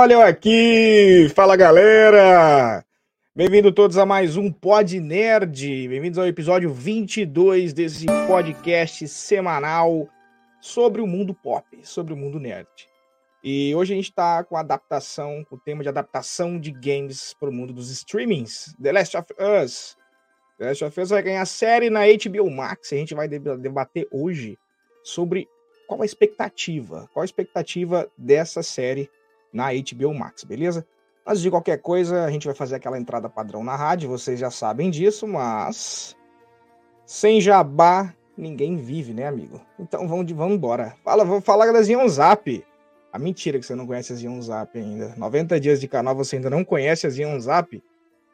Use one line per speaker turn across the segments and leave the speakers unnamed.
Olha eu aqui! Fala galera! Bem-vindos todos a mais um Pod Nerd. Bem-vindos ao episódio 22 desse podcast semanal sobre o mundo pop, sobre o mundo nerd. E hoje a gente está com a adaptação, o tema de adaptação de games para o mundo dos streamings. The Last of Us. The Last of Us vai ganhar série na HBO Max. A gente vai debater hoje sobre qual a expectativa, qual a expectativa dessa série na HBO Max, beleza? Antes de qualquer coisa, a gente vai fazer aquela entrada padrão na rádio, vocês já sabem disso, mas sem jabá ninguém vive, né, amigo? Então vamos, vamos embora. Fala, vou falar da Zion Zap. A mentira que você não conhece a Zion Zap ainda. 90 dias de canal, você ainda não conhece a Zion Zap?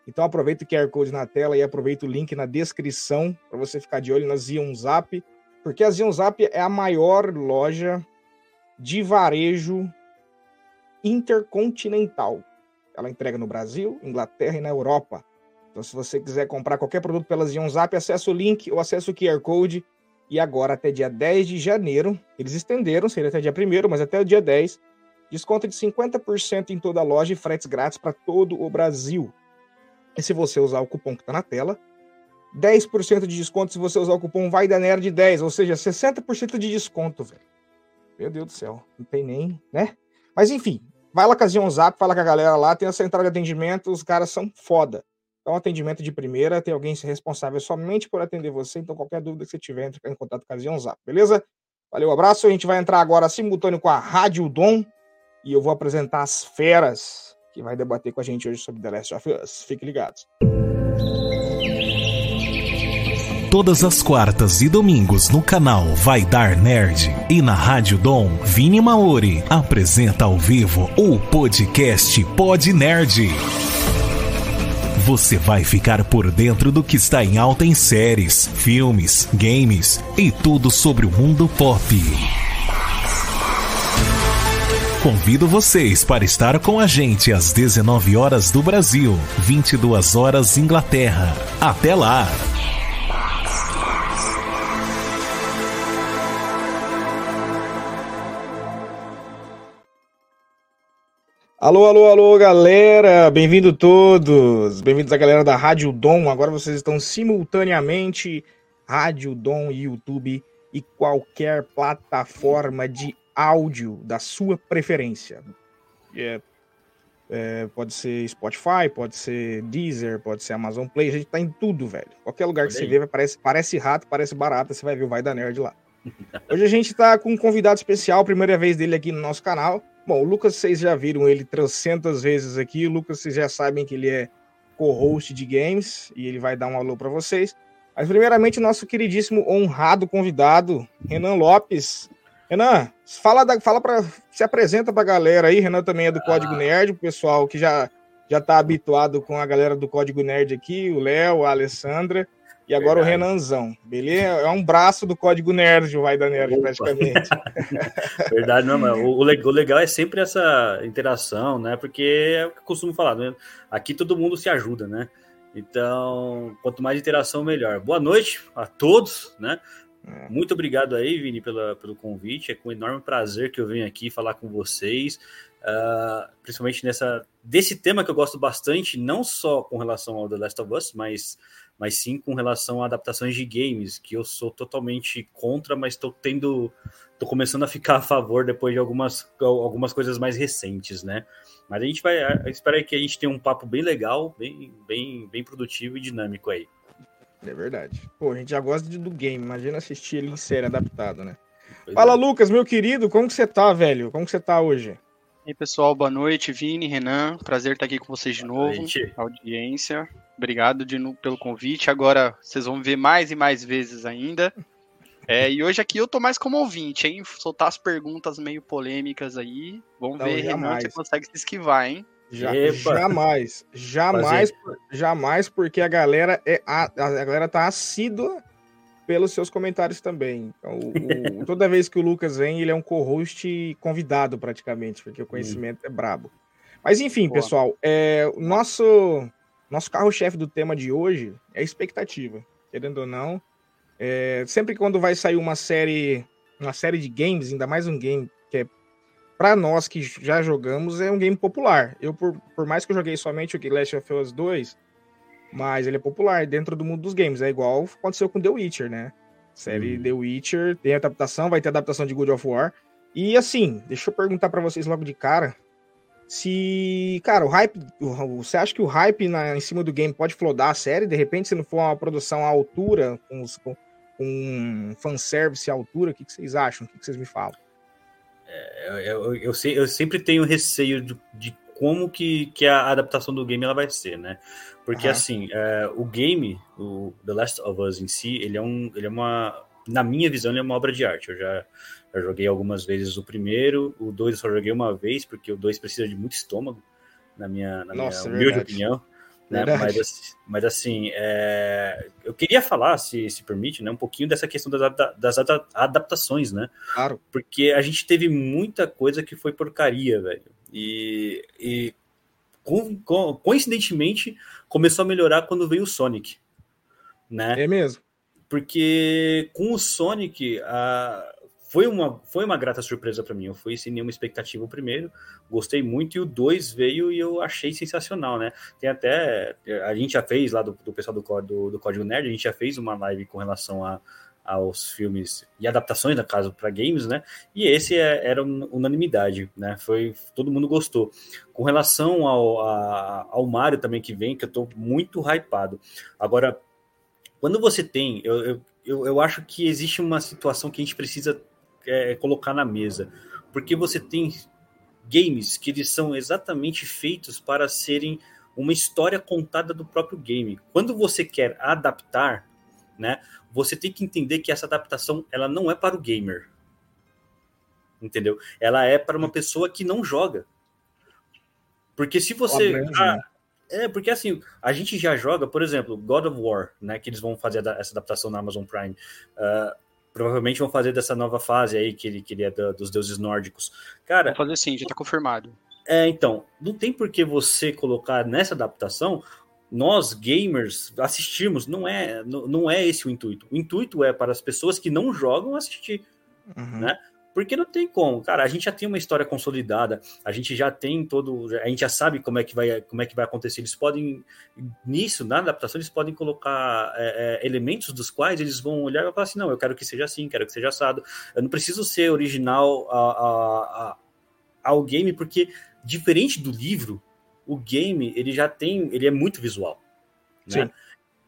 Então aproveita o QR Code na tela e aproveita o link na descrição para você ficar de olho na Zion Zap, porque a Zion Zap é a maior loja de varejo intercontinental. Ela entrega no Brasil, Inglaterra e na Europa. Então, se você quiser comprar qualquer produto pela Zion Zap, acesse o link ou acesse o QR Code. E agora, até dia 10 de janeiro, eles estenderam, seria até dia 1 mas até o dia 10, desconto de 50% em toda a loja e fretes grátis para todo o Brasil. E se você usar o cupom que está na tela, 10% de desconto se você usar o cupom Vai da Nerd 10, ou seja, 60% de desconto, velho. Meu Deus do céu, não tem nem, né? Mas enfim, vai lá com a Zap, fala com a galera lá, tem a central de atendimento, os caras são foda. Então, atendimento de primeira, tem alguém responsável somente por atender você. Então, qualquer dúvida que você tiver, entre em contato com a Zion Zap, beleza? Valeu, abraço. A gente vai entrar agora simultâneo com a Rádio Dom e eu vou apresentar as feras que vai debater com a gente hoje sobre The Last of Us. Fiquem ligados
todas as quartas e domingos no canal Vai Dar Nerd e na Rádio Dom, Vini Maori apresenta ao vivo o podcast Pod Nerd. Você vai ficar por dentro do que está em alta em séries, filmes, games e tudo sobre o mundo pop. Convido vocês para estar com a gente às 19 horas do Brasil, 22 horas Inglaterra. Até lá!
Alô, alô, alô, galera! Bem-vindo todos! Bem-vindos à galera da Rádio Dom. Agora vocês estão simultaneamente Rádio Dom, YouTube e qualquer plataforma de áudio da sua preferência. É, é, pode ser Spotify, pode ser Deezer, pode ser Amazon Play, a gente tá em tudo, velho. Qualquer lugar que você vê, parece, parece rato, parece barata, você vai ver o Vai da Nerd lá. Hoje a gente tá com um convidado especial, primeira vez dele aqui no nosso canal. Bom, o Lucas, vocês já viram ele trocentas vezes aqui. O Lucas, vocês já sabem que ele é co-host de games e ele vai dar um alô para vocês. Mas, primeiramente, o nosso queridíssimo honrado convidado, Renan Lopes. Renan, fala, da, fala para se apresenta para a galera aí. Renan também é do Código ah. Nerd, o pessoal que já já está habituado com a galera do Código Nerd aqui, o Léo, a Alessandra. E agora Verdade. o Renanzão, beleza? É um braço do código Nerd, o Vai da Nerd, Opa. praticamente.
Verdade, não, mas o, o, legal é sempre essa interação, né? Porque é o que eu costumo falar, né? Aqui todo mundo se ajuda, né? Então, quanto mais interação, melhor. Boa noite a todos, né? É. Muito obrigado aí, Vini, pela, pelo convite. É com enorme prazer que eu venho aqui falar com vocês, uh, principalmente nessa desse tema que eu gosto bastante, não só com relação ao The Last of Us, mas mas sim com relação a adaptações de games, que eu sou totalmente contra, mas estou tendo. tô começando a ficar a favor depois de algumas, algumas coisas mais recentes, né? Mas a gente vai. Espero que a gente tenha um papo bem legal, bem, bem, bem produtivo e dinâmico aí.
É verdade. Pô, a gente já gosta de, do game, imagina assistir ele em série adaptado, né? Pois Fala, é. Lucas, meu querido, como que você tá, velho? Como que você tá hoje?
E aí, pessoal, boa noite. Vini, Renan, prazer estar aqui com vocês de novo. Audiência. Obrigado de pelo convite. Agora vocês vão ver mais e mais vezes ainda. É, e hoje aqui eu tô mais como ouvinte, hein? Soltar as perguntas meio polêmicas aí. Vamos Não, ver, Renan, você consegue se esquivar, hein?
Já, jamais, jamais, jamais, porque a galera é a, a galera tá assídua pelos seus comentários também. O, o, toda vez que o Lucas vem, ele é um co-host convidado praticamente, porque o conhecimento hum. é brabo. Mas enfim, Boa. pessoal, é, o nosso nosso carro-chefe do tema de hoje é a expectativa, querendo ou não. É, sempre quando vai sair uma série, uma série de games, ainda mais um game que é para nós que já jogamos, é um game popular. Eu, por, por mais que eu joguei somente o Last of Us 2, mas ele é popular dentro do mundo dos games. É igual aconteceu com The Witcher, né? Série hum. The Witcher tem adaptação, vai ter adaptação de God of War. E assim, deixa eu perguntar para vocês logo de cara. Se, cara, o hype. Você acha que o hype na, em cima do game pode flodar a série? De repente, se não for uma produção à altura, com, com, com fanservice à altura, o que, que vocês acham? O que, que vocês me falam?
É, eu, eu, eu, eu, sempre tenho receio de, de, como que, que a adaptação do game ela vai ser, né? Porque, uhum. assim, é, o game, o The Last of Us em si, ele é, um, ele é uma... Na minha visão, ele é uma obra de arte. Eu já, já joguei algumas vezes o primeiro, o dois eu só joguei uma vez, porque o dois precisa de muito estômago, na minha, na Nossa, minha humilde opinião. Né? Mas, mas, assim, é... eu queria falar, se se permite, né, um pouquinho dessa questão das, das adaptações, né?
Claro.
Porque a gente teve muita coisa que foi porcaria, velho. E, e co co coincidentemente começou a melhorar quando veio o Sonic, né?
É mesmo.
Porque com o Sonic, a, foi uma, foi uma grata surpresa para mim. Eu fui sem nenhuma expectativa o primeiro, gostei muito, e o 2 veio e eu achei sensacional, né? Tem até. A gente já fez lá do, do pessoal do, do, do Código Nerd, a gente já fez uma live com relação a, aos filmes e adaptações, no caso, para games, né? E esse é, era unanimidade, né? Foi todo mundo gostou. Com relação ao, a, ao Mario também que vem, que eu tô muito hypado. Agora, quando você tem, eu, eu, eu acho que existe uma situação que a gente precisa é, colocar na mesa. Porque você tem games que eles são exatamente feitos para serem uma história contada do próprio game. Quando você quer adaptar, né, você tem que entender que essa adaptação ela não é para o gamer. Entendeu? Ela é para uma pessoa que não joga. Porque se você. Ah, é, porque assim, a gente já joga, por exemplo, God of War, né? Que eles vão fazer essa adaptação na Amazon Prime. Uh, provavelmente vão fazer dessa nova fase aí, que ele, que ele é da, dos deuses nórdicos. Cara.
Vão fazer sim, já tá confirmado.
É, então, não tem por que você colocar nessa adaptação nós gamers assistirmos, não é, não, não é esse o intuito. O intuito é para as pessoas que não jogam assistir, uhum. né? Porque não tem como, cara. A gente já tem uma história consolidada, a gente já tem todo, a gente já sabe como é que vai, como é que vai acontecer. Eles podem nisso, na adaptação, eles podem colocar é, é, elementos dos quais eles vão olhar e falar assim, não, eu quero que seja assim, quero que seja assado. Eu não preciso ser original a, a, a, ao game, porque diferente do livro, o game ele já tem, ele é muito visual. Né? Sim.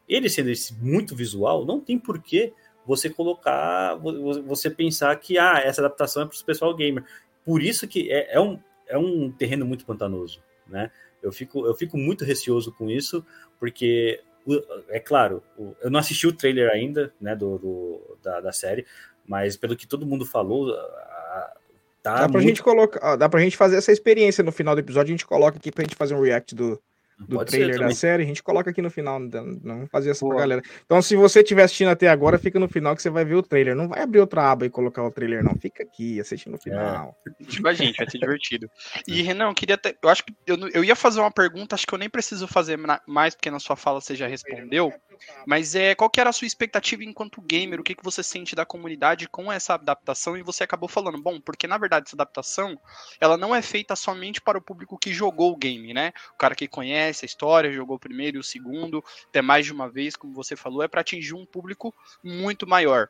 Ele sendo esse muito visual, não tem porquê você colocar, você pensar que ah, essa adaptação é para o pessoal gamer. Por isso que é, é, um, é um terreno muito pantanoso, né? Eu fico, eu fico muito receoso com isso, porque, é claro, eu não assisti o trailer ainda, né, do, do da, da série, mas pelo que todo mundo falou,
tá dá pra muito... gente colocar, dá pra gente fazer essa experiência no final do episódio, a gente coloca aqui pra gente fazer um react do, do Pode trailer da série, a gente coloca aqui no final, não fazer essa pra galera. Então, se você estiver assistindo até agora, fica no final que você vai ver o trailer. Não vai abrir outra aba e colocar o trailer, não. Fica aqui, assiste no é. final.
É. Tipo a gente, vai ser divertido. E, Renan, eu queria ter, eu acho que eu, eu ia fazer uma pergunta, acho que eu nem preciso fazer mais, porque na sua fala você já respondeu. Mas é, qual que era a sua expectativa enquanto gamer? O que, que você sente da comunidade com essa adaptação? E você acabou falando, bom, porque na verdade essa adaptação, ela não é feita somente para o público que jogou o game, né? O cara que conhece a história, jogou o primeiro e o segundo, até mais de uma vez, como você falou, é para atingir um público muito maior.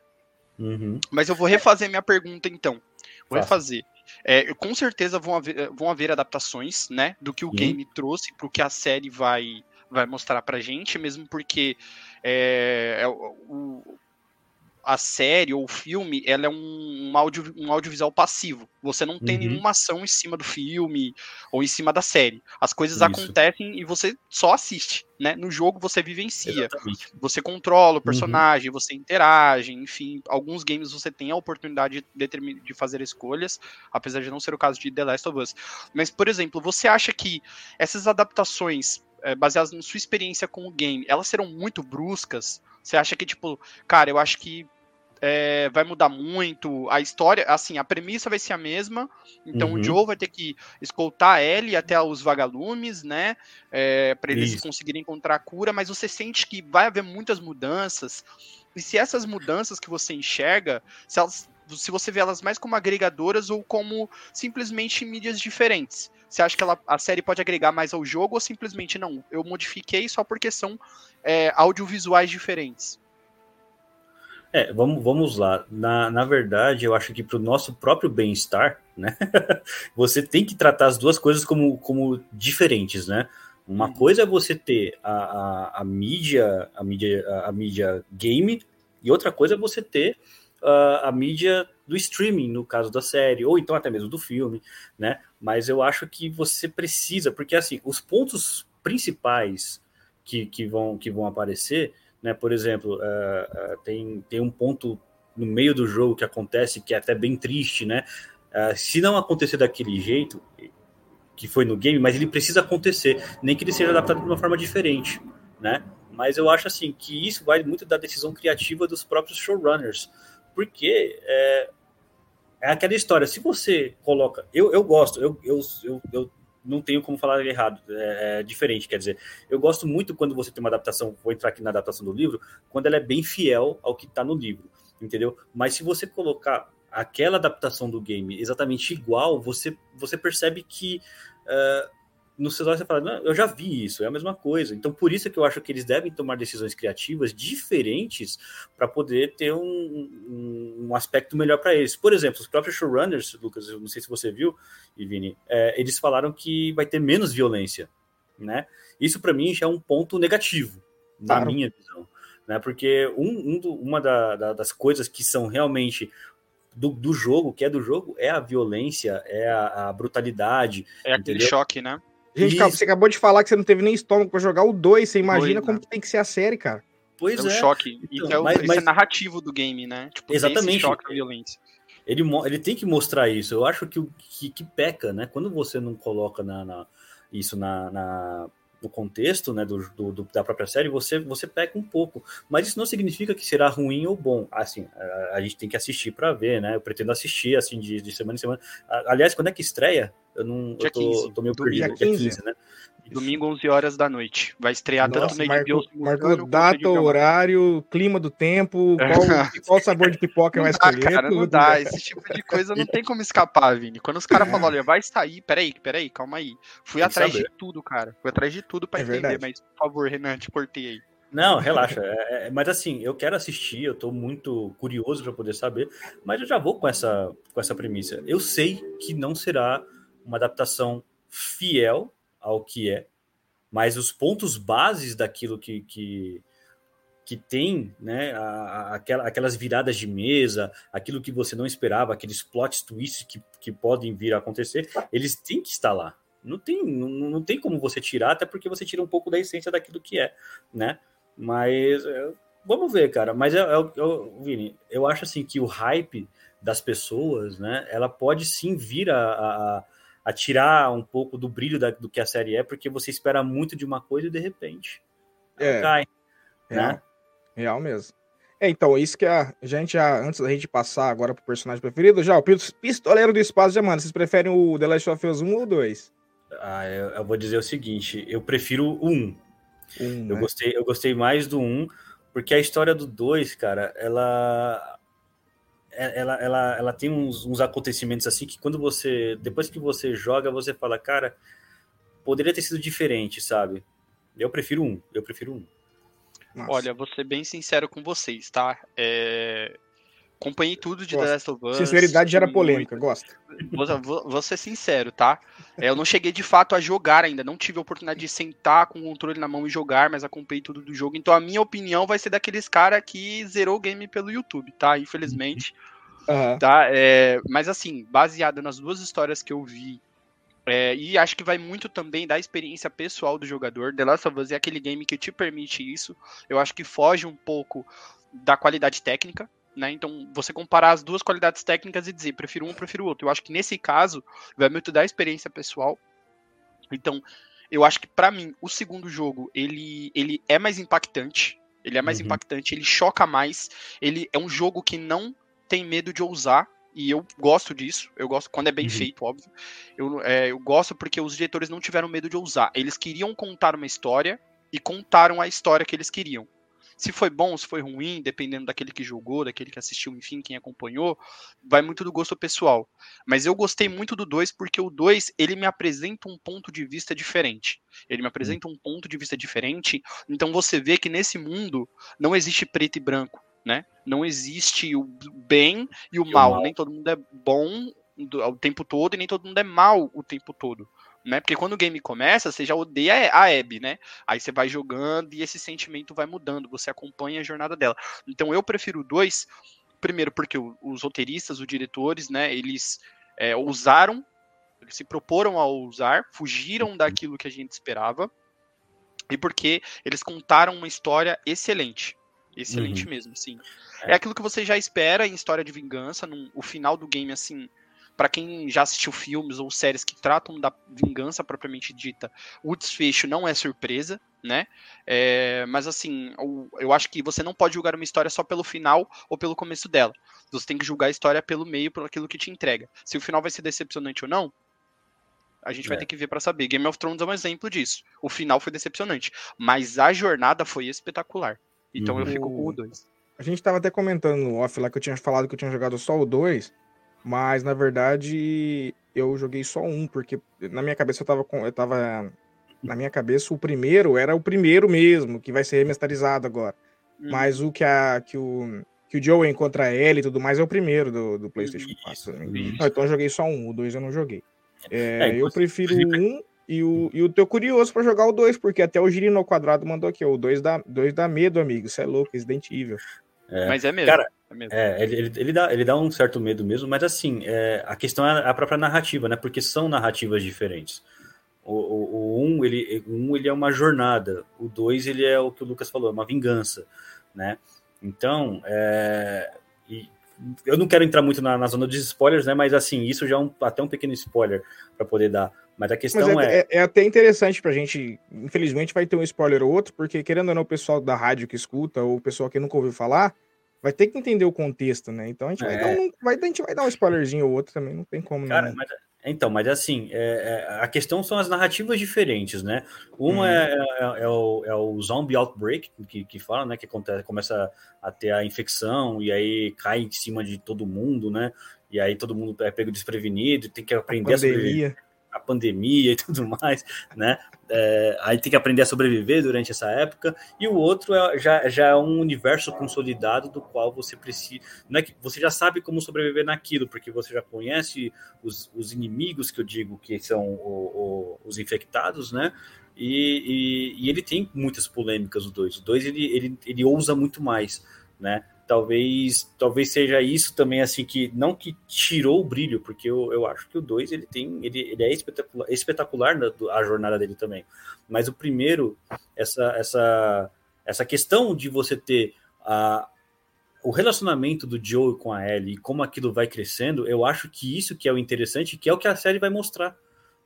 Uhum. Mas eu vou refazer minha pergunta então. Vou refazer. É, com certeza vão haver, vão haver adaptações, né, do que o uhum. game trouxe para o que a série vai vai mostrar pra gente, mesmo porque é, é o, a série ou o filme ela é um, um, audio, um audiovisual passivo. Você não tem uhum. nenhuma ação em cima do filme ou em cima da série. As coisas Isso. acontecem e você só assiste. Né? No jogo você vivencia. Exatamente. Você controla o uhum. personagem, uhum. você interage, enfim. Alguns games você tem a oportunidade de, de fazer escolhas, apesar de não ser o caso de The Last of Us. Mas, por exemplo, você acha que essas adaptações é, baseadas na sua experiência com o game, elas serão muito bruscas? Você acha que, tipo, cara, eu acho que é, vai mudar muito. A história, assim, a premissa vai ser a mesma. Então uhum. o Joe vai ter que escoltar a Ellie até os vagalumes, né? É, para eles Isso. conseguirem encontrar a cura. Mas você sente que vai haver muitas mudanças. E se essas mudanças que você enxerga, se elas se você vê elas mais como agregadoras ou como simplesmente mídias diferentes. Você acha que ela, a série pode agregar mais ao jogo ou simplesmente não? Eu modifiquei só porque são é, audiovisuais diferentes.
É, vamos, vamos lá. Na, na verdade, eu acho que para o nosso próprio bem-estar, né? você tem que tratar as duas coisas como, como diferentes, né? Uma uhum. coisa é você ter a, a, a, mídia, a mídia, a, a mídia game, e outra coisa é você ter uh, a mídia do streaming, no caso da série, ou então até mesmo do filme, né? Mas eu acho que você precisa, porque assim, os pontos principais que, que, vão, que vão aparecer né? Por exemplo, uh, uh, tem, tem um ponto no meio do jogo que acontece que é até bem triste, né? Se não acontecer daquele jeito que foi no game, mas ele precisa acontecer, nem que ele seja adaptado de uma forma diferente, né? Mas eu acho assim que isso vai muito da decisão criativa dos próprios showrunners, porque é, é aquela história. Se você coloca, eu, eu gosto, eu, eu, eu, eu não tenho como falar errado, é, é, diferente, quer dizer, eu gosto muito quando você tem uma adaptação, vou entrar aqui na adaptação do livro, quando ela é bem fiel ao que está no livro, entendeu? Mas se você colocar aquela adaptação do game exatamente igual, você, você percebe que uh, no celular você fala, eu já vi isso, é a mesma coisa. Então, por isso é que eu acho que eles devem tomar decisões criativas diferentes para poder ter um, um, um aspecto melhor para eles. Por exemplo, os próprios showrunners, Lucas, eu não sei se você viu, e Vini, é, eles falaram que vai ter menos violência, né? Isso para mim já é um ponto negativo, na claro. minha visão. Né? Porque um, um do, uma da, da, das coisas que são realmente do, do, jogo, que é do jogo, é a violência, é a, a brutalidade.
É entendeu? aquele choque, né?
Gente, você acabou de falar que você não teve nem estômago para jogar o 2. Você imagina como que tem que ser a série, cara.
Pois é. Um é. choque. Então, Isso é o mas, mas... é narrativo do game, né?
Tipo, Exatamente. choque violência. Ele, ele tem que mostrar isso. Eu acho que, que, que peca, né? Quando você não coloca na, na isso na, na, no contexto né, do, do, da própria série, você, você peca um pouco. Mas isso não significa que será ruim ou bom. Assim, a, a gente tem que assistir para ver, né? Eu pretendo assistir assim de, de semana em semana. Aliás, quando é que estreia? Eu não
dia eu tô, 15. tô meio perdido. Dia 15, 15 né? Domingo, 11 horas da noite. Vai estrear Nossa, tanto
na HBO... Marcou data, horário, clima do tempo, qual, qual sabor de pipoca vai escolher.
Cara, não dá. Esse tipo de coisa não tem como escapar, Vini. Quando os caras falam, olha, vai sair... Peraí, peraí, calma aí. Fui tem atrás de tudo, cara. Fui atrás de tudo pra é entender, verdade. mas, por favor, Renan, te cortei aí.
Não, relaxa. É, é, mas assim, eu quero assistir, eu tô muito curioso para poder saber, mas eu já vou com essa, com essa premissa. Eu sei que não será uma adaptação fiel ao que é, mas os pontos bases daquilo que, que, que tem, né, a, a, aquela, aquelas viradas de mesa, aquilo que você não esperava, aqueles plot twists que, que podem vir a acontecer, eles têm que estar lá. Não tem, não, não tem como você tirar, até porque você tira um pouco da essência daquilo que é, né? Mas é, vamos ver, cara. Mas eu, eu, eu, Vini, eu acho assim que o hype das pessoas, né? Ela pode sim vir a, a a tirar um pouco do brilho da, do que a série é, porque você espera muito de uma coisa e de repente
é, cai. Real, né? real mesmo. É, então, isso que a gente já, antes da gente passar agora pro personagem preferido, já, o Pistoleiro do Espaço já, mano, vocês preferem o The Last of Us 1 ou 2?
Ah, eu, eu vou dizer o seguinte, eu prefiro o 1. Um, eu, né? gostei, eu gostei mais do 1, porque a história do 2, cara, ela ela, ela, ela tem uns, uns acontecimentos assim que quando você. Depois que você joga, você fala, cara, poderia ter sido diferente, sabe? Eu prefiro um, eu prefiro um.
Nossa. Olha, vou ser bem sincero com vocês, tá? É... Acompanhei tudo de Gosto. The Last of Us.
Sinceridade gera polêmica, gosta.
Vou, vou, vou, ser sincero, tá? É, eu não cheguei de fato a jogar ainda, não tive a oportunidade de sentar com o controle na mão e jogar, mas acompanhei tudo do jogo. Então a minha opinião vai ser daqueles cara que zerou o game pelo YouTube, tá? Infelizmente. Uhum. Tá? É, mas assim, baseado nas duas histórias que eu vi é, e acho que vai muito também da experiência pessoal do jogador. The Last of Us é aquele game que te permite isso. Eu acho que foge um pouco da qualidade técnica, né? Então, você comparar as duas qualidades técnicas e dizer, prefiro um, ou prefiro o outro. Eu acho que nesse caso, vai muito da experiência pessoal. Então, eu acho que para mim, o segundo jogo, ele, ele é mais impactante. Ele é mais uhum. impactante, ele choca mais. Ele é um jogo que não tem medo de ousar. E eu gosto disso. Eu gosto quando é bem uhum. feito, óbvio. Eu, é, eu gosto porque os diretores não tiveram medo de ousar. Eles queriam contar uma história e contaram a história que eles queriam. Se foi bom, se foi ruim, dependendo daquele que jogou, daquele que assistiu, enfim, quem acompanhou, vai muito do gosto pessoal. Mas eu gostei muito do 2 porque o 2, ele me apresenta um ponto de vista diferente. Ele me apresenta um ponto de vista diferente, então você vê que nesse mundo não existe preto e branco, né? Não existe o bem e o, e mal. o mal. Nem todo mundo é bom o tempo todo e nem todo mundo é mal o tempo todo né? Porque quando o game começa, você já odeia a Abby, né? Aí você vai jogando e esse sentimento vai mudando, você acompanha a jornada dela. Então eu prefiro dois, primeiro porque os roteiristas, os diretores, né, eles é, ousaram, eles se proporam a ousar, fugiram daquilo que a gente esperava, e porque eles contaram uma história excelente. Excelente uhum. mesmo, sim. É. é aquilo que você já espera em história de vingança, num, o final do game, assim, para quem já assistiu filmes ou séries que tratam da vingança propriamente dita, o desfecho não é surpresa, né? É, mas assim, eu, eu, acho que você não pode julgar uma história só pelo final ou pelo começo dela. Você tem que julgar a história pelo meio, por aquilo que te entrega. Se o final vai ser decepcionante ou não, a gente é. vai ter que ver para saber. Game of Thrones é um exemplo disso. O final foi decepcionante, mas a jornada foi espetacular. Então uhum. eu fico com o 2.
A gente tava até comentando no off lá que eu tinha falado que eu tinha jogado só o 2. Mas na verdade eu joguei só um, porque na minha cabeça eu tava com. Eu tava. Na minha cabeça, o primeiro era o primeiro mesmo, que vai ser remasterizado agora. Hum. Mas o que, a, que o. Que o Joe encontra a Ellie e tudo mais é o primeiro do, do PlayStation 4. Né? então eu joguei só um, o dois eu não joguei. É, é, eu prefiro o um e o, e o teu curioso para jogar o 2, porque até o Girino ao quadrado mandou aqui, o 2 dá, dois dá medo, amigo. Isso é louco, Resident Evil.
É, Mas é mesmo. Cara, é, é ele, ele, dá, ele dá um certo medo mesmo, mas assim, é, a questão é a própria narrativa, né? Porque são narrativas diferentes. O, o, o um, ele, um, ele é uma jornada, o dois, ele é o que o Lucas falou, é uma vingança, né? Então, é, eu não quero entrar muito na, na, zona de spoilers, né? Mas assim, isso já é um, até um pequeno spoiler para poder dar. Mas a questão
Mas é, é... é. até interessante pra gente. Infelizmente vai ter um spoiler ou outro, porque querendo ou não, o pessoal da rádio que escuta, ou o pessoal que nunca ouviu falar, vai ter que entender o contexto, né? Então a gente, é. vai, dar um, vai, a gente vai dar um spoilerzinho ou outro também, não tem como
Cara, não. Mas, então, mas assim, é, é, a questão são as narrativas diferentes, né? Uma hum. é, é, o, é o zombie outbreak, que, que fala, né? Que acontece, começa a ter a infecção e aí cai em cima de todo mundo, né? E aí todo mundo é pego desprevenido, tem que aprender a, a sobreviver a pandemia e tudo mais, né? É, aí tem que aprender a sobreviver durante essa época. E o outro é, já, já é um universo consolidado do qual você precisa. Não é que você já sabe como sobreviver naquilo, porque você já conhece os, os inimigos que eu digo que são o, o, os infectados, né? E, e, e, ele tem muitas polêmicas, o 2. O 2 ele, ele, ele ousa muito mais, né? Talvez talvez seja isso também assim que não que tirou o brilho porque eu, eu acho que o 2 ele tem ele, ele é espetacular, espetacular na, a jornada dele também. Mas o primeiro essa essa essa questão de você ter a o relacionamento do Joe com a Ellie e como aquilo vai crescendo eu acho que isso que é o interessante que é o que a série vai mostrar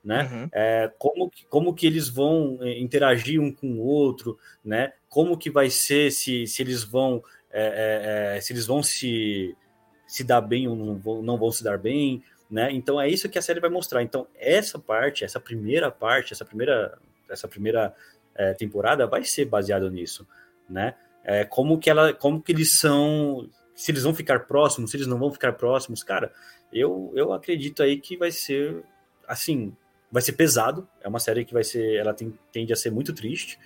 né? Uhum. é, como como que eles vão é, interagir um com o outro né? Como que vai ser se, se eles vão é, é, é, se eles vão se, se dar bem ou não vão, não vão se dar bem, né? Então é isso que a série vai mostrar. Então essa parte, essa primeira parte, essa primeira, essa primeira é, temporada vai ser baseada nisso, né? É, como que ela, como que eles são, se eles vão ficar próximos, se eles não vão ficar próximos, cara. Eu, eu acredito aí que vai ser assim, vai ser pesado. É uma série que vai ser, ela tem, tende a ser muito triste,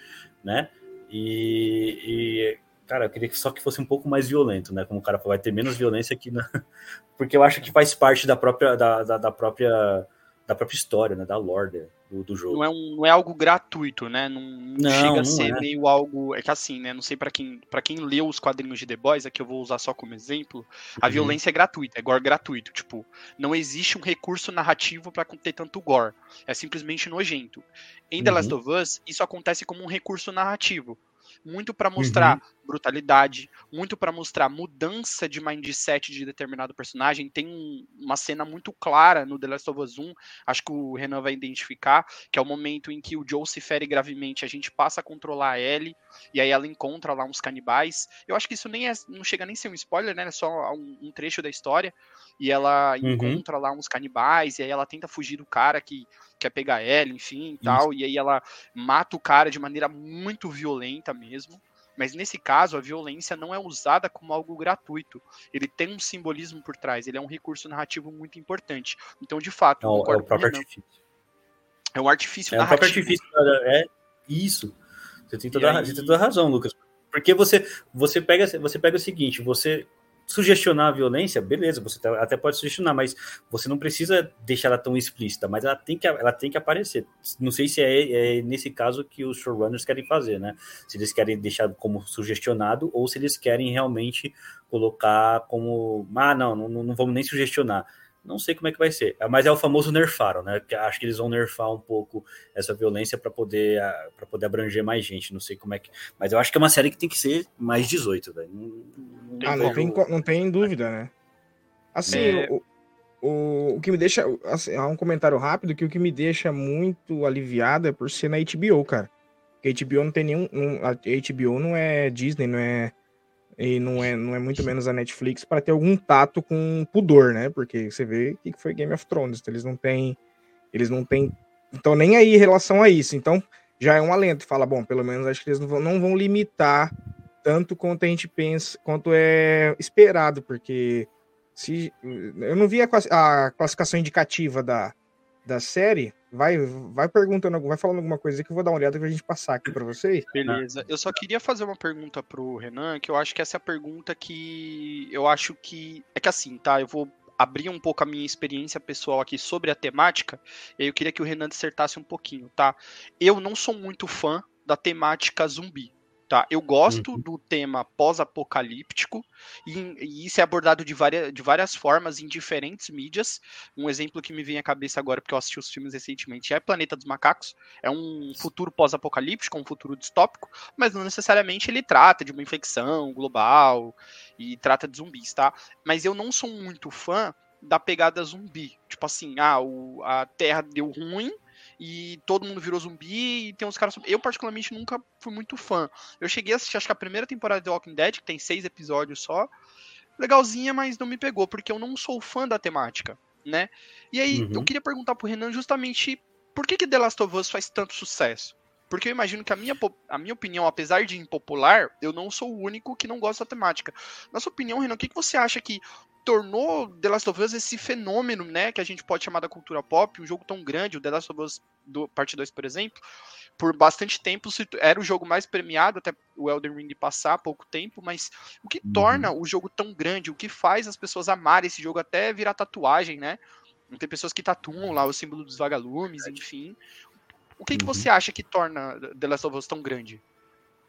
né? E, e Cara, eu queria que só que fosse um pouco mais violento, né? Como o cara falou, vai ter menos violência aqui na. Porque eu acho que faz parte da própria, da, da, da própria, da própria história, né? Da lore do, do, jogo.
Não é, um, não é algo gratuito, né? Não, não, chega não a ser é. meio algo. É que assim, né? Não sei para quem, para quem leu os quadrinhos de The Boys, aqui eu vou usar só como exemplo. A uhum. violência é gratuita, é gore gratuito. Tipo, não existe um recurso narrativo para ter tanto gore. É simplesmente nojento. Em The uhum. Last of Us, isso acontece como um recurso narrativo muito para mostrar uhum. Brutalidade, muito para mostrar mudança de mindset de determinado personagem. Tem uma cena muito clara no The Last of Us 1, acho que o Renan vai identificar, que é o momento em que o Joe se fere gravemente, a gente passa a controlar a Ellie, e aí ela encontra lá uns canibais. Eu acho que isso nem é, não chega nem a ser um spoiler, né? É só um, um trecho da história. E ela uhum. encontra lá uns canibais, e aí ela tenta fugir do cara que quer pegar ela, enfim, e tal. E aí ela mata o cara de maneira muito violenta mesmo. Mas nesse caso, a violência não é usada como algo gratuito. Ele tem um simbolismo por trás, ele é um recurso narrativo muito importante. Então, de fato,
não, é o próprio artifício.
É um artifício é narrativo. É
artifício, é isso. Você tem toda, aí... você tem toda a razão, Lucas. Porque você, você, pega, você pega o seguinte, você sugestionar a violência, beleza, você tá, até pode sugestionar, mas você não precisa deixar ela tão explícita, mas ela tem que, ela tem que aparecer. Não sei se é, é nesse caso que os showrunners querem fazer, né? Se eles querem deixar como sugestionado ou se eles querem realmente colocar como, ah, não, não, não vamos nem sugestionar. Não sei como é que vai ser, mas é o famoso nerfaram, né? Acho que eles vão nerfar um pouco essa violência para poder para poder abranger mais gente. Não sei como é que, mas eu acho que é uma série que tem que ser mais 18, velho.
Ah, não tem, não tem dúvida, né? Assim, é... o, o, o que me deixa. Assim, há um comentário rápido que o que me deixa muito aliviado é por ser na HBO, cara. Porque a HBO não tem nenhum. a HBO não é Disney, não é e não é, não é muito menos a Netflix para ter algum tato com pudor, né? Porque você vê o que foi Game of Thrones, então eles não têm, eles não têm, então nem aí em relação a isso. Então já é um alento, fala, bom, pelo menos acho que eles não vão, não vão limitar tanto quanto a gente pensa, quanto é esperado, porque se eu não vi a, classificação indicativa da, da série, vai, vai perguntando, vai falando alguma coisa que eu vou dar uma olhada pra gente passar aqui para vocês.
Beleza. Eu só queria fazer uma pergunta pro Renan, que eu acho que essa é a pergunta que eu acho que é que assim, tá? Eu vou abrir um pouco a minha experiência pessoal aqui sobre a temática, e aí eu queria que o Renan dissertasse um pouquinho, tá? Eu não sou muito fã da temática zumbi, Tá? Eu gosto uhum. do tema pós-apocalíptico e, e, isso é abordado de várias, de várias formas em diferentes mídias. Um exemplo que me vem à cabeça agora, porque eu assisti os filmes recentemente, é Planeta dos Macacos. É um futuro pós-apocalíptico, um futuro distópico, mas não necessariamente ele trata de uma infecção global e trata de zumbis, tá? Mas eu não sou muito fã da pegada zumbi. Tipo assim, ah, o, a Terra deu ruim, e todo mundo virou zumbi e tem uns caras. Eu, particularmente, nunca fui muito fã. Eu cheguei a assistir, acho que a primeira temporada de The Walking Dead, que tem seis episódios só. Legalzinha, mas não me pegou, porque eu não sou fã da temática, né? E aí, uhum. eu queria perguntar pro Renan justamente por que, que The Last of Us faz tanto sucesso? Porque eu imagino que a minha, a minha opinião, apesar de impopular, eu não sou o único que não gosta da temática. Na sua opinião, Renan, o que, que você acha que tornou The Last of Us esse fenômeno, né, que a gente pode chamar da cultura pop, um jogo tão grande, o The Last of Us do Parte 2, por exemplo, por bastante tempo era o jogo mais premiado, até o Elden Ring passar há pouco tempo, mas o que uhum. torna o jogo tão grande, o que faz as pessoas amarem esse jogo até virar tatuagem, né? Tem pessoas que tatuam lá o símbolo dos vagalumes, enfim. O que, uhum. que você acha que torna The Last of Us tão grande?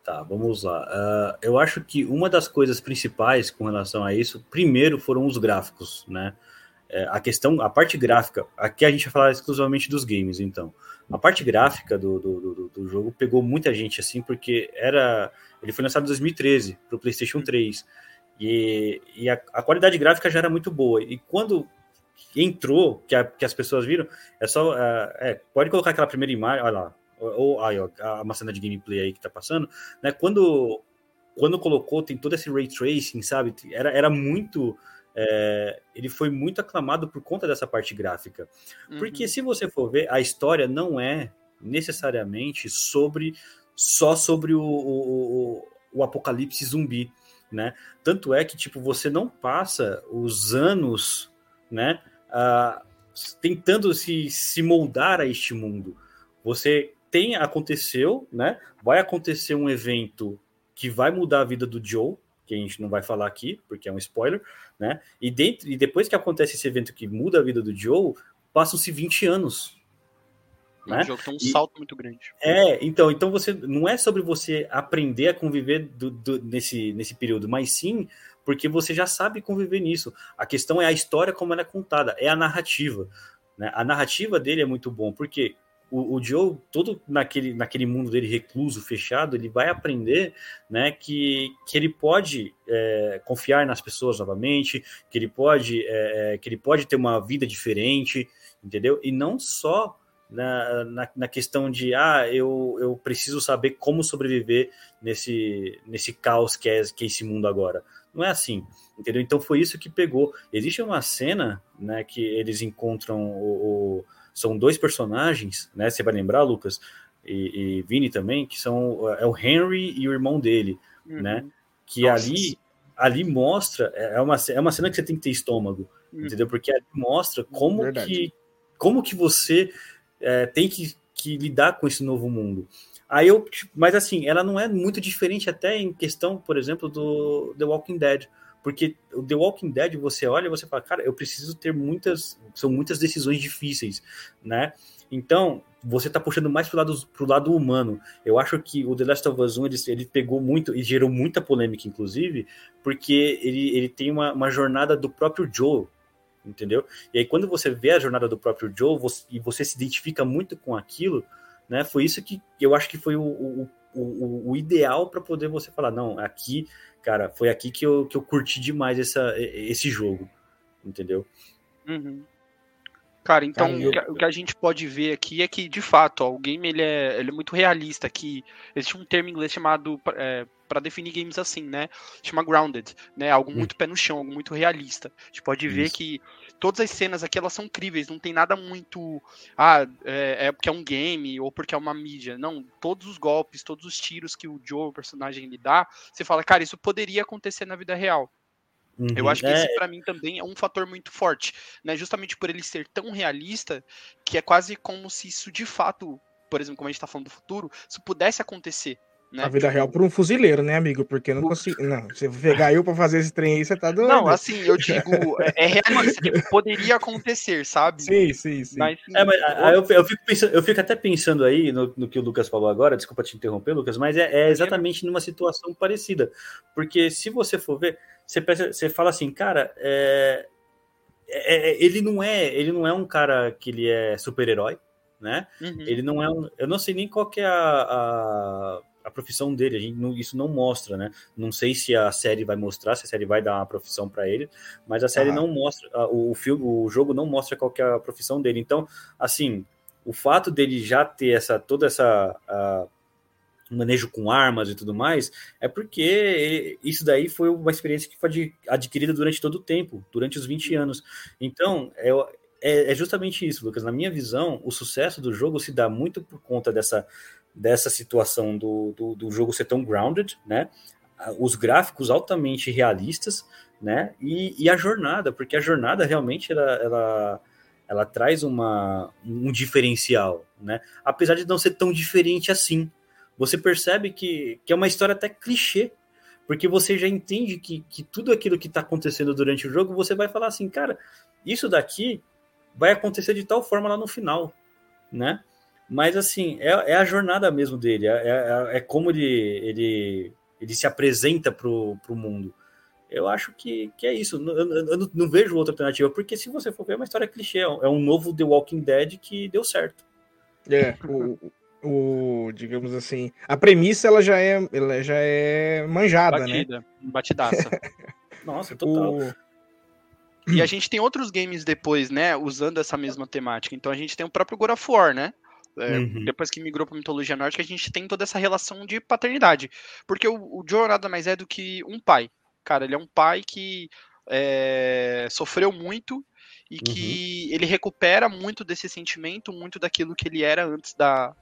Tá, vamos lá. Uh, eu acho que uma das coisas principais com relação a isso, primeiro foram os gráficos, né? É, a questão, a parte gráfica, aqui a gente vai falar exclusivamente dos games, então. A parte gráfica do, do, do, do jogo pegou muita gente assim, porque era. Ele foi lançado em 2013 para o PlayStation 3. E, e a, a, qualidade gráfica já era muito boa. E quando entrou, que, a, que as pessoas viram, é só. Uh, é, pode colocar aquela primeira imagem, olha lá, ou aí, ó, uma cena de gameplay aí que tá passando, né? Quando, quando colocou, tem todo esse ray tracing, sabe? Era, era muito. É, ele foi muito aclamado por conta dessa parte gráfica. Uhum. Porque se você for ver, a história não é necessariamente sobre só sobre o, o, o apocalipse zumbi, né? Tanto é que tipo você não passa os anos, né, uh, tentando se, se moldar a este mundo. Você tem aconteceu, né? Vai acontecer um evento que vai mudar a vida do Joe, que a gente não vai falar aqui, porque é um spoiler, né? E, dentro, e depois que acontece esse evento que muda a vida do Joe, passam-se 20 anos.
Né? O jogo tem um e, salto muito grande.
É, então, então você não é sobre você aprender a conviver do, do, nesse, nesse período, mas sim porque você já sabe conviver nisso. A questão é a história como ela é contada, é a narrativa. Né? A narrativa dele é muito bom, porque o, o Joe, todo naquele, naquele mundo dele recluso, fechado, ele vai aprender né, que, que ele pode é, confiar nas pessoas novamente, que ele pode é, é, que ele pode ter uma vida diferente, entendeu? E não só na, na, na, questão de ah, eu, eu preciso saber como sobreviver nesse, nesse caos que é, que é esse mundo agora. Não é assim, entendeu? Então foi isso que pegou. Existe uma cena né, que eles encontram o, o são dois personagens, né? Você vai lembrar, Lucas? e, e Vini também, que são é o Henry e o irmão dele, uhum. né? Que Nossa. ali ali mostra é, é uma é uma cena que você tem que ter estômago, uhum. entendeu? Porque ali mostra como Verdade. que como que você é, tem que, que lidar com esse novo mundo. Aí eu, tipo, mas assim, ela não é muito diferente até em questão, por exemplo, do The Walking Dead. Porque o The Walking Dead, você olha e você fala, cara, eu preciso ter muitas. São muitas decisões difíceis, né? Então, você está puxando mais pro lado, pro lado humano. Eu acho que o The Last of Us 1 ele, ele pegou muito e gerou muita polêmica, inclusive, porque ele, ele tem uma, uma jornada do próprio Joe, entendeu? E aí, quando você vê a jornada do próprio Joe você, e você se identifica muito com aquilo, né? Foi isso que eu acho que foi o, o, o, o ideal para poder você falar, não, aqui, cara, foi aqui que eu, que eu curti demais essa, esse jogo, entendeu?
Uhum. Cara, então o, que, o, que, a gente pode ver aqui é que, de fato, ó, o game ele é, ele é muito realista. Que existe um termo em inglês chamado é, para definir games assim, né? Chama grounded, né? Algo hum. muito pé no chão, algo muito realista. A gente pode Isso. ver que todas as cenas aqui elas são incríveis, não tem nada muito ah, é, é, porque é um game ou porque é uma mídia. Não, todos os golpes, todos os tiros que o Joe, o personagem, lhe dá, você fala, cara, isso poderia acontecer na vida real. Uhum, eu acho que é. esse para mim também é um fator muito forte, né? Justamente por ele ser tão realista que é quase como se isso de fato, por exemplo, como a gente tá falando do futuro, isso pudesse acontecer. Né?
A vida real por um fuzileiro, né, amigo? Porque não consigo. Não, você pegar eu pra fazer esse trem aí, você tá doido.
Não, assim, eu digo, é, é realista, tipo, poderia acontecer, sabe?
Sim, sim, sim.
Mas, é, mas eu, eu, fico pensando, eu fico até pensando aí no, no, que o Lucas falou agora, desculpa te interromper, Lucas, mas é, é exatamente numa situação parecida. Porque se você for ver, você, pensa, você fala assim, cara, é, é, é, ele não é ele não é um cara que ele é super-herói, né? Uhum. Ele não é um, eu não sei nem qual que é a, a a profissão dele. A gente não, isso não mostra, né? Não sei se a série vai mostrar, se a série vai dar uma profissão para ele, mas a série ah. não mostra, o filme, o jogo não mostra qual é a profissão dele. Então, assim, o fato dele já ter essa toda essa manejo com armas e tudo mais, é porque isso daí foi uma experiência que foi adquirida durante todo o tempo, durante os 20 anos. Então, é, é, é justamente isso, Lucas. Na minha visão, o sucesso do jogo se dá muito por conta dessa dessa situação do, do, do, jogo ser tão grounded, né? Os gráficos altamente realistas, né? E, e a jornada, porque a jornada realmente ela, ela, ela traz uma, um diferencial, né? Apesar de não ser tão diferente assim. Você percebe que, que é uma história até clichê, porque você já entende que, que tudo aquilo que está acontecendo durante o jogo, você vai falar assim, cara, isso daqui vai acontecer de tal forma lá no final, né? Mas, assim, é, é a jornada mesmo dele, é, é, é, como ele, ele, ele se apresenta pro, pro mundo. Eu acho que, que é isso. Eu, eu, eu não, não, vejo outra alternativa, porque se você for ver, é uma história clichê. É um novo The Walking Dead que deu certo.
É, o, o, digamos assim, a premissa ela já é, ela já é manjada, né? Batida, né?
Batidaça.
Nossa, total. O...
E a gente tem outros games depois, né, usando essa mesma temática. Então a gente tem o próprio God of War, né? É, uhum. Depois que migrou para mitologia nórdica, a gente tem toda essa relação de paternidade. Porque o, o Joe nada mais é do que um pai. Cara, ele é um pai que é, sofreu muito e uhum. que ele recupera muito desse sentimento, muito daquilo que ele era antes da,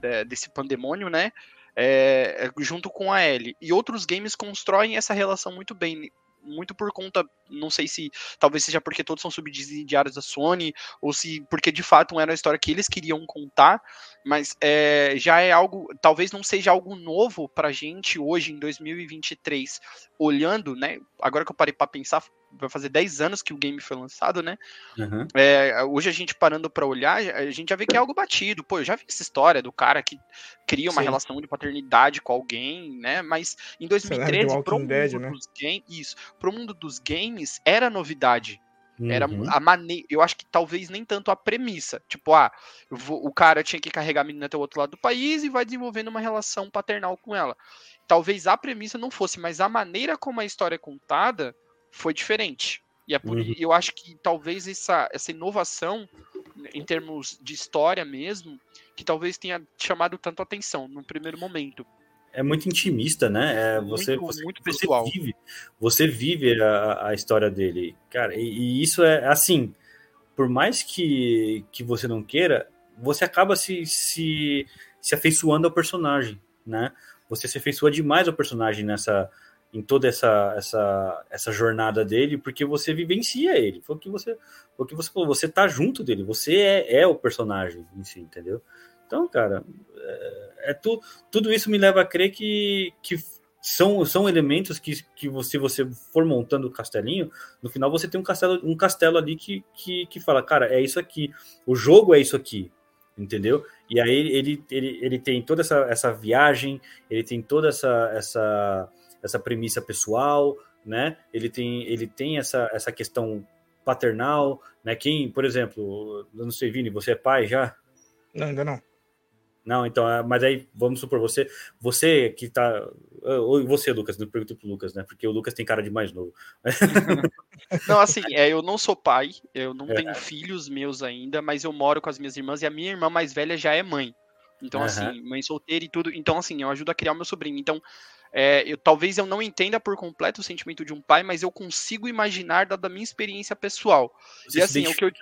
de, desse pandemônio, né? É, junto com a Ellie. E outros games constroem essa relação muito bem muito por conta, não sei se talvez seja porque todos são subsidiários da Sony, ou se porque de fato era a história que eles queriam contar, mas é, já é algo, talvez não seja algo novo pra gente hoje em 2023, olhando, né? Agora que eu parei para pensar, vai fazer 10 anos que o game foi lançado, né? Uhum. É, hoje a gente parando para olhar, a gente já vê que é algo batido. Pô, eu já vi essa história do cara que cria uma Sim. relação de paternidade com alguém, né? Mas em 2013, pro mundo, Dead, né? dos game, isso, pro mundo dos games, era novidade. Uhum. Era a maneira. Eu acho que talvez nem tanto a premissa. Tipo, ah, vou, o cara tinha que carregar a menina até o outro lado do país e vai desenvolvendo uma relação paternal com ela. Talvez a premissa não fosse, mas a maneira como a história é contada foi diferente. E é por, uhum. eu acho que talvez essa, essa inovação, em termos de história mesmo, que talvez tenha chamado tanto atenção no primeiro momento.
É muito intimista, né? É, você, muito, você, muito. Você vive, você vive a, a história dele, cara. E, e, isso é assim, por mais que, que você não queira, você acaba se, se se afeiçoando ao personagem, né? Você se afeiçoa demais ao personagem nessa em toda essa, essa, essa jornada dele, porque você vivencia ele. Foi o que você, o que você falou, você tá junto dele, você é, é o personagem em si, entendeu? Então, cara, é, é tu, tudo isso me leva a crer que, que são, são elementos que, que você, você for montando o castelinho, no final você tem um castelo, um castelo ali que, que, que fala, cara, é isso aqui, o jogo é isso aqui, entendeu? E aí ele, ele, ele tem toda essa, essa viagem, ele tem toda essa, essa, essa premissa pessoal, né? Ele tem, ele tem essa, essa questão paternal, né? Quem, por exemplo, eu não sei, Vini, você é pai já?
Não, ainda não.
Não, então, é, mas aí vamos supor você, você que tá, ou você, Lucas, não pergunto pro Lucas, né? Porque o Lucas tem cara de mais novo.
não, assim, é, eu não sou pai, eu não é. tenho filhos meus ainda, mas eu moro com as minhas irmãs e a minha irmã mais velha já é mãe. Então, uhum. assim, mãe solteira e tudo. Então, assim, eu ajudo a criar o meu sobrinho. Então, é, eu, talvez eu não entenda por completo o sentimento de um pai, mas eu consigo imaginar dada a minha experiência pessoal. Você e assim, é o que eu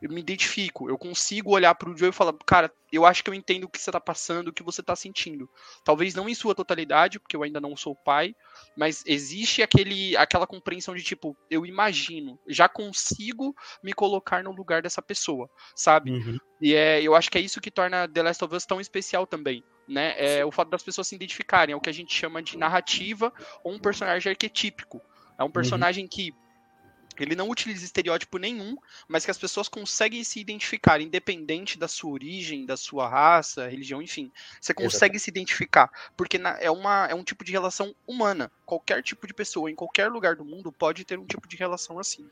eu me identifico, eu consigo olhar para o Joe e falar, cara, eu acho que eu entendo o que você está passando, o que você está sentindo. Talvez não em sua totalidade, porque eu ainda não sou pai, mas existe aquele, aquela compreensão de tipo, eu imagino, já consigo me colocar no lugar dessa pessoa, sabe? Uhum. E é, eu acho que é isso que torna The Last of Us tão especial também. Né, é o fato das pessoas se identificarem, é o que a gente chama de narrativa ou um personagem arquetípico. É um uhum. personagem uhum. que ele não utiliza estereótipo nenhum, mas que as pessoas conseguem se identificar, independente da sua origem, da sua raça, religião, enfim. Você consegue Exatamente. se identificar, porque é, uma, é um tipo de relação humana. Qualquer tipo de pessoa, em qualquer lugar do mundo, pode ter um tipo de relação assim.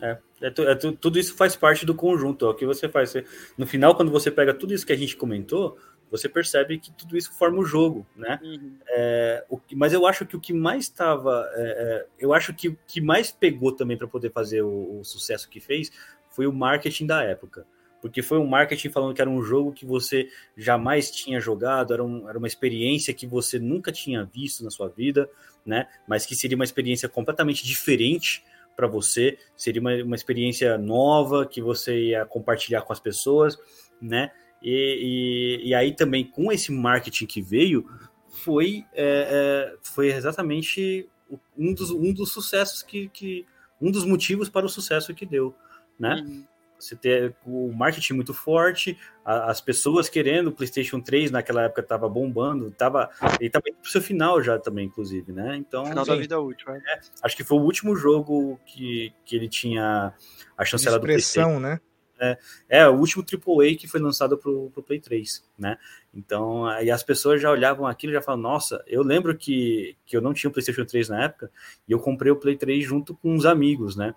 É, é, tu, é tu, tudo isso faz parte do conjunto. Ó, o que você faz? Você, no final, quando você pega tudo isso que a gente comentou, você percebe que tudo isso forma o jogo, né? Uhum. É, o, mas eu acho que o que mais estava, é, é, eu acho que o que mais pegou também para poder fazer o, o, sucesso que fez foi o marketing da época, porque foi um marketing falando que era um jogo que você jamais tinha jogado, era, um, era uma experiência que você nunca tinha visto na sua vida, né? Mas que seria uma experiência completamente diferente para você, seria uma, uma experiência nova que você ia compartilhar com as pessoas, né? E, e, e, aí também com esse marketing que veio foi, é, é, foi exatamente um dos, um dos sucessos que, que um dos motivos para o sucesso que deu, né? Uhum. Você ter o marketing muito forte, as pessoas querendo o PlayStation 3 naquela época estava bombando, tava, ele estava indo para o seu final já também, inclusive, né? Então,
final da vida útil. É.
É, acho que foi o último jogo que, que ele tinha a chancela do PlayStation,
né?
É, é o último AAA que foi lançado para o Play 3, né? Então, aí as pessoas já olhavam aquilo e já falavam, nossa, eu lembro que, que eu não tinha o PlayStation 3 na época, e eu comprei o Play 3 junto com uns amigos, né?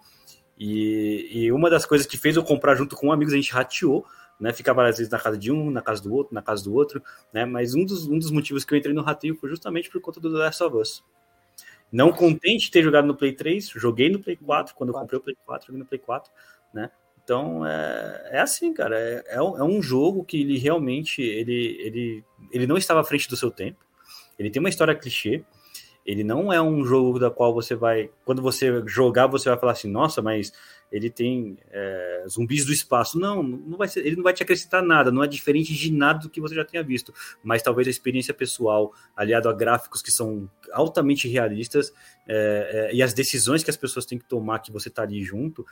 E, e uma das coisas que fez eu comprar junto com amigos, a gente rateou, né? Ficava às vezes na casa de um, na casa do outro, na casa do outro, né? Mas um dos, um dos motivos que eu entrei no rateio foi justamente por conta do The Last of Us. Não contente de ter jogado no Play 3, joguei no Play 4, quando eu comprei o Play 4, joguei no Play 4, né? Então é, é assim, cara. É, é, é, um jogo que ele realmente ele, ele, ele não estava à frente do seu tempo. Ele tem uma história clichê. Ele não é um jogo da qual você vai. Quando você jogar, você vai falar assim, nossa, mas ele tem é, zumbis do espaço. Não, não vai ser, ele não vai te acrescentar nada, não é diferente de nada do que você já tenha visto. Mas talvez a experiência pessoal, aliado a gráficos que são altamente realistas, é, é, e as decisões que as pessoas têm que tomar que você está ali junto,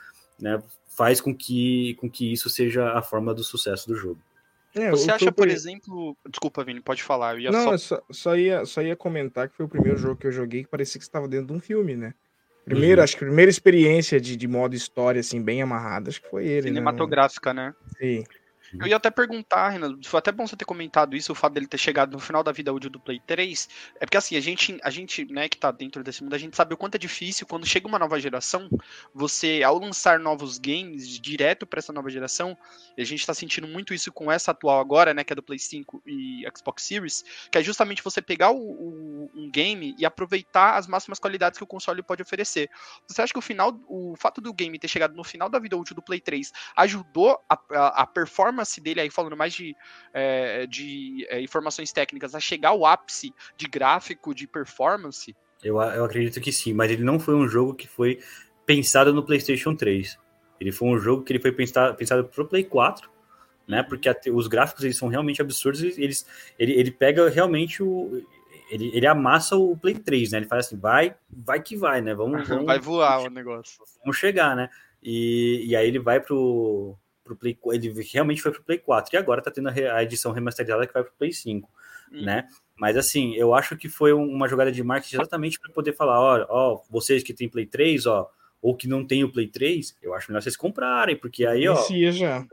né, faz com que, com que isso seja a forma do sucesso do jogo.
É, Você acha, por exemplo. Desculpa, Vini, pode falar.
Não, só... Só, só, ia, só ia comentar que foi o primeiro jogo que eu joguei que parecia que estava dentro de um filme, né? Primeiro, uhum. acho que a primeira experiência de, de modo história, assim, bem amarrada, acho que foi ele.
Né? Cinematográfica, né?
né? Sim.
Eu ia até perguntar, Renan, foi até bom você ter comentado isso, o fato dele ter chegado no final da vida útil do Play 3. É porque assim, a gente, a gente, né, que tá dentro desse mundo, a gente sabe o quanto é difícil quando chega uma nova geração, você, ao lançar novos games direto para essa nova geração, e a gente tá sentindo muito isso com essa atual agora, né, que é do Play 5 e Xbox Series, que é justamente você pegar o, o, um game e aproveitar as máximas qualidades que o console pode oferecer. Você acha que o final, o fato do game ter chegado no final da vida útil do Play 3 ajudou a, a, a performance performance dele, aí falando mais de, é, de é, informações técnicas, a chegar ao ápice de gráfico, de performance?
Eu, eu acredito que sim, mas ele não foi um jogo que foi pensado no PlayStation 3. Ele foi um jogo que ele foi pensado, pensado para o Play 4, né? Porque a, os gráficos eles são realmente absurdos. Eles, ele, ele pega realmente o. Ele, ele amassa o Play 3, né? Ele faz assim, vai, vai que vai, né? Vamos, vamos
vai voar o negócio.
Vamos chegar, né? E, e aí ele vai pro, pro Play ele realmente foi pro Play 4 e agora tá tendo a, edição remasterizada que vai pro Play 5, hum. né? Mas assim, eu acho que foi uma jogada de marketing exatamente para poder falar, ó, ó, vocês que tem Play 3, ó, ou que não tem o Play 3, eu acho melhor vocês comprarem, porque aí, ó,
já.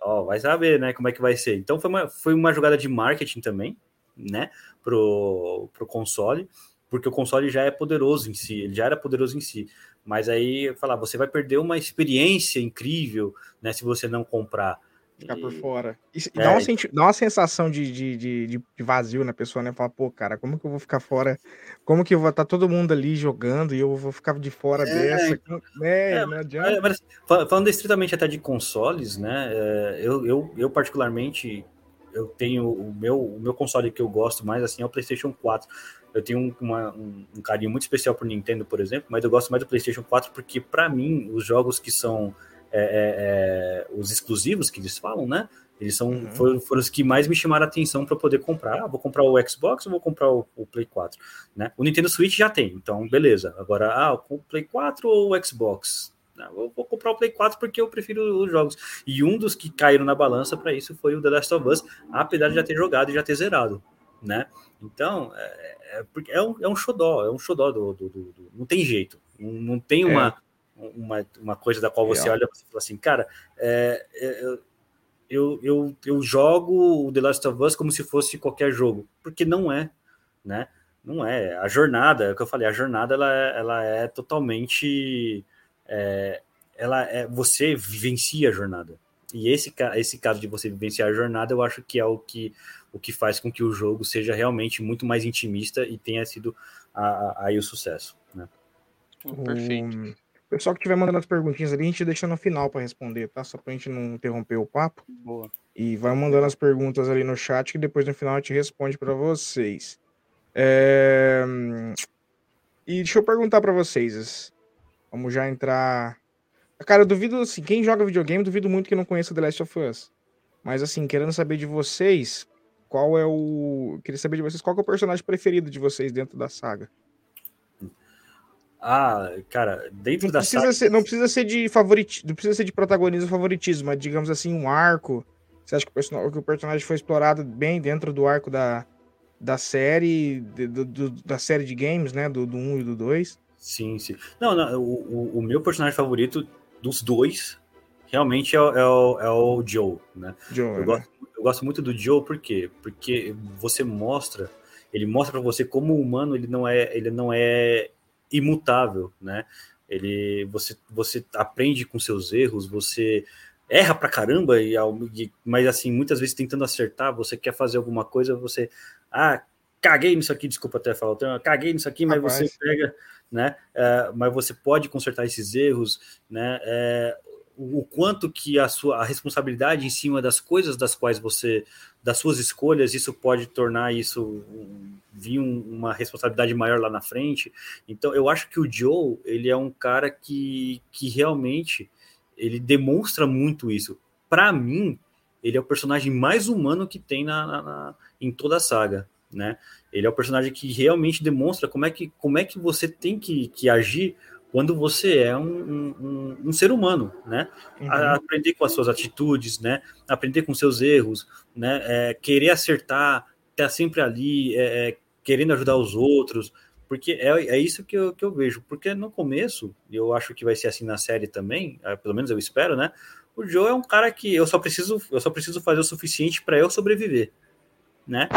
ó, vai saber, né, como é que vai ser. Então foi uma, foi uma jogada de marketing também, né, pro, pro console, porque o console já é poderoso em si, ele já era poderoso em si. Mas aí, falar, você vai perder uma experiência incrível, né, se você não comprar.
Ficar por fora. E, é, dá, uma, dá uma sensação de, de, de, de, vazio na pessoa, né? Falar, pô, cara, como que eu vou ficar fora? Como que eu vou estar tá todo mundo ali jogando e eu vou ficar de fora é, dessa? É, é, não adianta.
Mas, falando estritamente até de consoles, né? É, eu, eu, eu particularmente eu tenho o meu, o meu console que eu gosto mais assim é o PlayStation 4. Eu tenho uma, um, um, carinho muito especial por Nintendo, por exemplo, mas eu gosto mais do PlayStation 4 porque, para mim, os jogos que são é, é, é, os exclusivos que eles falam, né? Eles são, uhum. foram, foram, os que mais me chamaram a atenção para poder comprar. Ah, vou comprar o Xbox ou vou comprar o, o, Play 4? Né? O Nintendo Switch já tem, então beleza. Agora, ah, o Play 4 ou o Xbox? eu vou comprar o Play 4 porque eu prefiro os jogos. E um dos que caíram na balança para isso foi o The Last of Us, apesar de já ter jogado e já ter zerado, né? Então, é, é, é, um, é um xodó, é um xodó do, do, do, do não tem jeito, não, não tem uma, é. uma, uma coisa da qual você olha e fala assim, cara, é, é, eu, eu, eu jogo o The Last of Us como se fosse qualquer jogo, porque não é, né? Não é. A jornada, é o que eu falei, a jornada ela é, ela é totalmente é, ela é, você vivencia a jornada. E esse, esse caso de você vivenciar a jornada, eu acho que é o que, o que faz com que o jogo seja realmente muito mais intimista e tenha sido aí o sucesso. Né?
Perfeito. O pessoal que estiver mandando as perguntinhas ali, a gente deixa no final para responder, tá? Só para a gente não interromper o papo.
Boa.
E vai mandando as perguntas ali no chat que depois no final a gente responde para vocês. É... E deixa eu perguntar para vocês. Vamos já entrar. Cara, eu duvido, assim, quem joga videogame, duvido muito que não conheça The Last of Us. Mas, assim, querendo saber de vocês, qual é o. Queria saber de vocês qual é o personagem preferido de vocês dentro da saga.
Ah, cara, dentro não da
saga. Ser, não precisa ser de favorito, não precisa ser de protagonismo favoritismo, mas digamos assim, um arco. Você acha que o, person... que o personagem foi explorado bem dentro do arco da, da série, do, do, da série de games, né? Do, do 1 e do 2?
Sim, sim. Não, não o, o, meu personagem favorito dos dois realmente é, é, o, é o Joe, né? Joe, eu, é. gosto, gosto muito do Joe, por quê? Porque você mostra, ele mostra para você como o humano ele não é, ele não é imutável, né? Ele, você, você aprende com seus erros, você erra pra caramba, e, mas assim, muitas vezes tentando acertar, você quer fazer alguma coisa, você, ah, caguei nisso aqui, desculpa até falar, caguei nisso aqui, mas Rapaz. você pega né? É, mas você pode consertar esses erros, né? É, o, quanto que a sua a responsabilidade em cima das coisas das quais você das suas escolhas isso pode tornar isso vir um, uma responsabilidade maior lá na frente. Então eu acho que o Joe ele é um cara que, que realmente ele demonstra muito isso. Para mim ele é o personagem mais humano que tem na, na, na em toda a saga né? Ele é o personagem que realmente demonstra como é que, como é que você tem que, que agir quando você é um, um, um ser humano, né? Uhum. aprender com as suas atitudes, né? Aprender com seus erros, né? É, querer acertar, estar sempre ali, é, é, querendo ajudar os outros, porque é, é isso que eu, que eu vejo. Porque no começo, eu acho que vai ser assim na série também, é, pelo menos eu espero, né? O Joe é um cara que eu só preciso, eu só preciso fazer o suficiente para eu sobreviver, né?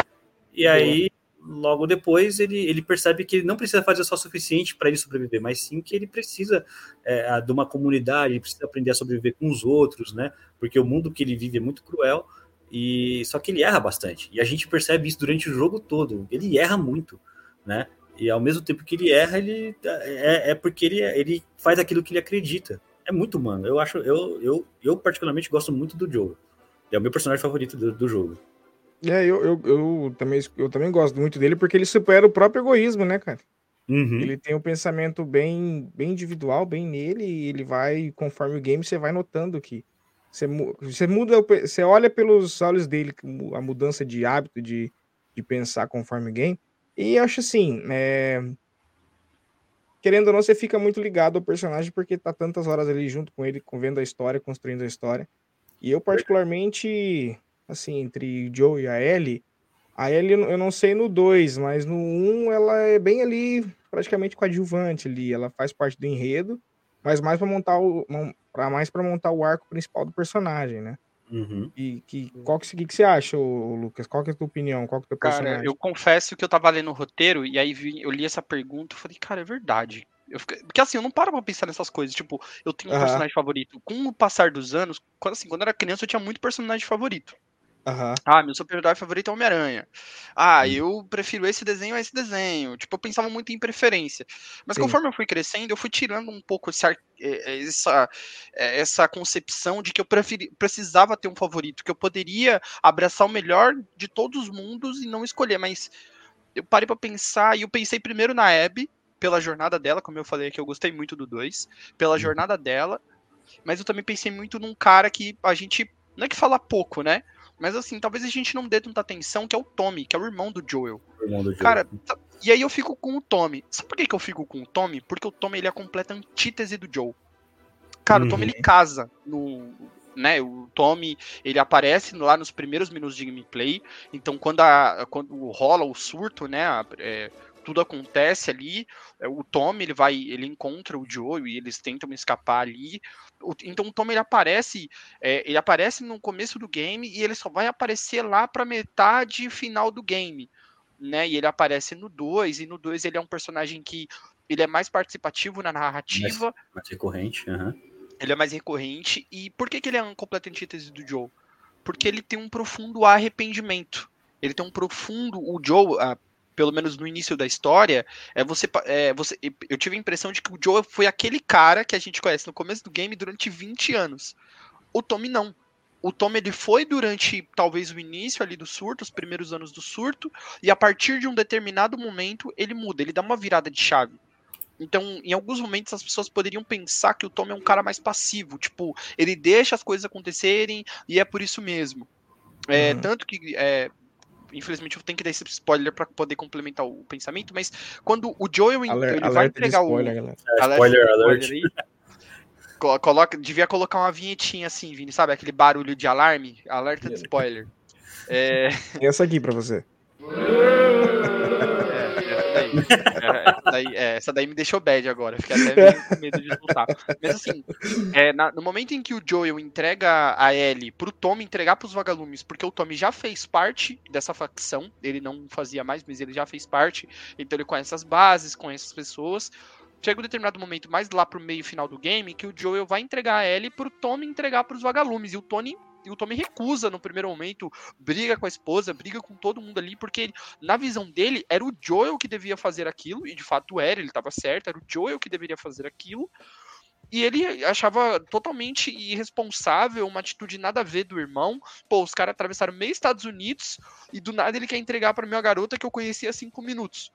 E aí logo depois ele, ele percebe que ele não precisa fazer só o suficiente para ele sobreviver, mas sim que ele precisa é, de uma comunidade, ele precisa aprender a sobreviver com os outros, né? Porque o mundo que ele vive é muito cruel e só que ele erra bastante. E a gente percebe isso durante o jogo todo. Ele erra muito, né? E ao mesmo tempo que ele erra, ele é, é porque ele, ele faz aquilo que ele acredita. É muito humano. Eu acho, eu, eu, eu particularmente gosto muito do Joe. É o meu personagem favorito do, do jogo.
É, eu, eu, eu, também, eu também gosto muito dele porque ele supera o próprio egoísmo, né, cara? Uhum. Ele tem um pensamento bem, bem individual, bem nele, e ele vai, conforme o game, você vai notando que Você, você muda, você olha pelos olhos dele a mudança de hábito de, de pensar conforme o game. E acho assim, é... querendo ou não, você fica muito ligado ao personagem porque tá tantas horas ali junto com ele, vendo a história, construindo a história. E eu, particularmente, assim, entre o Joe e a Ellie, a Ellie eu não sei no 2, mas no 1 um, ela é bem ali, praticamente coadjuvante ali. Ela faz parte do enredo, mas mais para montar o. Pra, mais para montar o arco principal do personagem, né? Uhum. E que, qual que, que, que você acha, Lucas? Qual que é a tua opinião? Qual que é o teu
personagem? Cara, eu confesso que eu tava lendo o roteiro e aí vi, eu li essa pergunta e falei, cara, é verdade. Eu fiquei, porque assim, eu não paro pra pensar nessas coisas. Tipo, eu tenho um uhum. personagem favorito. Com o passar dos anos, quando, assim, quando eu era criança, eu tinha muito personagem favorito. Uhum. Ah, meu super-herói favorito é Homem-Aranha. Ah, uhum. eu prefiro esse desenho a esse desenho. Tipo, eu pensava muito em preferência. Mas Sim. conforme eu fui crescendo, eu fui tirando um pouco essa, essa, essa concepção de que eu preferi, precisava ter um favorito, que eu poderia abraçar o melhor de todos os mundos e não escolher. Mas eu parei para pensar e eu pensei primeiro na Abby, pela jornada dela, como eu falei que eu gostei muito do 2, pela uhum. jornada dela. Mas eu também pensei muito num cara que a gente. Não é que fala pouco, né? Mas assim, talvez a gente não dê tanta atenção, que é o Tommy, que é o irmão do Joel. Irmão do Joel. Cara, e aí eu fico com o Tommy. Sabe por que, que eu fico com o Tommy? Porque o Tommy ele é a completa antítese do Joe. Cara, uhum. o Tommy ele uhum. casa no. Né, o Tommy ele aparece lá nos primeiros minutos de gameplay. Então, quando, a, quando rola o surto, né? É, tudo acontece ali. É, o Tommy ele vai, ele encontra o Joe e eles tentam escapar ali. Então o Tommy ele aparece, é, ele aparece no começo do game e ele só vai aparecer lá para metade final do game, né? E ele aparece no 2 e no 2 ele é um personagem que ele é mais participativo na narrativa, mais,
mais recorrente, uhum.
Ele é mais recorrente e por que que ele é um completo antítese do Joe? Porque ele tem um profundo arrependimento. Ele tem um profundo. O Joe, pelo menos no início da história, é você, é, você. Eu tive a impressão de que o Joe foi aquele cara que a gente conhece no começo do game durante 20 anos. O Tommy não. O Tommy ele foi durante talvez o início ali do surto, os primeiros anos do surto, e a partir de um determinado momento ele muda, ele dá uma virada de chave. Então, em alguns momentos as pessoas poderiam pensar que o Tommy é um cara mais passivo, tipo, ele deixa as coisas acontecerem e é por isso mesmo. É, uhum. Tanto que é, infelizmente eu tenho que dar esse spoiler para poder complementar o pensamento, mas quando o Joel Aler, ele vai entregar spoiler, o
é, spoiler alert, alert.
Aí, coloca, devia colocar uma vinhetinha assim, Vini, sabe aquele barulho de alarme, alerta de spoiler.
É... Essa aqui para você.
É, essa, é, essa daí me deixou bad agora. Fiquei até meio com medo de lutar. Mas assim, é, na, no momento em que o Joel entrega a Ellie pro Tommy entregar pros vagalumes, porque o Tommy já fez parte dessa facção, ele não fazia mais, mas ele já fez parte, então ele conhece as bases, conhece as pessoas. Chega um determinado momento, mais lá pro meio final do game, que o Joel vai entregar a Ellie pro Tommy entregar pros vagalumes. E o Tony e o Tommy recusa no primeiro momento, briga com a esposa, briga com todo mundo ali, porque na visão dele era o Joel que devia fazer aquilo, e de fato era, ele estava certo, era o Joel que deveria fazer aquilo. E ele achava totalmente irresponsável, uma atitude nada a ver do irmão. Pô, os caras atravessaram meio Estados Unidos e do nada ele quer entregar para minha garota que eu conheci há cinco minutos.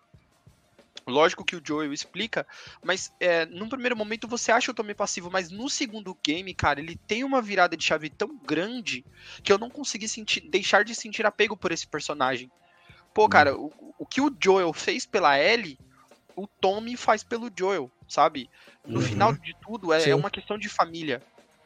Lógico que o Joel explica, mas é, num primeiro momento você acha o Tommy passivo, mas no segundo game, cara, ele tem uma virada de chave tão grande que eu não consegui sentir, deixar de sentir apego por esse personagem. Pô, cara, hum. o, o que o Joel fez pela Ellie, o Tommy faz pelo Joel, sabe? No uhum. final de tudo, é, é, uma questão de família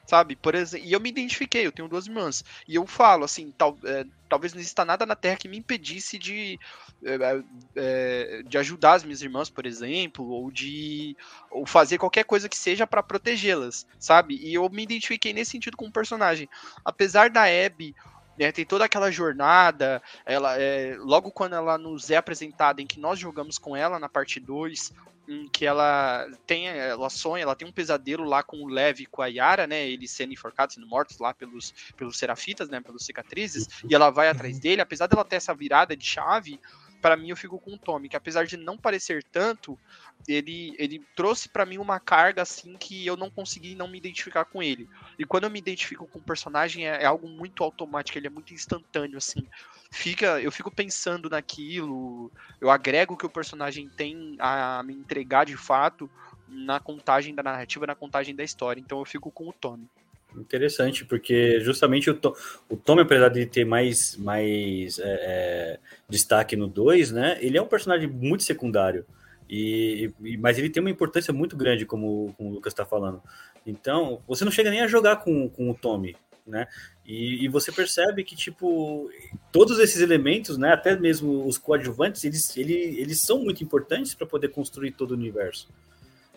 sabe? Por exemplo, e eu me identifiquei, eu tenho duas irmãs. E eu falo, assim, tal, é, talvez não exista nada na Terra que me impedisse de, é, é, é de ajudar as minhas irmãs, por exemplo, ou de ou fazer qualquer coisa que seja para protegê-las, sabe? E eu me identifiquei nesse sentido com o personagem. Apesar da Abby né, tem toda aquela jornada, ela é, logo quando ela nos é apresentada em que nós jogamos com ela na parte 2, em que ela tem, ela sonha, ela tem um pesadelo lá com o Levi com a Yara, né? Eles sendo enforcados, sendo mortos lá pelos, pelos serafitas, né? Pelos cicatrizes, e ela vai atrás dele, apesar dela ter essa virada de chave, para mim eu fico com o Tommy, que apesar de não parecer tanto, ele, ele trouxe para mim uma carga assim que eu não consegui não me identificar com ele. E quando eu me identifico com o personagem é, é algo muito automático, ele é muito instantâneo assim. Fica, eu fico pensando naquilo, eu agrego o que o personagem tem a me entregar de fato na contagem da narrativa, na contagem da história. Então eu fico com o Tommy.
interessante, porque justamente o, Tom, o Tom, apesar de ter mais, mais é, é, destaque no 2, né? Ele é um personagem muito secundário. E, e, mas ele tem uma importância muito grande, como, como o Lucas está falando. Então, você não chega nem a jogar com, com o Tommy, né? E, e, você percebe que, tipo, todos esses elementos, né? Até mesmo os coadjuvantes, eles, eles, são muito importantes para poder construir todo o universo.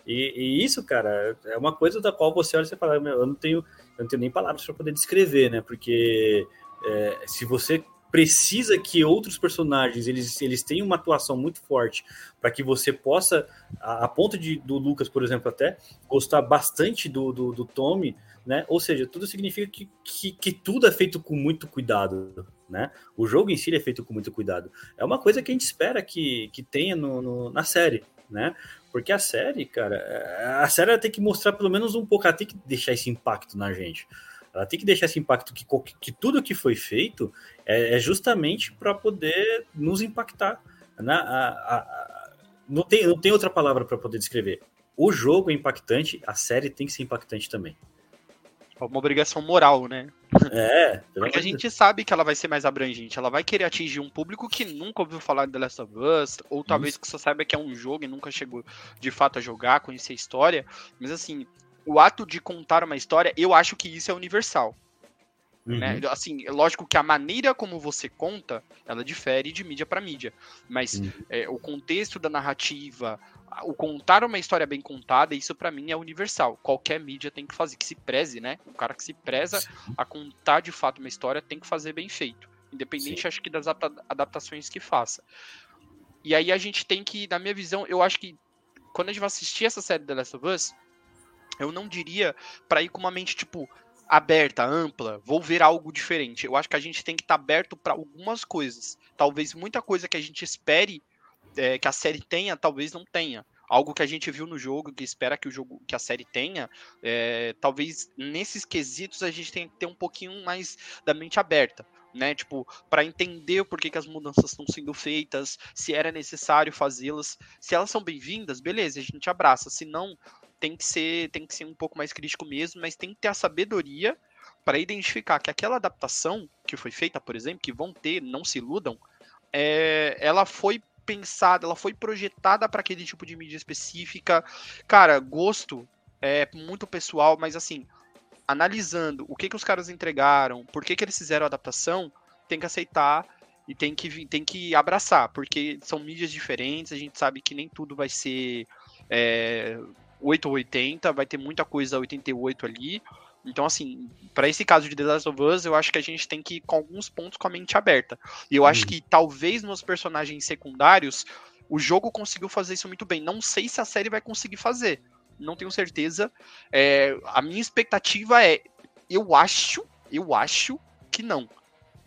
E, e, isso, cara, é uma coisa da qual você olha e você fala, eu não tenho, eu não tenho nem palavras para poder descrever, né? Porque é, se você precisa que outros personagens eles, eles tenham uma atuação muito forte para que você possa, a, a, ponto de do Lucas, por exemplo, até gostar bastante do, do, do Tommy, né? Ou seja, tudo significa que, que, que, tudo é feito com muito cuidado, né? O jogo em si é feito com muito cuidado. É uma coisa que a gente espera que, que tenha no, no na série, né? Porque a série, cara, a série tem que mostrar pelo menos um pouco, ela tem que deixar esse impacto na gente. Ela tem que deixar esse impacto que, que tudo que foi feito é, é justamente para poder nos impactar. Né? A, a, a, não, tem, não tem outra palavra para poder descrever. O jogo é impactante, a série tem que ser impactante também.
É uma obrigação moral, né?
É.
Porque a gente sabe que ela vai ser mais abrangente. Ela vai querer atingir um público que nunca ouviu falar de The Last of Us, ou talvez Isso. que só saiba que é um jogo e nunca chegou de fato a jogar, conhecer a história. Mas assim, o ato de contar uma história, eu acho que isso é universal. Né? Uhum. Né? Assim, é lógico que a maneira como você conta, ela difere de mídia para mídia. Mas uhum. é, o contexto da narrativa, o contar uma história bem contada, isso para mim é universal. Qualquer mídia tem que fazer, que se preze, né? O cara que se preza a contar de fato uma história tem que fazer bem feito. Independente, Sim. acho que das adaptações que faça. E aí a gente tem que, na minha visão, eu acho que quando a gente vai assistir essa série The Last of Us, eu não diria para ir com uma mente tipo aberta, ampla, vou ver algo diferente. Eu acho que a gente tem que estar tá aberto para algumas coisas. Talvez muita coisa que a gente espere é, que a série tenha, talvez não tenha. Algo que a gente viu no jogo, que espera que o jogo, que a série tenha, é, talvez nesses quesitos a gente tenha que ter um pouquinho mais da mente aberta né? Tipo, para entender por que, que as mudanças estão sendo feitas, se era necessário fazê-las. Se elas são bem-vindas, beleza, a gente abraça. Se não, tem que ser, tem que ser um pouco mais crítico mesmo, mas tem que ter a sabedoria para identificar que aquela adaptação que foi feita, por exemplo, que vão ter, não se iludam, é, ela foi pensada, ela foi projetada para aquele tipo de mídia específica. Cara, gosto é muito pessoal, mas assim, analisando o que, que os caras entregaram, por que, que eles fizeram a adaptação, tem que aceitar e tem que, tem que abraçar, porque são mídias diferentes, a gente sabe que nem tudo vai ser é, 8 ou 80, vai ter muita coisa 88 ali. Então, assim, para esse caso de The Last of Us, eu acho que a gente tem que ir com alguns pontos com a mente aberta. E eu acho que talvez nos personagens secundários, o jogo conseguiu fazer isso muito bem. Não sei se a série vai conseguir fazer. Não tenho certeza. É, a minha expectativa é. Eu acho, eu acho que não.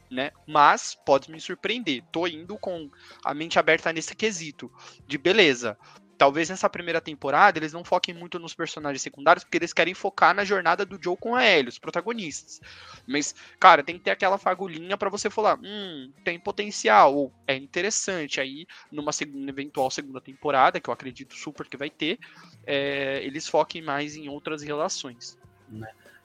Né? Mas pode me surpreender. Tô indo com a mente aberta nesse quesito. De beleza talvez nessa primeira temporada eles não foquem muito nos personagens secundários, porque eles querem focar na jornada do Joe com a Ellie, os protagonistas. Mas, cara, tem que ter aquela fagulhinha para você falar, hum, tem potencial, ou é interessante. Aí, numa segunda, eventual segunda temporada, que eu acredito super que vai ter, é, eles foquem mais em outras relações.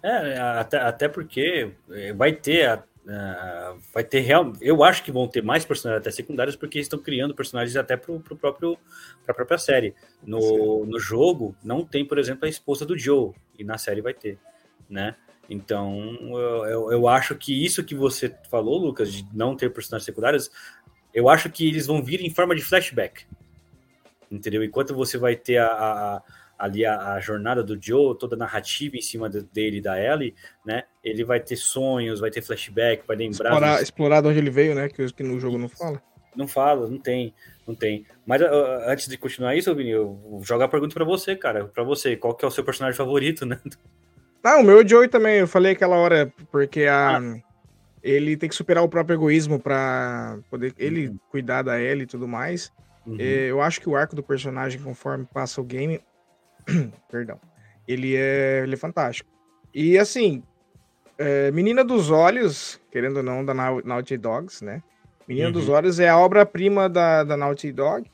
É, até, até porque é, vai ter Uh, vai ter real. Eu acho que vão ter mais personagens até secundários porque estão criando personagens até para o próprio para a própria série. No, no jogo não tem, por exemplo, a esposa do Joe e na série vai ter, né? Então eu, eu, eu acho que isso que você falou, Lucas, de não ter personagens secundários, eu acho que eles vão vir em forma de flashback, entendeu? Enquanto você vai ter a, a ali a, a, jornada do Joe, toda a narrativa em cima dele e da Ellie, né? Ele vai ter sonhos, vai ter flashback, vai lembrar.
Explorar, dos... explorar de onde ele veio, né? Que, que no jogo não fala.
Não fala, não tem, não tem. Mas uh, antes de continuar isso, Vini, eu vou jogar a pergunta para você, cara. Para você, qual que é o seu personagem favorito, né?
Ah, o meu é Joey também. Eu falei aquela hora, porque a. Ah. Ele tem que superar o próprio egoísmo para poder ele uhum. cuidar da Ellie e tudo mais. Uhum. É, eu acho que o arco do personagem, conforme passa o game, Perdão. Ele é, ele é fantástico. E assim, é, Menina dos Olhos, querendo ou não, da Naughty Dogs, né? Menina uhum. dos Olhos é a obra-prima da, da Naughty Dog.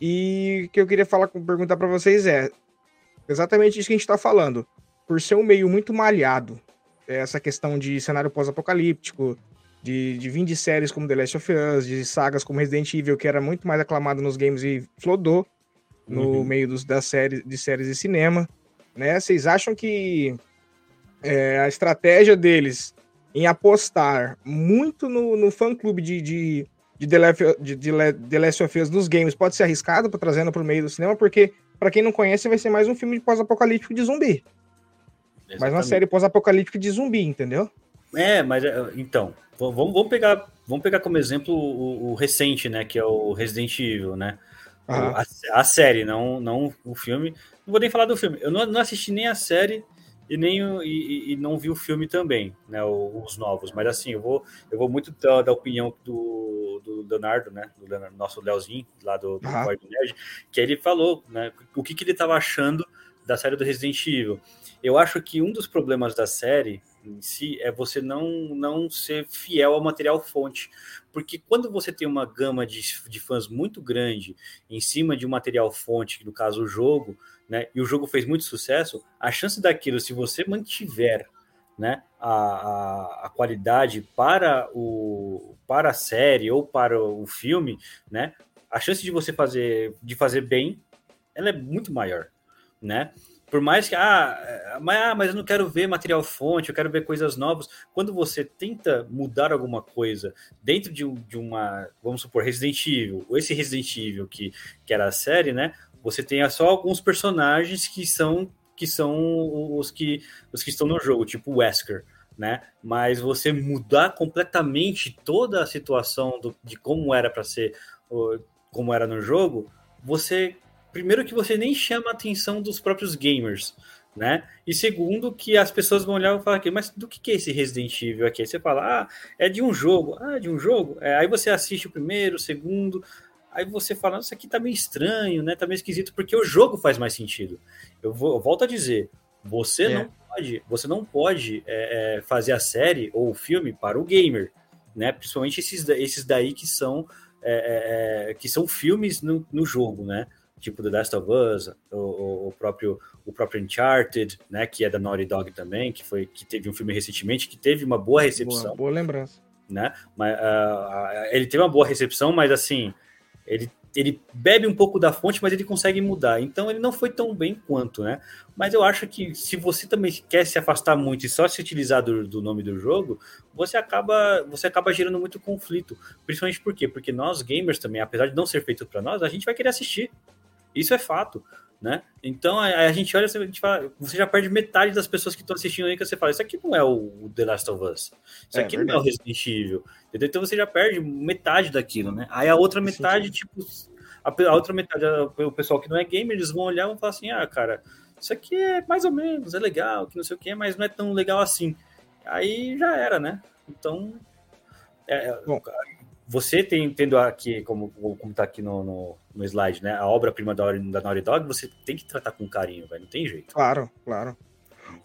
E o que eu queria falar, perguntar para vocês é exatamente isso que a gente tá falando. Por ser um meio muito malhado, essa questão de cenário pós-apocalíptico, de, de vir de séries como The Last of Us, de sagas como Resident Evil, que era muito mais aclamado nos games e flodou no uhum. meio dos, das séries, de séries de cinema. Né? Vocês acham que é, a estratégia deles em apostar muito no, no fã-clube de, de, de, The Last, de, de The Last of Us nos games pode ser arriscado para trazendo para o meio do cinema, porque, para quem não conhece, vai ser mais um filme pós-apocalíptico de zumbi. Exatamente. Mais uma série pós-apocalíptica de zumbi, entendeu?
É, mas é, então, vamos, vamos, pegar, vamos pegar como exemplo o, o, recente, né? Que é o Resident Evil, né? A, a, série, não, não o filme. Não vou nem falar do filme. Eu não, não assisti nem a série e nem e, e, não vi o filme também, né? Os novos. Mas assim, eu vou, eu vou muito da, da opinião do, do Leonardo, né? Do Leonardo, nosso Leozinho, lá do, do uhum. Nerd, que ele falou, né? O que, que ele estava achando da série do Resident Evil. Eu acho que um dos problemas da série em si é você não, não ser fiel ao material fonte. Porque quando você tem uma gama de, de fãs muito grande em cima de um material fonte, no caso o jogo, né, e o jogo fez muito sucesso, a chance daquilo, se você mantiver né, a, a, qualidade para, o, para a série ou para o filme, né, a chance de você fazer, de fazer bem, ela é muito maior, né? Por mais que, ah mas, ah, mas eu não quero ver material fonte, eu quero ver coisas novas. Quando você tenta mudar alguma coisa dentro de, de uma, vamos supor, Resident Evil, ou esse Resident Evil que, que era a série, né? Você tem só alguns personagens que são que são os que os que estão no jogo, tipo Wesker, né? Mas você mudar completamente toda a situação do, de como era para ser, como era no jogo, você primeiro que você nem chama a atenção dos próprios gamers, né? E segundo que as pessoas vão olhar e falar aqui, mas do que é esse Resident Evil aqui? Aí você fala, ah, é de um jogo, ah, de um jogo. É, aí você assiste o primeiro, o segundo, aí você fala, isso aqui tá meio estranho, né? Tá meio esquisito, porque o jogo faz mais sentido. Eu, vou, eu volto a dizer, você é. não pode, você não pode é, é, fazer a série ou o filme para o gamer, né? Principalmente esses, esses daí que são é, é, que são filmes no, no jogo, né? tipo The Last of Us, o, o, próprio o próprio Uncharted, né, que é da Naughty Dog também, que foi que teve um filme recentemente que teve uma boa recepção.
Boa, boa lembrança.
Né? Mas, uh, ele teve uma boa recepção, mas assim, ele, ele bebe um pouco da fonte, mas ele consegue mudar. Então ele não foi tão bem quanto, né? Mas eu acho que se você também quer se afastar muito e só se utilizar do, do nome do jogo, você acaba você acaba gerando muito conflito. Principalmente por quê? Porque nós gamers também, apesar de não ser feito para nós, a gente vai querer assistir. Isso é fato. Né? Então a, a, gente olha, a gente fala, você já perde metade das pessoas que estão assistindo aí que você fala, isso aqui não é o, The Last of Us, isso é, aqui verdade. não é o Resident Evil, entendeu? Então você já perde metade daquilo, né? Aí a outra metade, tipo, a, a, outra metade, o pessoal que não é gamer, eles vão olhar e vão falar assim, ah, cara, isso aqui é mais ou menos, é legal, que não sei o que, mas não é tão legal assim. Aí já era, né? Então, é, Bom, você tem, tendo aqui, como, como tá aqui no, no, no slide, né? A obra-prima da, da Naughty Dog, você tem que tratar com carinho, velho. Não tem jeito.
Claro, claro.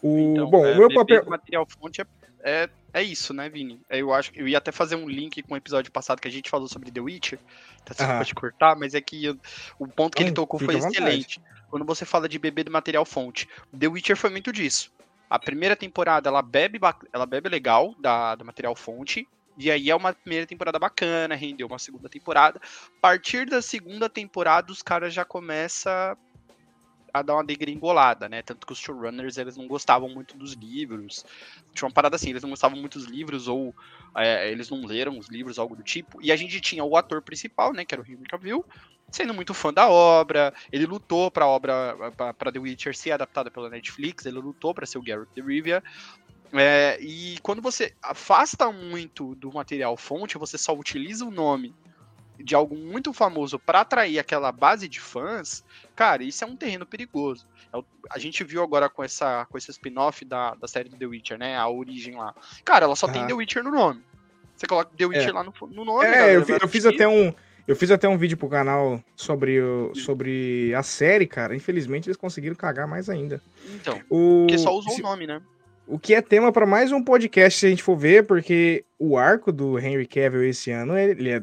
O, então, bom, é, o meu papel.
material fonte é, é, é, isso, né, Vini? Eu acho que eu ia até fazer um link com o episódio passado que a gente falou sobre The Witcher. Tá, você pode cortar, mas é que o ponto que ele tocou foi excelente. Quando você fala de beber do material fonte, The Witcher foi muito disso. A primeira temporada ela bebe, ela bebe legal da, do material fonte, e aí é uma primeira temporada bacana, rendeu uma segunda temporada. A partir da segunda temporada, os caras já começam a dar uma degringolada, né? Tanto que os showrunners, eles não gostavam muito dos livros. Tinha uma parada assim, eles não gostavam muito dos livros, ou é, eles não leram os livros, algo do tipo. E a gente tinha o ator principal, né? Que era o Henry Cavill, sendo muito fã da obra. Ele lutou para a obra, para The Witcher ser adaptada pela Netflix, ele lutou para ser o Geralt de Rivia. É, e quando você afasta muito do material fonte, você só utiliza o nome de algo muito famoso para atrair aquela base de fãs, cara, isso é um terreno perigoso. É a gente viu agora com essa com esse spin-off da, da série do The Witcher, né? A origem lá. Cara, ela só tem The Witcher no nome. Você coloca The Witcher é. lá no, no nome.
É, eu, eu fiz até um. Eu fiz até um vídeo pro canal sobre, o, sobre a série, cara. Infelizmente eles conseguiram cagar mais ainda.
Então, o... porque só usou Se... o nome, né?
O que é tema para mais um podcast se a gente for ver, porque o arco do Henry Cavill esse ano, ele é.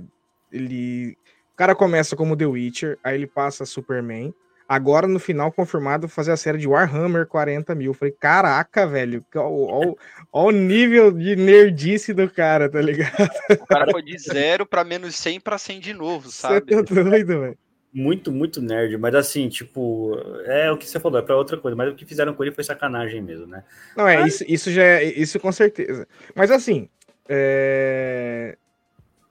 Ele, o cara começa como The Witcher, aí ele passa Superman, Agora, no final, confirmado fazer a série de Warhammer 40 mil. Falei, caraca, velho, olha o nível de nerdice do cara, tá ligado?
O cara foi de zero pra menos 100 pra 100 de novo, sabe?
Você tá doido, velho.
Muito, muito nerd, mas assim, tipo, é o que você falou, é pra outra coisa, mas o que fizeram com ele foi sacanagem mesmo, né?
Não, é, mas... isso, isso já é, isso com certeza. Mas assim, é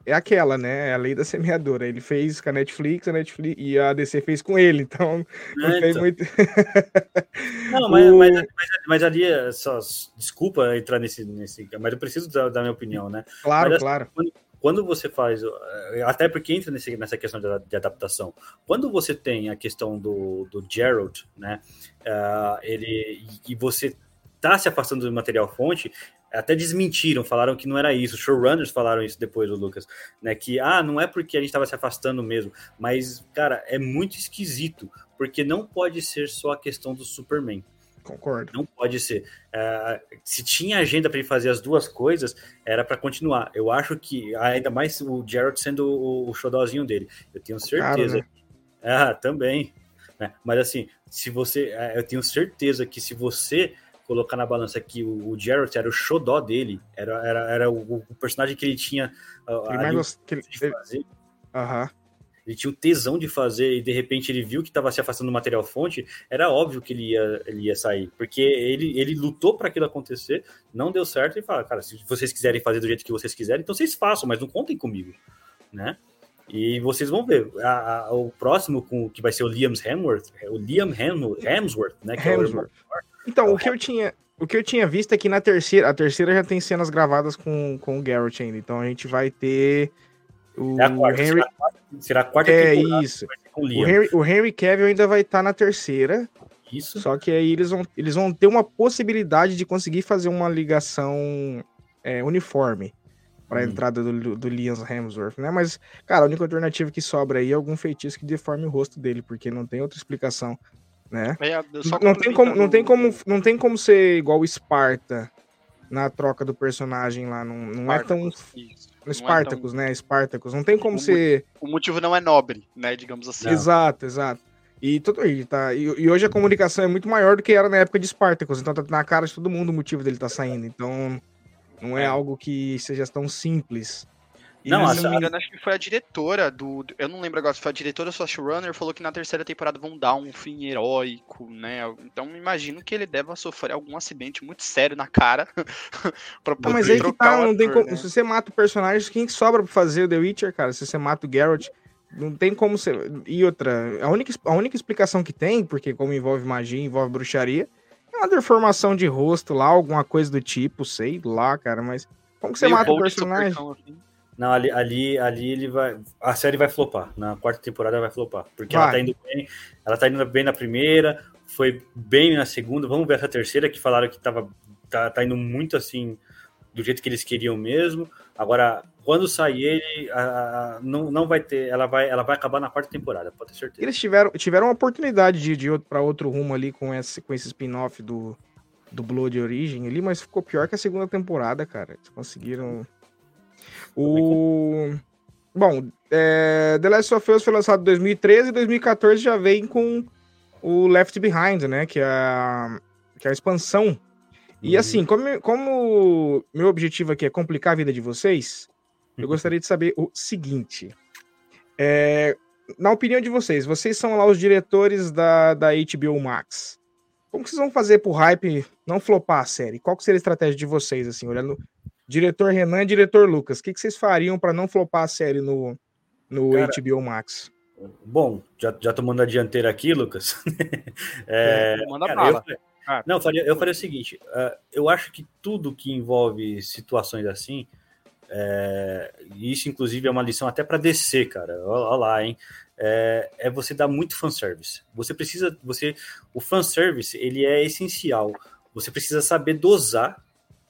é aquela, né? É a lei da semeadora. Ele fez com a Netflix, a Netflix e a DC fez com ele, então não é, tem então. muito.
não, mas, o... mas, mas, mas, ali, é só, desculpa entrar nesse, nesse. Mas eu preciso da, minha opinião, né?
Claro,
mas,
claro.
Quando, quando, você faz. Eh, até porque entra nesse, nessa questão de, de, adaptação. Quando você tem a questão do, do Gerald, né? Uh, ele, e você tá se afastando do material fonte, até desmentiram, falaram que não era isso. Showrunners falaram isso depois, o Lucas, né? Que ah, não é porque a gente estava se afastando mesmo, mas cara, é muito esquisito, porque não pode ser só a questão do Superman.
Concordo.
Não pode ser. Uh, se tinha agenda para ele fazer as duas coisas, era para continuar. Eu acho que ainda mais o Jared sendo o, o xodózinho dele. Eu tenho certeza. Claro, né? Ah, também. Né? Mas assim, se você, é, eu tenho certeza que se você colocar na balança que o, o era o xodó dele, era, era, era o, o personagem que ele tinha
uh, ele mais que ele,
fazer.
Aham.
Ele tinha o tesão de fazer e de repente ele viu que estava se afastando do material fonte, era óbvio que ele ia, ele ia sair, porque ele, ele lutou para aquilo acontecer, não deu certo e fala, cara, se vocês quiserem fazer do jeito que vocês quiserem, então vocês façam, mas não contem comigo, né? E vocês vão ver, a, a, o próximo com que vai ser o Liam Hemsworth, o Liam Hemsworth, né? Que
Hemsworth. É o então, o que eu tinha, o que eu tinha visto é que na terceira, a terceira já tem cenas gravadas com, com o Garrett ainda. Então a gente vai ter o é quarta, Henry.
Será a quarta, será a quarta
é isso. O Henry, o Henry Cavill ainda vai estar tá na terceira.
Isso.
Só que aí eles vão, eles vão ter uma possibilidade de conseguir fazer uma ligação é, uniforme para a hum. entrada do, do Liam Hemsworth, né? Mas, cara, a única alternativa que sobra aí é algum feitiço que deforme o rosto dele, porque não tem outra explicação né? É, não, tem como, não, tem como, não tem como ser igual o Esparta na troca do personagem lá. Não, não é tão. No Spartacus, é tão... né? Spartacus. Não tem como
o
ser.
O motivo não é nobre, né? Digamos assim.
Exato, exato. E, tudo, aí tá, e, e, hoje a comunicação é muito maior do que era na época de Spartacus. Então tá na cara de todo mundo o motivo dele tá saindo. Então não é, é. algo que seja tão simples.
E, não, se não me engano, acho que foi a diretora do. Eu não lembro agora se foi a diretora ou se a showrunner, falou que na terceira temporada vão dar um fim heróico, né? Então imagino que ele deva sofrer algum acidente muito sério na cara
pra poder não, mas aí que tá, não tem como, né? Se você mata o personagem, quem que sobra pra fazer o The Witcher, cara? Se você mata o Geralt, não tem como ser. E outra, a única, a única explicação que tem, porque como envolve magia, envolve bruxaria, é uma deformação de rosto lá, alguma coisa do tipo, sei lá, cara, mas. Como que você Meio mata o personagem? Assim.
Não, ali, ali, ali ele vai. A série vai flopar. Na quarta temporada vai flopar. Porque vai. ela tá indo bem. Ela tá indo bem na primeira, foi bem na segunda. Vamos ver essa terceira, que falaram que tava, tá, tá indo muito assim, do jeito que eles queriam mesmo. Agora, quando sair ele, a, a, não, não vai ter. Ela vai, ela vai acabar na quarta temporada, pode ter certeza.
Eles tiveram, tiveram uma oportunidade de, de outro, para outro rumo ali com esse, com esse spin-off do, do Blood Origin ali, mas ficou pior que a segunda temporada, cara. Eles conseguiram o... Bom, é, The Last of Us foi lançado em 2013 e 2014 já vem com o Left Behind, né? Que é a, que é a expansão. E uhum. assim, como, como meu objetivo aqui é complicar a vida de vocês, eu uhum. gostaria de saber o seguinte. É, na opinião de vocês, vocês são lá os diretores da, da HBO Max. Como que vocês vão fazer pro hype não flopar a série? Qual que seria a estratégia de vocês, assim, olhando Diretor Renan e diretor Lucas, o que, que vocês fariam para não flopar a série no, no Cara, HBO Max?
Bom, já, já tomando a dianteira aqui, Lucas. é, é, manda cara, bala. Eu, ah. Não, eu faria, eu faria o seguinte: uh, eu acho que tudo que envolve situações assim, é, isso inclusive é uma lição até para descer, cara. Olha lá, hein? É, é, você dar muito fanservice. Você precisa, você, o fanservice ele é essencial. Você precisa saber dosar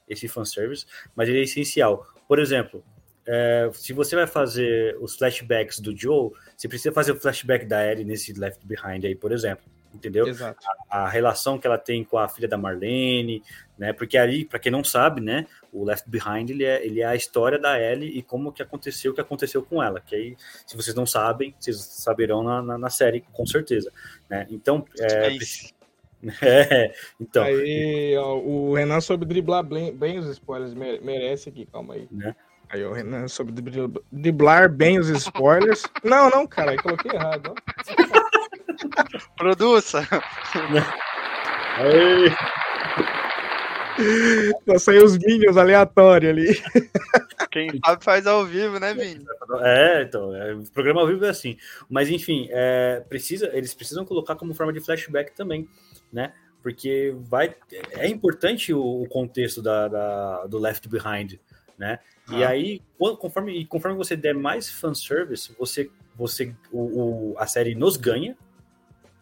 esse fanservice, mas ele é essencial. Por exemplo, é, se você vai fazer os flashbacks do Joe, você precisa fazer o flashback da Ellie nesse Left Behind aí, por exemplo. entendeu? A, a, relação que ela tem com a filha da Marlene, né? Porque ali, para quem não sabe, né, o Left Behind ele é, ele é a história da Ellie e como que aconteceu o que aconteceu com ela. Que aí, se vocês não sabem, vocês saberão na, na, na série com certeza, né? Então, é, é, então.
Aí, ó, o Renan soube driblar bem, bem os spoilers, merece aqui, calma aí. Né? Aí o Renan soube driblar bem os spoilers. não, não, cara, aí coloquei errado.
Produça!
Aí. Só saiu os Minions aleatórios ali.
Quem sabe faz ao vivo, né, Vini?
É, então, é, o programa ao vivo é assim. Mas enfim, é, precisa, eles precisam colocar como forma de flashback também, né? Porque vai, é importante o, o contexto da, da, do Left Behind, né? E ah. aí, conforme, conforme você der mais fanservice, você, você o, o, a série nos ganha,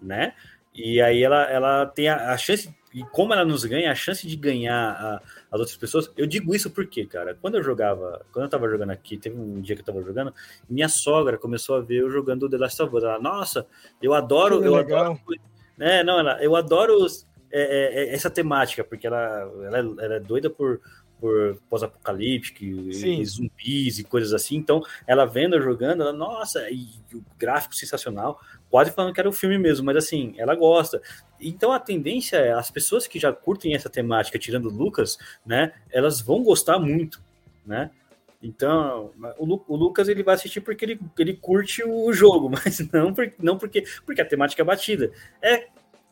né? E aí ela, ela tem a, a chance e como ela nos ganha, a chance de ganhar a, as outras pessoas. Eu digo isso porque, cara, quando eu jogava, quando eu tava jogando aqui, teve um dia que eu tava jogando, minha sogra começou a ver eu jogando The Last of Us. Ela, nossa, eu adoro, que eu legal. adoro. Né, não, ela, eu adoro é, é, é, essa temática, porque ela, ela, é, ela é doida por, por pós-apocalíptico, e zumbis e coisas assim. Então, ela vendo, jogando, ela, nossa, e, o gráfico sensacional quase falando que era o filme mesmo, mas assim, ela gosta. Então a tendência é as pessoas que já curtem essa temática, tirando o Lucas, né, elas vão gostar muito, né? Então, o, Lu, o, Lucas ele vai assistir porque ele, ele curte o jogo, mas não, por, não porque, porque a temática é batida. É,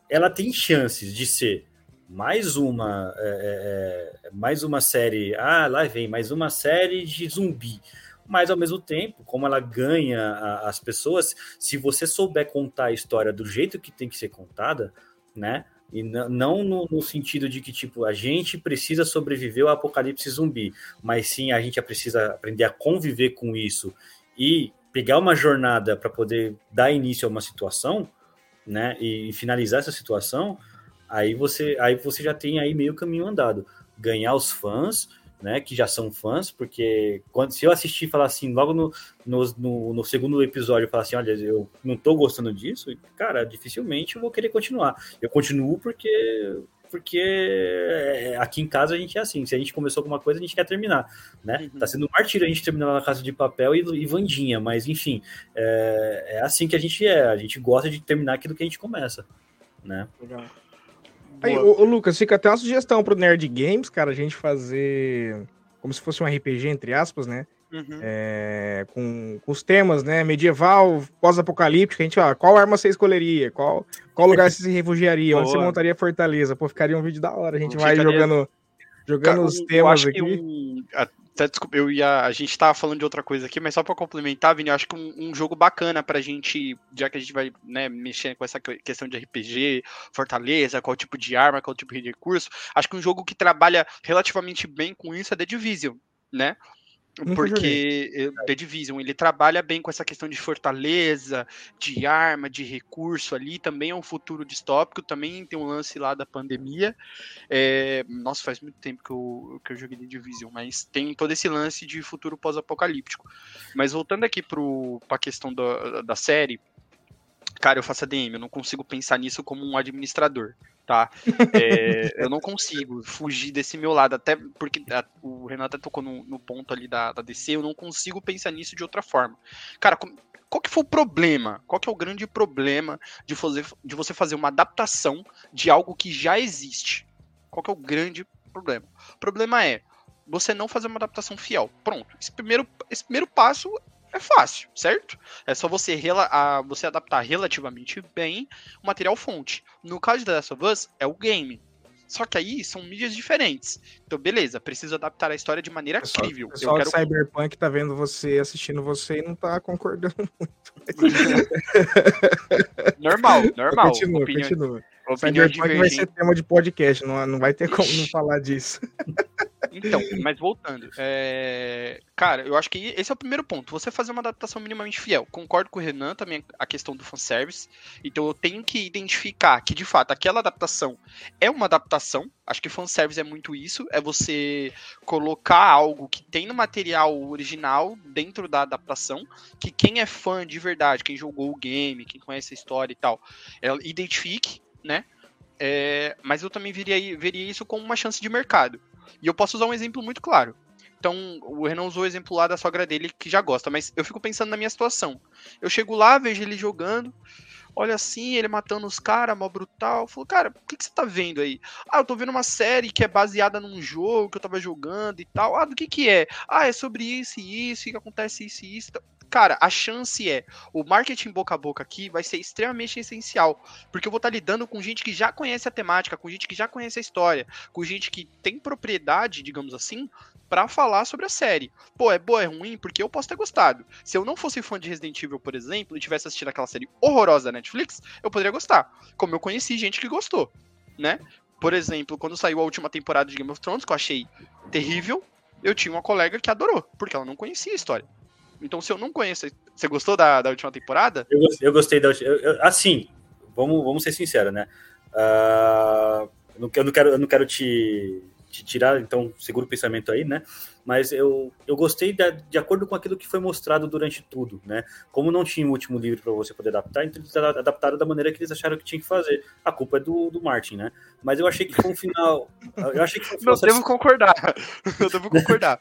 ela tem chances de ser mais uma é, é, é mais uma série. Ah, lá vem mais uma série de zumbi mas ao mesmo tempo, como ela ganha a, as pessoas, se você souber contar a história do jeito que tem que ser contada, né? E não no, no, sentido de que, tipo, a gente precisa sobreviver ao apocalipse zumbi, mas sim a gente precisa aprender a conviver com isso e pegar uma jornada para poder dar início a uma situação, né? E, e finalizar essa situação, aí você, aí você já tem aí meio caminho andado. Ganhar os fãs, né, que já são fãs, porque quando se eu assistir e falar assim, logo no, no, no, no segundo episódio, falar assim, olha, eu não tô gostando disso, cara, dificilmente eu vou querer continuar. Eu continuo porque porque aqui em casa a gente é assim, se a gente começou alguma coisa, a gente quer terminar, né? Uhum. Tá sendo um martírio a gente terminar na casa de papel e, e Vandinha, mas enfim, é, é assim que a gente é, a gente gosta de terminar aquilo que a gente começa, né? Legal.
Aí, ô, ô, Lucas, fica até uma sugestão pro Nerd Games, cara, a gente fazer como se fosse um RPG, entre aspas, né? Uhum. É, com, com, os temas, né? Medieval, pós-apocalíptico, a gente, ó, qual arma você escolheria? Qual, qual lugar você se refugiaria? Onde você montaria fortaleza? Pô, ficaria um vídeo da hora. A gente vai jogando, jogando Cara, os temas aqui. Um,
até, desculpa, eu ia. A gente tava falando de outra coisa aqui, mas só para complementar, Vini, eu acho que um, um, jogo bacana pra gente, já que a gente vai né, mexer com essa questão de RPG, fortaleza, qual tipo de arma, qual tipo de recurso, acho que um jogo que trabalha relativamente bem com isso é The Division, né? Porque The Division ele trabalha bem com essa questão de fortaleza, de arma, de recurso ali. Também é um futuro distópico. Também tem um lance lá da pandemia. É, nossa, faz muito tempo que eu, que eu joguei The Division, mas tem todo esse lance de futuro pós-apocalíptico. Mas voltando aqui para a questão da, da série, cara, eu faço ADM, eu não consigo pensar nisso como um administrador tá? É, eu não consigo fugir desse meu lado, até porque a, o Renato tocou no, no ponto ali da, da, DC, eu não consigo pensar nisso de outra forma. Cara, qual que foi o problema? Qual que é o grande problema de, fazer, de você fazer uma adaptação de algo que já existe? Qual que é o grande problema? O problema é você não fazer uma adaptação fiel. Pronto. Esse primeiro, esse primeiro passo é fácil, certo? É só você, a, você adaptar relativamente bem o material fonte. No caso de The Last of Us, é o game. Só que aí são mídias diferentes. Então, beleza, preciso adaptar a história de maneira pessoal, crível. O
pessoal quero... Cyberpunk tá vendo você, assistindo você e não tá concordando muito.
normal, normal.
Continua, opinião, continua. Opinião Cyberpunk vai ser tema de podcast, não, não vai ter como não falar disso.
Então, mas voltando. É... Cara, eu acho que esse é o primeiro ponto. Você fazer uma adaptação minimamente fiel. Concordo com o Renan também a questão do fanservice. Então eu tenho que identificar que, de fato, aquela adaptação é uma adaptação. Acho que fanservice é muito isso. É você colocar algo que tem no material original dentro da adaptação. Que quem é fã de verdade, quem jogou o game, quem conhece a história e tal, é, identifique, né? É, mas eu também veria, veria isso como uma chance de mercado. E eu posso usar um exemplo muito claro. Então, o Renan usou o exemplo lá da sogra dele que já gosta, mas eu fico pensando na minha situação. Eu chego lá, vejo ele jogando, olha assim, ele matando os caras, mó brutal. Falo, cara, o que, que, você tá vendo aí? Ah, eu tô vendo uma série que é baseada num jogo que eu tava jogando e tal. Ah, do que que é? Ah, é sobre isso e isso, que acontece isso e isso cara, a chance é, o marketing boca a boca aqui vai ser extremamente essencial, porque eu vou estar lidando com gente que já conhece a temática, com gente que já conhece a história, com gente que tem propriedade, digamos assim, para falar sobre a série. Pô, é boa, é ruim, porque eu posso ter gostado. Se eu não fosse fã de Resident Evil, por exemplo, e tivesse assistido aquela série horrorosa da Netflix, eu poderia gostar, como eu conheci gente que gostou, né? Por exemplo, quando saiu a última temporada de Game of Thrones, que eu achei terrível, eu tinha uma colega que adorou, porque ela não conhecia a história. Então, se eu não conheço. Você gostou da, da última temporada?
Eu, eu gostei da última. Assim, vamos, vamos ser sinceros, né? Uh, eu, não quero, eu não quero te, te tirar, então segura o pensamento aí, né? Mas eu, eu gostei de, de acordo com aquilo que foi mostrado durante tudo, né? Como não tinha o último livro para você poder adaptar, então eles adaptaram da maneira que eles acharam que tinha que fazer. A culpa é do, do Martin, né? Mas eu achei que foi um final. Eu achei que foi um
final. Não, devo concordar. Eu devo concordar.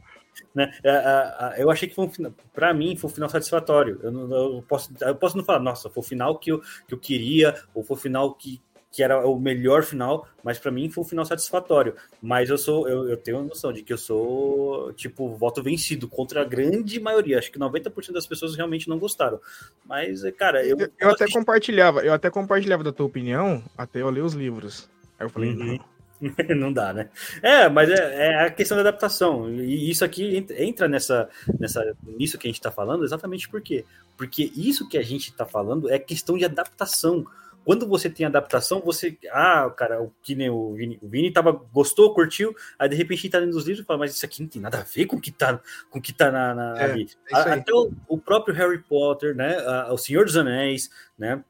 Né? É, eu achei que foi um final, para mim, foi um final satisfatório. Eu, não, eu, posso, eu posso não falar, nossa, foi o final que eu, que eu queria, ou foi o final que, que era o melhor final, mas para mim foi um final satisfatório. Mas eu sou, eu, eu tenho a noção de que eu sou, tipo, voto vencido contra a grande maioria. Acho que 90% das pessoas realmente não gostaram. Mas, cara, eu.
Eu, eu até compartilhava, eu até compartilhava da tua opinião, até eu ler os livros. Aí eu falei, uhum. não
não dá, né? É, mas é, é, a questão da adaptação. E isso aqui entra nessa, nessa, nisso que a gente está falando, exatamente por quê? Porque isso que a gente está falando é questão de adaptação. Quando você tem adaptação, você. Ah, cara, o que nem o Vini. O Vini tava, gostou, curtiu, aí de repente tá lendo os livros e fala, mas isso aqui não tem nada a ver com o que tá, com o que tá na, na é. É Até o, o, próprio Harry Potter, né? o Senhor dos Anéis, né?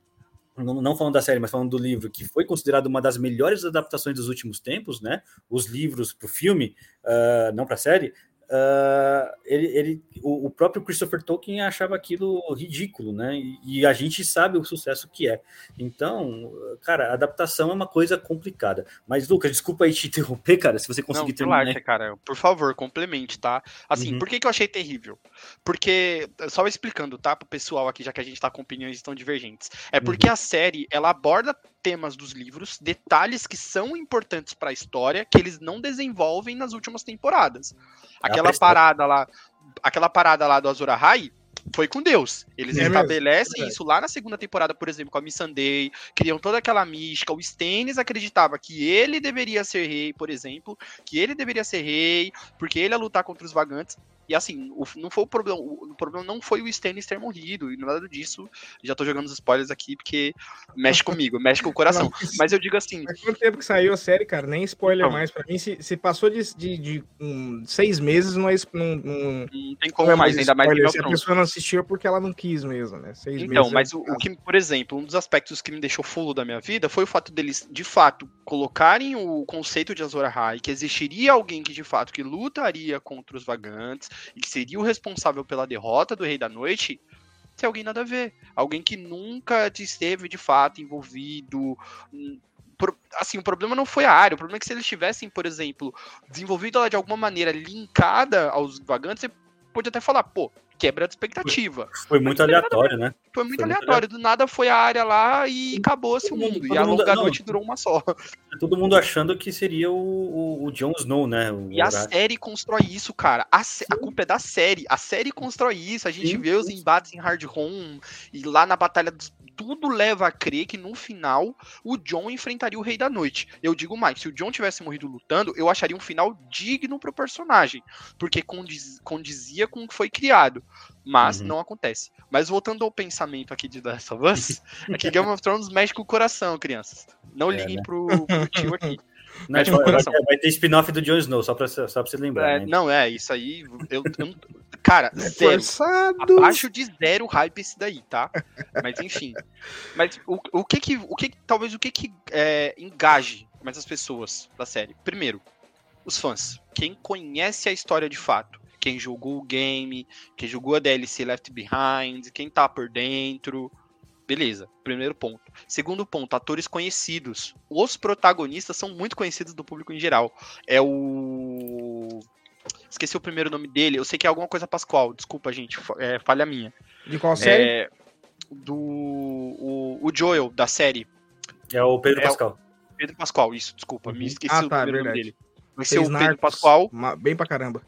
Não falando da série, mas falando do livro, que foi considerado uma das melhores adaptações dos últimos tempos, né? Os livros para o filme, uh, não para a série, uh, ele, ele o, o, próprio Christopher Tolkien achava aquilo ridículo, né? E, e, a gente sabe o sucesso que é. Então, cara, adaptação é uma coisa complicada. Mas, Lucas, desculpa aí te interromper, cara, se você conseguir Não, terminar. Relaxa,
cara, por favor, complemente, tá? Assim, uhum. por que, que eu achei terrível? Porque, só explicando, tá, pro pessoal aqui, já que a gente tá com opiniões tão divergentes. É porque uhum. a série, ela aborda temas dos livros, detalhes que são importantes para a história, que eles não desenvolvem nas últimas temporadas. Aquela parada lá, aquela parada lá do Azor Ahai foi com Deus. Eles é estabelecem isso lá na segunda temporada, por exemplo, com a Missandei, criam toda aquela mística. O Stannis acreditava que ele deveria ser rei, por exemplo, que ele deveria ser rei, porque ele ia lutar contra os vagantes. E assim, o, não foi o problema. O, o, problema não foi o Stannis ter morrido, e nada disso. Já tô jogando os spoilers aqui porque mexe comigo, mexe com o coração. Mas eu digo assim.
Faz quanto tempo que saiu a série, cara? Nem spoiler não. mais. Pra mim, se, se passou de, de, de um, seis meses, não é. Não, não,
não tem como não é mais, ainda mais
Se a pessoa não assistiu é porque ela não quis mesmo, né? Seis
então, meses mas é o, o, que, por exemplo, um dos aspectos que me deixou fulo da minha vida foi o fato deles, de fato, colocarem o conceito de Azor Ahai, que existiria alguém que, de fato, que lutaria contra os vagantes, e que seria o responsável pela derrota do Rei da Noite, ser alguém nada a ver. Alguém que nunca esteve de fato envolvido. Hum, assim, o problema não foi a área, o problema é que se eles tivessem, por exemplo, desenvolvido ela de alguma maneira linkada aos vagantes, você pode até falar, pô, quebra de expectativa.
Foi, foi muito aleatório, né?
Foi muito foi aleatório. Muito do nada foi a área lá e acabou-se o mundo. e a longa não, noite durou uma só.
Todo mundo achando que seria o, o, o Jon Snow, né? O
e a série constrói isso, cara. A, a, culpa é da série. A série constrói isso. A gente Sim. vê os embates em Hard Home e lá na Batalha dos tudo leva a crer que no final o John enfrentaria o Rei da Noite. Eu digo mais, se o John tivesse morrido lutando, eu acharia um final digno pro personagem, porque condiz, condizia com o que foi criado. Mas uhum. não acontece. Mas voltando ao pensamento aqui de Last of Us, é que Game of Thrones mexe com o coração, crianças. Não é, liguem né? pro, pro tio aqui.
Não, tipo, vai, vai, ter spin-off do Jon Snow, só pra, só pra você lembrar.
É,
né?
Não, é, isso aí. Eu, eu cara, é zero. Forçado. Abaixo de zero hype esse daí, tá? Mas enfim. Mas o, o que que. O que, talvez o que que é, engaje mais as pessoas da série? Primeiro, os fãs. Quem conhece a história de fato. Quem jogou o game, quem jogou a DLC Left Behind, quem tá por dentro. Beleza, primeiro ponto. Segundo ponto, atores conhecidos. Os protagonistas são muito conhecidos do público em geral. É o. Esqueci o primeiro nome dele. Eu sei que é alguma coisa Pascoal. Desculpa, gente. É falha minha.
De qual série?
É... Do. O, o Joel, da série.
É o Pedro é Pascal.
O Pedro Pascal, isso, desculpa. Uhum. Me esqueci
ah,
o
tá,
primeiro
verdade.
nome dele. Vai ser o Pedro Narcos, Pascal.
Bem pra caramba.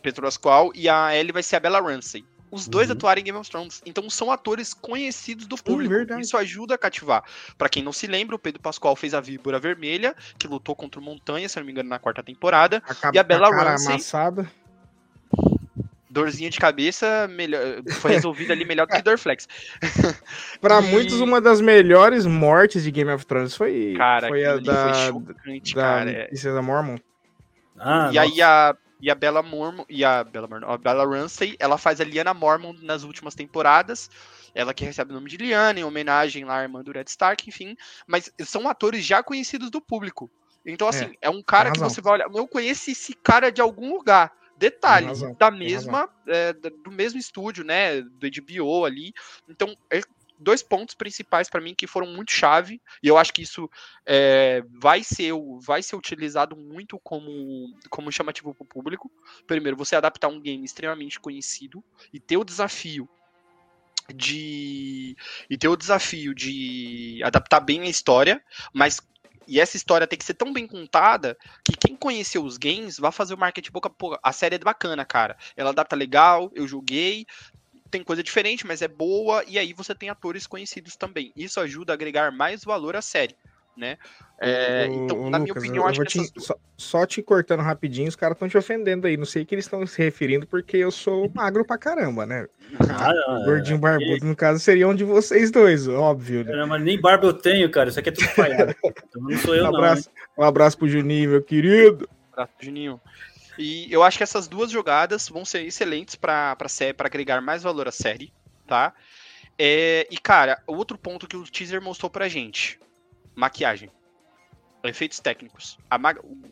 Pedro Pascal. E a Ellie vai ser a Bella Ramsey os dois uhum. atuarem em Game of Thrones. Então são atores conhecidos do público. Sim, Isso ajuda a cativar. Para quem não se lembra, o Pedro Pascoal fez a Víbora Vermelha, que lutou contra o Montanha, se não me engano, na quarta temporada.
A, e a Bella a Ramsey. Amassada.
Dorzinha de cabeça melhor, foi resolvida ali melhor do que Dorflex.
Para e... muitos, uma das melhores mortes de Game of Thrones foi,
cara,
foi a da,
foi chocante, da cara.
Princesa Mormon.
Ah, e nossa. aí a e a Bella Mormon e a Bella, Mormon, a Bella Ramsey, ela faz a Lyanna Mormon nas últimas temporadas. Ela que recebe o nome de Lyanna, em homenagem lá à irmã do Red Stark, enfim. Mas são atores já conhecidos do público. Então, assim, é, é um cara que você vai olhar. Eu conheço esse cara de algum lugar. Detalhe, da mesma, é, do mesmo estúdio, né? Do HBO ali. Então, é dois pontos principais para mim que foram muito chave e eu acho que isso é, vai ser vai ser utilizado muito como como chamativo para o público. Primeiro, você adaptar um game extremamente conhecido e ter o desafio de e ter o desafio de adaptar bem a história, mas e essa história tem que ser tão bem contada que quem conheceu os games vai fazer o marketing boca a A série é bacana, cara. Ela adapta legal, eu joguei, tem coisa diferente, mas é boa, e aí você tem atores conhecidos também. Isso ajuda a agregar mais valor à série. Né? É, o, então, na Lucas, minha opinião, eu acho que
te, só, só, te cortando rapidinho, os caras estão te ofendendo aí. Não sei que eles estão se referindo, porque eu sou magro pra caramba, né? Ah, não, Gordinho é, barbudo, no caso, seria um de vocês dois, óbvio. Né?
Não, mas nem barba eu tenho, cara. Isso aqui é tudo falhado. então não sou eu,
um abraço, não. Um abraço pro Juninho, meu querido. Um abraço pro
Juninho. E eu acho que essas duas jogadas vão ser excelentes para agregar mais valor à série, tá? É, e, cara, outro ponto que o teaser mostrou pra gente: maquiagem. Efeitos técnicos.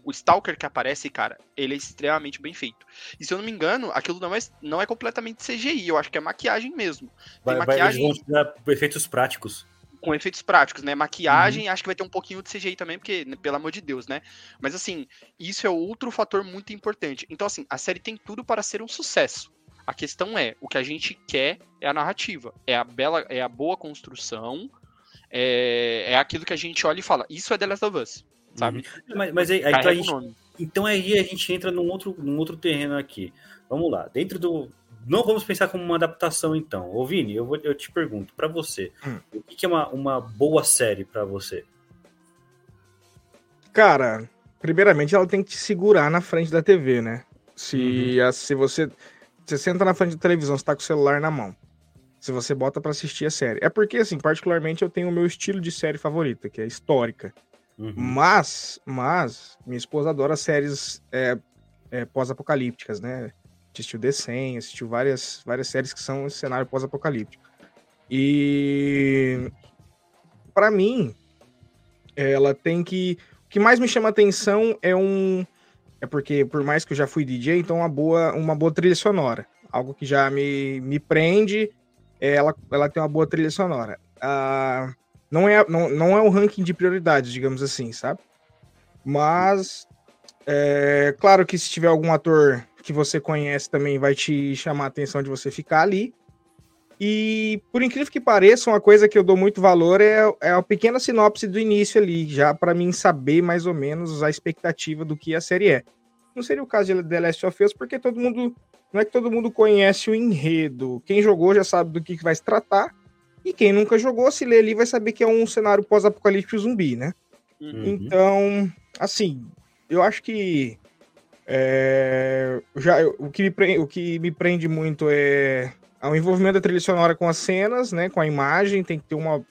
o Stalker que aparece, cara, ele é extremamente bem feito. E se eu não me engano, aquilo não é, não é completamente CGI, eu acho que é maquiagem mesmo.
Tem vai, maquiagem. Vai, efeitos práticos
com efeitos práticos, né? Maquiagem, uhum. acho que vai ter um pouquinho de CGI também, porque, né, pelo amor de Deus, né? Mas assim, isso é outro fator muito importante. Então, assim, a série tem tudo para ser um sucesso. A questão é, o que a gente quer é a narrativa, é a bela, é a boa construção, é, é aquilo que a gente olha e fala, isso é The Last of Us, sabe?
Uhum. Mas, mas aí, aí então, a gente, então aí a gente entra num outro, num outro terreno aqui. Vamos lá, dentro do, não vamos pensar como uma adaptação, então. Ô, Vini, eu, vou, eu te pergunto, para você, hum. o que é uma, uma boa série para você?
Cara, primeiramente ela tem que te segurar na frente da TV, né? Se, uhum. a, se você, você senta na frente da televisão, você tá com o celular na mão. Se você bota para assistir a série. É porque, assim, particularmente eu tenho o meu estilo de série favorita, que é histórica. Uhum. Mas, mas, minha esposa adora séries é, é, pós-apocalípticas, né? Assistiu The 100, assistiu várias, várias séries que são cenário pós-apocalíptico. E para mim, ela tem que. O que mais me chama atenção é um. É porque, por mais que eu já fui DJ, então uma boa, uma boa trilha sonora. Algo que já me, me prende, é ela, ela tem uma boa trilha sonora. Uh, não, é, não, não é um ranking de prioridades, digamos assim, sabe? Mas, é, claro que se tiver algum ator que você conhece também vai te chamar a atenção de você ficar ali. E, por incrível que pareça, uma coisa que eu dou muito valor é, é a pequena sinopse do início ali, já para mim saber mais ou menos a expectativa do que a série é. Não seria o caso de The Last of Us, porque todo mundo. Não é que todo mundo conhece o enredo. Quem jogou já sabe do que, que vai se tratar. E quem nunca jogou, se ler ali, vai saber que é um cenário pós-apocalíptico zumbi, né? Uhum. Então, assim, eu acho que é, já, o, que me prende, o que me prende muito é o envolvimento da trilha sonora com as cenas, né? Com a imagem, tem que ter uma,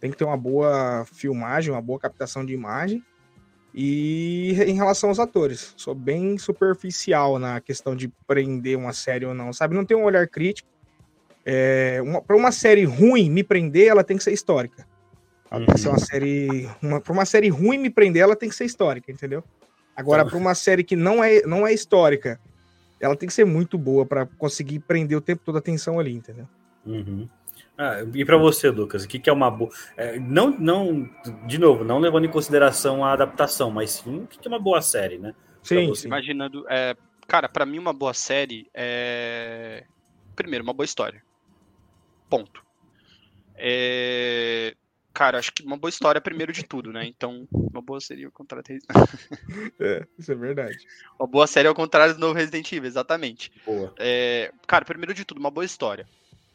tem que ter uma boa filmagem, uma boa captação de imagem. E em relação aos atores, sou bem superficial na questão de prender uma série ou não, sabe? Não tem um olhar crítico. É, para uma série ruim me prender, ela tem que ser histórica. Uma uhum. série. Uma, para uma série ruim me prender, ela tem que ser histórica, entendeu? Agora, para uma série que não é, não é histórica, ela tem que ser muito boa para conseguir prender o tempo todo a atenção ali, entendeu?
Uhum. Ah, e para você, Lucas, o que, que é uma boa. É, não, não, de novo, não levando em consideração a adaptação, mas sim o que, que é uma boa série, né?
Sim, sim. imaginando. É, cara, para mim, uma boa série é. Primeiro, uma boa história. Ponto. É... Cara, acho que uma boa história é primeiro de tudo, né? Então, uma boa seria o contrário do
É, isso é verdade.
Uma boa série é o contrário do novo Resident Evil, exatamente. Boa. É... Cara, primeiro de tudo, uma boa história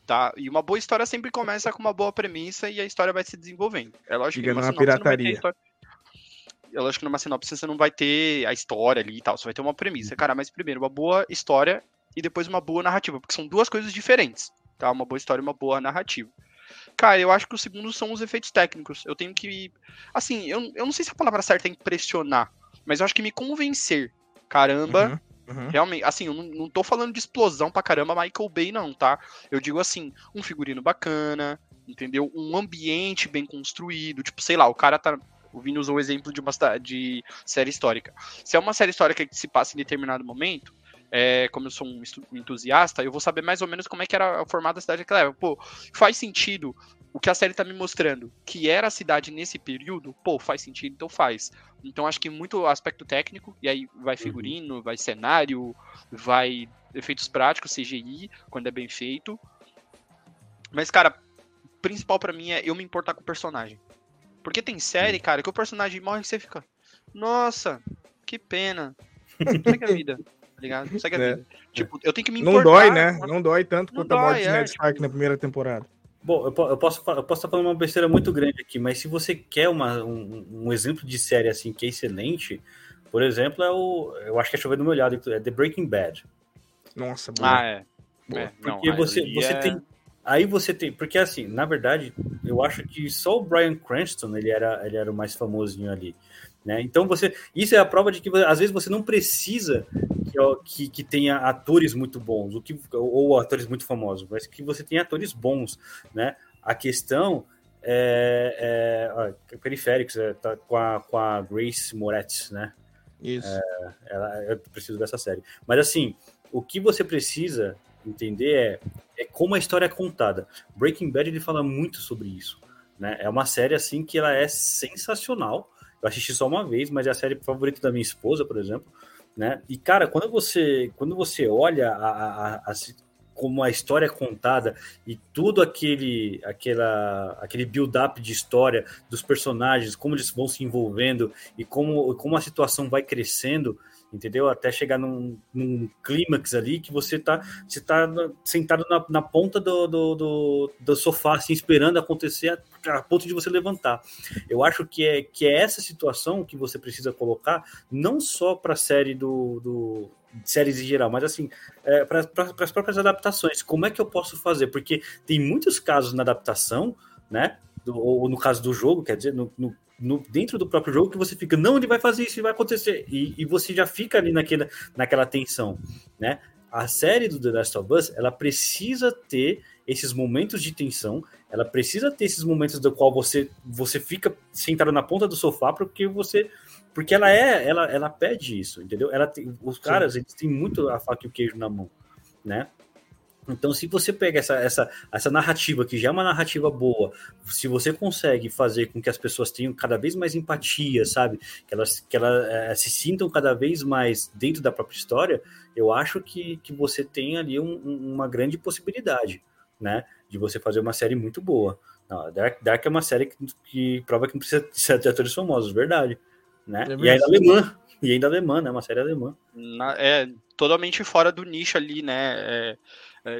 tá? E uma boa história sempre começa com uma boa premissa e a história vai se desenvolvendo. É lógico
Diga que numa pirataria.
É lógico que numa sinopse você não vai ter a história ali e tal, você vai ter uma premissa. Cara, mas primeiro, uma boa história e depois uma boa narrativa, porque são duas coisas diferentes, tá? Uma boa história e uma boa narrativa. Cara, eu acho que o segundo são os efeitos técnicos. Eu tenho que. Assim, eu, eu não sei se a palavra certa é impressionar, mas eu acho que me convencer. Caramba, uhum. Uhum. Realmente, assim, eu não, não tô falando de explosão pra caramba Michael Bay, não, tá? Eu digo assim, um figurino bacana, entendeu? Um ambiente bem construído, tipo, sei lá, o cara tá. O Vini usou o exemplo de uma de série histórica. Se é uma série histórica que se passa em determinado momento, é, como eu sou um entusiasta, eu vou saber mais ou menos como é que era o formato da cidade naquela época. Pô, faz sentido o que a série tá me mostrando, que era a cidade nesse período, pô, faz sentido, então faz. Então acho que muito aspecto técnico, e aí vai uhum. figurino, uhum. vai cenário, vai efeitos práticos, CGI, quando é bem feito. Mas, cara, principal para mim é eu me importar com o personagem. Porque tem série, cara, que o personagem morre e você fica. Nossa, que pena. Segue a vida, ligado? Segue a é. vida. Tipo, eu tenho que me
importar. Não dói, né? Não dói tanto quanto dói, a morte de Ned Stark tipo... na primeira temporada.
Bom, eu, eu, posso, eu posso estar falando uma besteira muito grande aqui, mas se você quer uma, um, um, exemplo de série assim que é excelente, por exemplo, é o. Eu acho que é chover no meu olhado, é The Breaking Bad.
Nossa,
boa. Ah, é. é
porque não, você, você é... tem. Aí você tem. Porque assim, na verdade, eu acho que só o Brian Cranston ele era, ele era o mais famosinho ali. Né? Então você, isso é a prova de que às vezes você não precisa que, que tenha atores muito bons, o que, ou atores muito famosos, mas que você tenha atores bons, né? A questão é, é, é periféricos, é, tá com, a, com a Grace Moretz, né?
Isso.
É, ela, eu preciso dessa série. Mas assim, o que você precisa entender é, é como a história é contada. Breaking Bad ele fala muito sobre isso. Né? É uma série assim que ela é sensacional eu assisti só uma vez, mas é a série favorita da minha esposa, por exemplo. Né? E, cara, quando você, quando você olha a, a, a, como a história é contada e tudo aquele, aquela, aquele build-up de história dos personagens, como eles vão se envolvendo e como, como a situação vai crescendo, entendeu? Até chegar num, num clímax ali que você tá, você tá sentado na, na ponta do, do, do, do, sofá, assim, esperando acontecer a, a, ponto de você levantar. Eu acho que é, que é essa situação que você precisa colocar, não só para a série do, do séries em geral, mas assim, é, para as próprias adaptações, como é que eu posso fazer? Porque tem muitos casos na adaptação, né? Do, ou no caso do jogo, quer dizer, no, no no, dentro do próprio jogo que você fica, não, ele vai fazer isso, vai acontecer. E, e você já fica ali naquela, naquela tensão, né? A série do The Last of Us, ela precisa ter esses momentos de tensão, ela precisa ter esses momentos do qual você você fica sentado na ponta do sofá porque você porque ela é ela ela pede isso, entendeu? Ela tem, os caras, Sim. eles têm muito a faca e o queijo na mão, né? Então, se você pega essa, essa, essa narrativa, que já é uma narrativa boa, se você consegue fazer com que as pessoas tenham cada vez mais empatia, sabe? Que elas, que elas é, se sintam cada vez mais dentro da própria história, eu acho que, que você tem ali um, uma grande possibilidade, né? De você fazer uma série muito boa. Não, Dark, Dark é uma série que, que prova que não precisa ser de atores famosos, verdade. Né? É e ainda alemã. E ainda alemã, né? Uma série alemã.
Na, é totalmente fora do nicho ali, né?
É,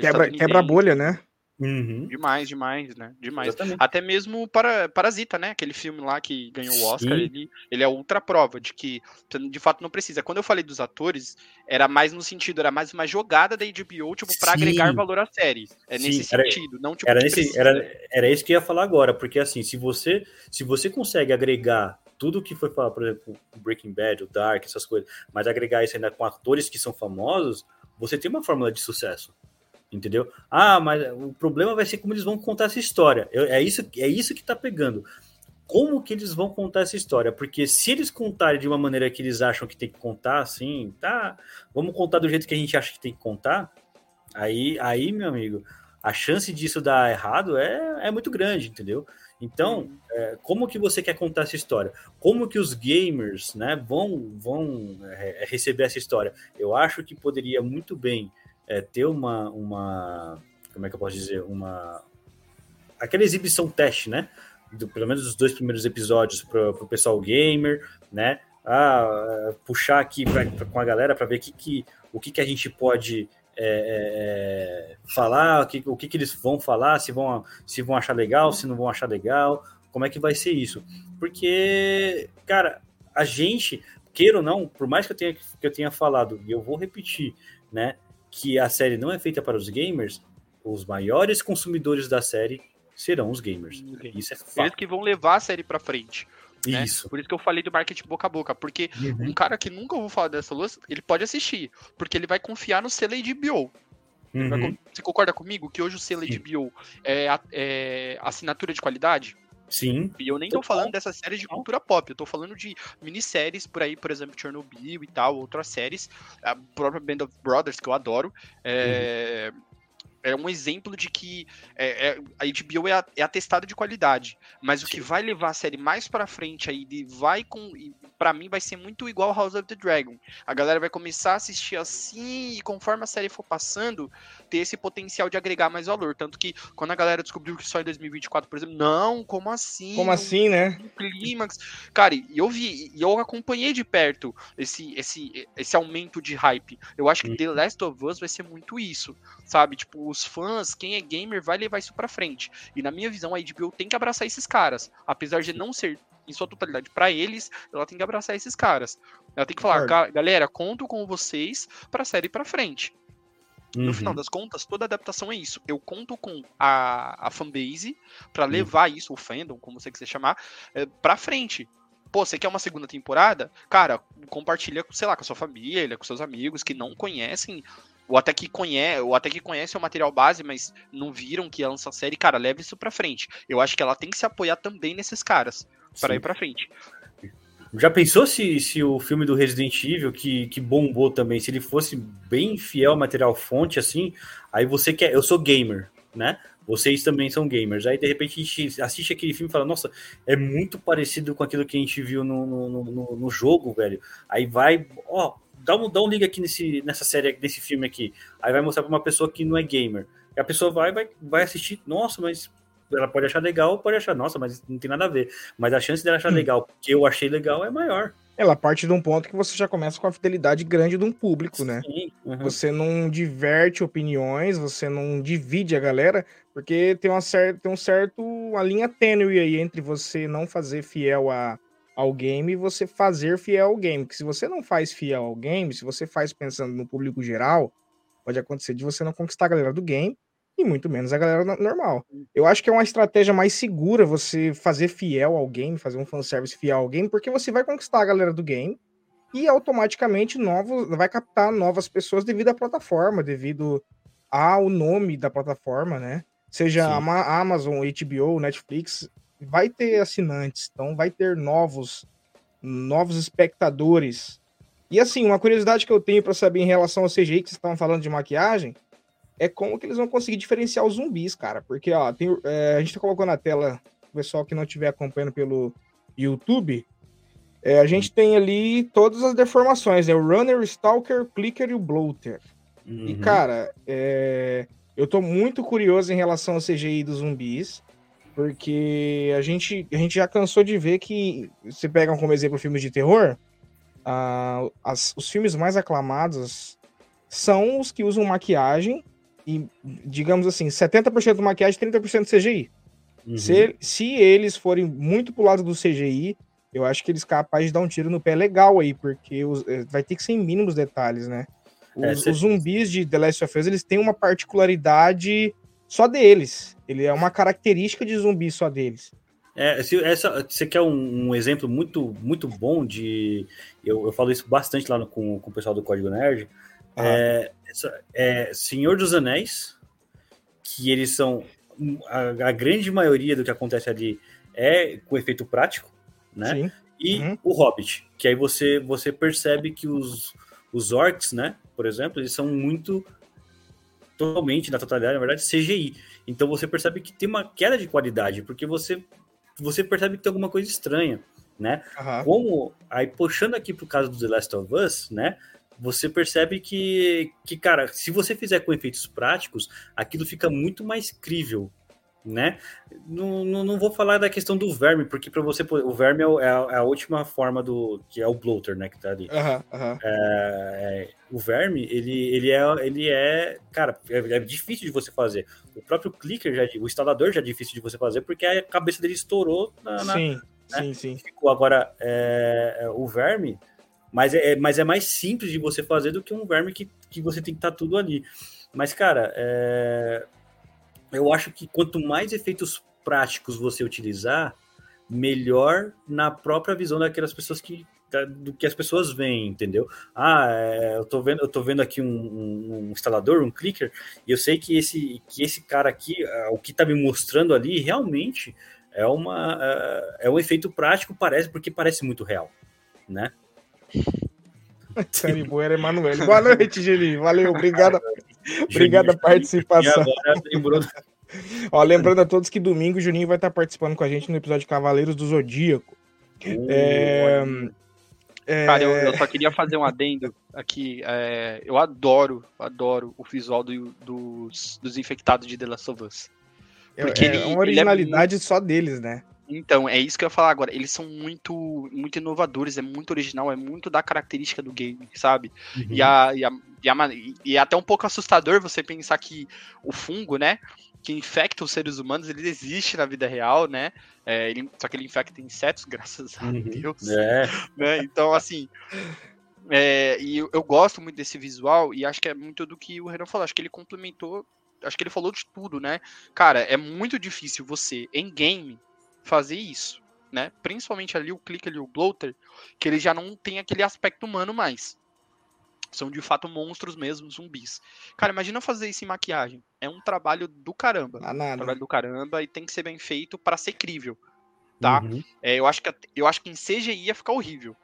quebra, quebra a bolha, né?
Uhum. Demais, demais, né? Demais. Exatamente. Até mesmo para Parasita, né? Aquele filme lá que ganhou o Oscar, ele, ele é outra prova de que de fato não precisa. Quando eu falei dos atores, era mais no sentido, era mais uma jogada da HBO, tipo, para agregar valor à série. É Sim, nesse era, sentido, não tipo.
Era, nesse, era, era isso que eu ia falar agora, porque assim, se você, se você consegue agregar tudo que foi falado, por exemplo, o Breaking Bad, o Dark, essas coisas, mas agregar isso ainda com atores que são famosos, você tem uma fórmula de sucesso. Entendeu? Ah, mas o problema vai ser como eles vão contar essa história. Eu, é isso, é isso que tá pegando. Como que eles vão contar essa história? Porque se eles contarem de uma maneira que eles acham que tem que contar, assim, tá, vamos contar do jeito que a gente acha que tem que contar, aí, aí meu amigo, a chance disso dar errado é, é muito grande, entendeu? Então, é, como que você quer contar essa história? Como que os gamers né, vão, vão é, receber essa história? Eu acho que poderia muito bem é, ter uma, uma. Como é que eu posso dizer? Uma. Aquela exibição teste, né? Do, pelo menos os dois primeiros episódios para o pessoal gamer, né? Ah, puxar aqui pra, pra, com a galera para ver que, que, o que, que a gente pode é, é, é, falar, o, que, o que, que eles vão falar, se vão, se vão achar legal, se não vão achar legal, como é que vai ser isso. Porque, cara, a gente, queira ou não, por mais que eu tenha, que eu tenha falado, e eu vou repetir, né, que a série não é feita para os gamers, os maiores consumidores da série serão os gamers. Isso é fato.
Eles que vão levar a série para frente. Né? Isso. Por isso que eu falei do marketing boca a boca. Porque uhum. um cara que nunca ouviu falar dessa luz, ele pode assistir. Porque ele vai confiar no selo HBO. Uhum. Você concorda comigo que hoje o selo Sim. HBO é, é assinatura de qualidade?
Sim.
E eu nem tô falando dessas séries de cultura pop, eu tô falando de minisséries por aí, por exemplo, Chernobyl e tal, outras séries, a própria Band of Brothers, que eu adoro. É, uhum é um exemplo de que é, é, a HBO é, é atestada de qualidade, mas Sim. o que vai levar a série mais para frente aí, vai com, para mim vai ser muito igual House of the Dragon. A galera vai começar a assistir assim e conforme a série for passando, ter esse potencial de agregar mais valor, tanto que quando a galera descobriu que só em 2024, por exemplo, não, como assim?
Como assim, né?
Clímax. Cara, eu vi, eu acompanhei de perto esse esse esse aumento de hype. Eu acho que uhum. The Last of Us vai ser muito isso, sabe? Tipo, os fãs, quem é gamer, vai levar isso pra frente. E na minha visão, a HBO tem que abraçar esses caras. Apesar de não ser em sua totalidade para eles, ela tem que abraçar esses caras. Ela tem que falar, galera, conto com vocês pra série pra frente. Uhum. No final das contas, toda adaptação é isso. Eu conto com a, a fanbase para uhum. levar uhum. isso, o fandom, como você quiser chamar, é, pra frente. Pô, você quer uma segunda temporada? Cara, compartilha, sei lá, com a sua família, com seus amigos que não conhecem ou até que conhece, ou até que conhece o material base, mas não viram que lança a série, cara, leve isso pra frente. Eu acho que ela tem que se apoiar também nesses caras para ir pra frente.
Já pensou se, se o filme do Resident Evil, que, que bombou também, se ele fosse bem fiel ao material fonte, assim, aí você quer. Eu sou gamer, né? Vocês também são gamers. Aí, de repente, a gente assiste aquele filme e fala, nossa, é muito parecido com aquilo que a gente viu no, no, no, no jogo, velho. Aí vai, ó, dá um, dá um liga aqui nesse, nessa série, nesse filme aqui. Aí vai mostrar para uma pessoa que não é gamer. E a pessoa vai, vai, vai assistir, nossa, mas ela pode achar legal, pode achar, nossa, mas não tem nada a ver. Mas a chance dela achar hum. legal, porque eu achei legal, é maior.
Ela parte de um ponto que você já começa com a fidelidade grande de um público, né? Sim, uhum. Você não diverte opiniões, você não divide a galera, porque tem, uma certa, tem um certo uma linha tênue aí entre você não fazer fiel a, ao game e você fazer fiel ao game. Porque se você não faz fiel ao game, se você faz pensando no público geral, pode acontecer de você não conquistar a galera do game e muito menos a galera normal. Eu acho que é uma estratégia mais segura você fazer fiel ao game, fazer um fanservice fiel ao game, porque você vai conquistar a galera do game e automaticamente novos, vai captar novas pessoas devido à plataforma, devido ao nome da plataforma, né? Seja a Amazon, HBO, Netflix, vai ter assinantes, então vai ter novos novos espectadores. E assim, uma curiosidade que eu tenho para saber em relação ao CGI que vocês estavam falando de maquiagem, é como que eles vão conseguir diferenciar os zumbis, cara. Porque, ó, tem, é, a gente tá colocando na tela, o pessoal que não estiver acompanhando pelo YouTube, é, a gente tem ali todas as deformações, né? O Runner, o Stalker, o Clicker e o Bloater. Uhum. E, cara, é, eu tô muito curioso em relação ao CGI dos zumbis. Porque a gente, a gente já cansou de ver que, você pega como exemplo filmes de terror, as, os filmes mais aclamados são os que usam maquiagem e, digamos assim, 70% maquiagem e 30% CGI. Uhum. Se, se eles forem muito pro lado do CGI, eu acho que eles capazes de dar um tiro no pé legal aí, porque os, eh, vai ter que ser em mínimos detalhes, né? É, os, é, os zumbis de The Last of Us, eles têm uma particularidade só deles. Ele é uma característica de zumbi só deles.
É, se, essa, você quer um, um, exemplo muito, muito bom de. Eu, eu falo isso bastante lá no, com, com o pessoal do Código Nerd. Ah. É, é, Senhor dos Anéis, que eles são. A, a, grande maioria do que acontece ali é com efeito prático, né? Sim. E uhum. o Hobbit, que aí você, você percebe que os, os orcs, né? Por exemplo, eles são muito totalmente, na totalidade, na verdade, CGI. Então você percebe que tem uma queda de qualidade, porque você você percebe que tem alguma coisa estranha, né? Uhum. Como aí puxando aqui pro caso do The Last of Us, né? Você percebe que, que, cara, se você fizer com efeitos práticos, aquilo fica muito mais crível, né? Não, não, não, vou falar da questão do verme, porque para você o verme é, a, é, a, última forma do que é o bloater, né, que tá ali. Uhum, uhum. É, o verme, ele, ele é, ele é, cara, é, é, difícil de você fazer. O próprio clicker já, o instalador já é difícil de você fazer porque a cabeça dele estourou na, na
sim, né? sim, sim.
Ficou agora é, é, o verme, mas é, mas é mais simples de você fazer do que um verme que, que você tem que estar tá tudo ali. Mas, cara, é, eu acho que quanto mais efeitos práticos você utilizar, melhor na própria visão daquelas pessoas que do que as pessoas veem, entendeu? Ah, é, eu tô vendo, eu tô vendo aqui um, um, um, instalador, um clicker, e eu sei que esse, que esse cara aqui, uh, o que tá me mostrando ali, realmente é uma uh, é um efeito prático, parece, porque parece muito real, né?
Sani Boera Emanuele. Boa noite, Julinho. Valeu, obrigado. obrigado a participação. Lembrou Ó, lembrando a todos que domingo o Juninho vai estar participando com a gente no episódio Cavaleiros do Zodíaco. Uh, é...
É... Cara, eu, eu, só queria fazer um adendo aqui. É, eu adoro, adoro o visual do, dos, dos infectados de The Last of Us.
É, Porque é, ele, é uma originalidade muito... só deles, né?
Então, é isso que eu ia falar agora. Eles são muito, muito inovadores, é muito original, é muito da característica do game, sabe? Uhum. E, a, e, a, e, a, e é até um pouco assustador você pensar que o fungo, né? que infecta os seres humanos, ele existe na vida real, né? É, ele, só que ele infecta insetos, graças a uhum. Deus. É. Né? Então, assim. É, e eu, eu, gosto muito desse visual e acho que é muito do que o Renan falou. Acho que ele complementou. Acho que ele falou de tudo, né? Cara, é muito difícil você, em game, fazer isso, né? Principalmente ali o clique ali, o bloater, que ele já não tem aquele aspecto humano mais. São de fato monstros mesmo, zumbis. Cara, imagina fazer isso em maquiagem. É um trabalho do caramba. Ah, nada. Um trabalho do caramba e tem que ser bem feito para ser crível. Tá? Uhum. É, eu, acho que, eu acho que em CGI ia ficar horrível.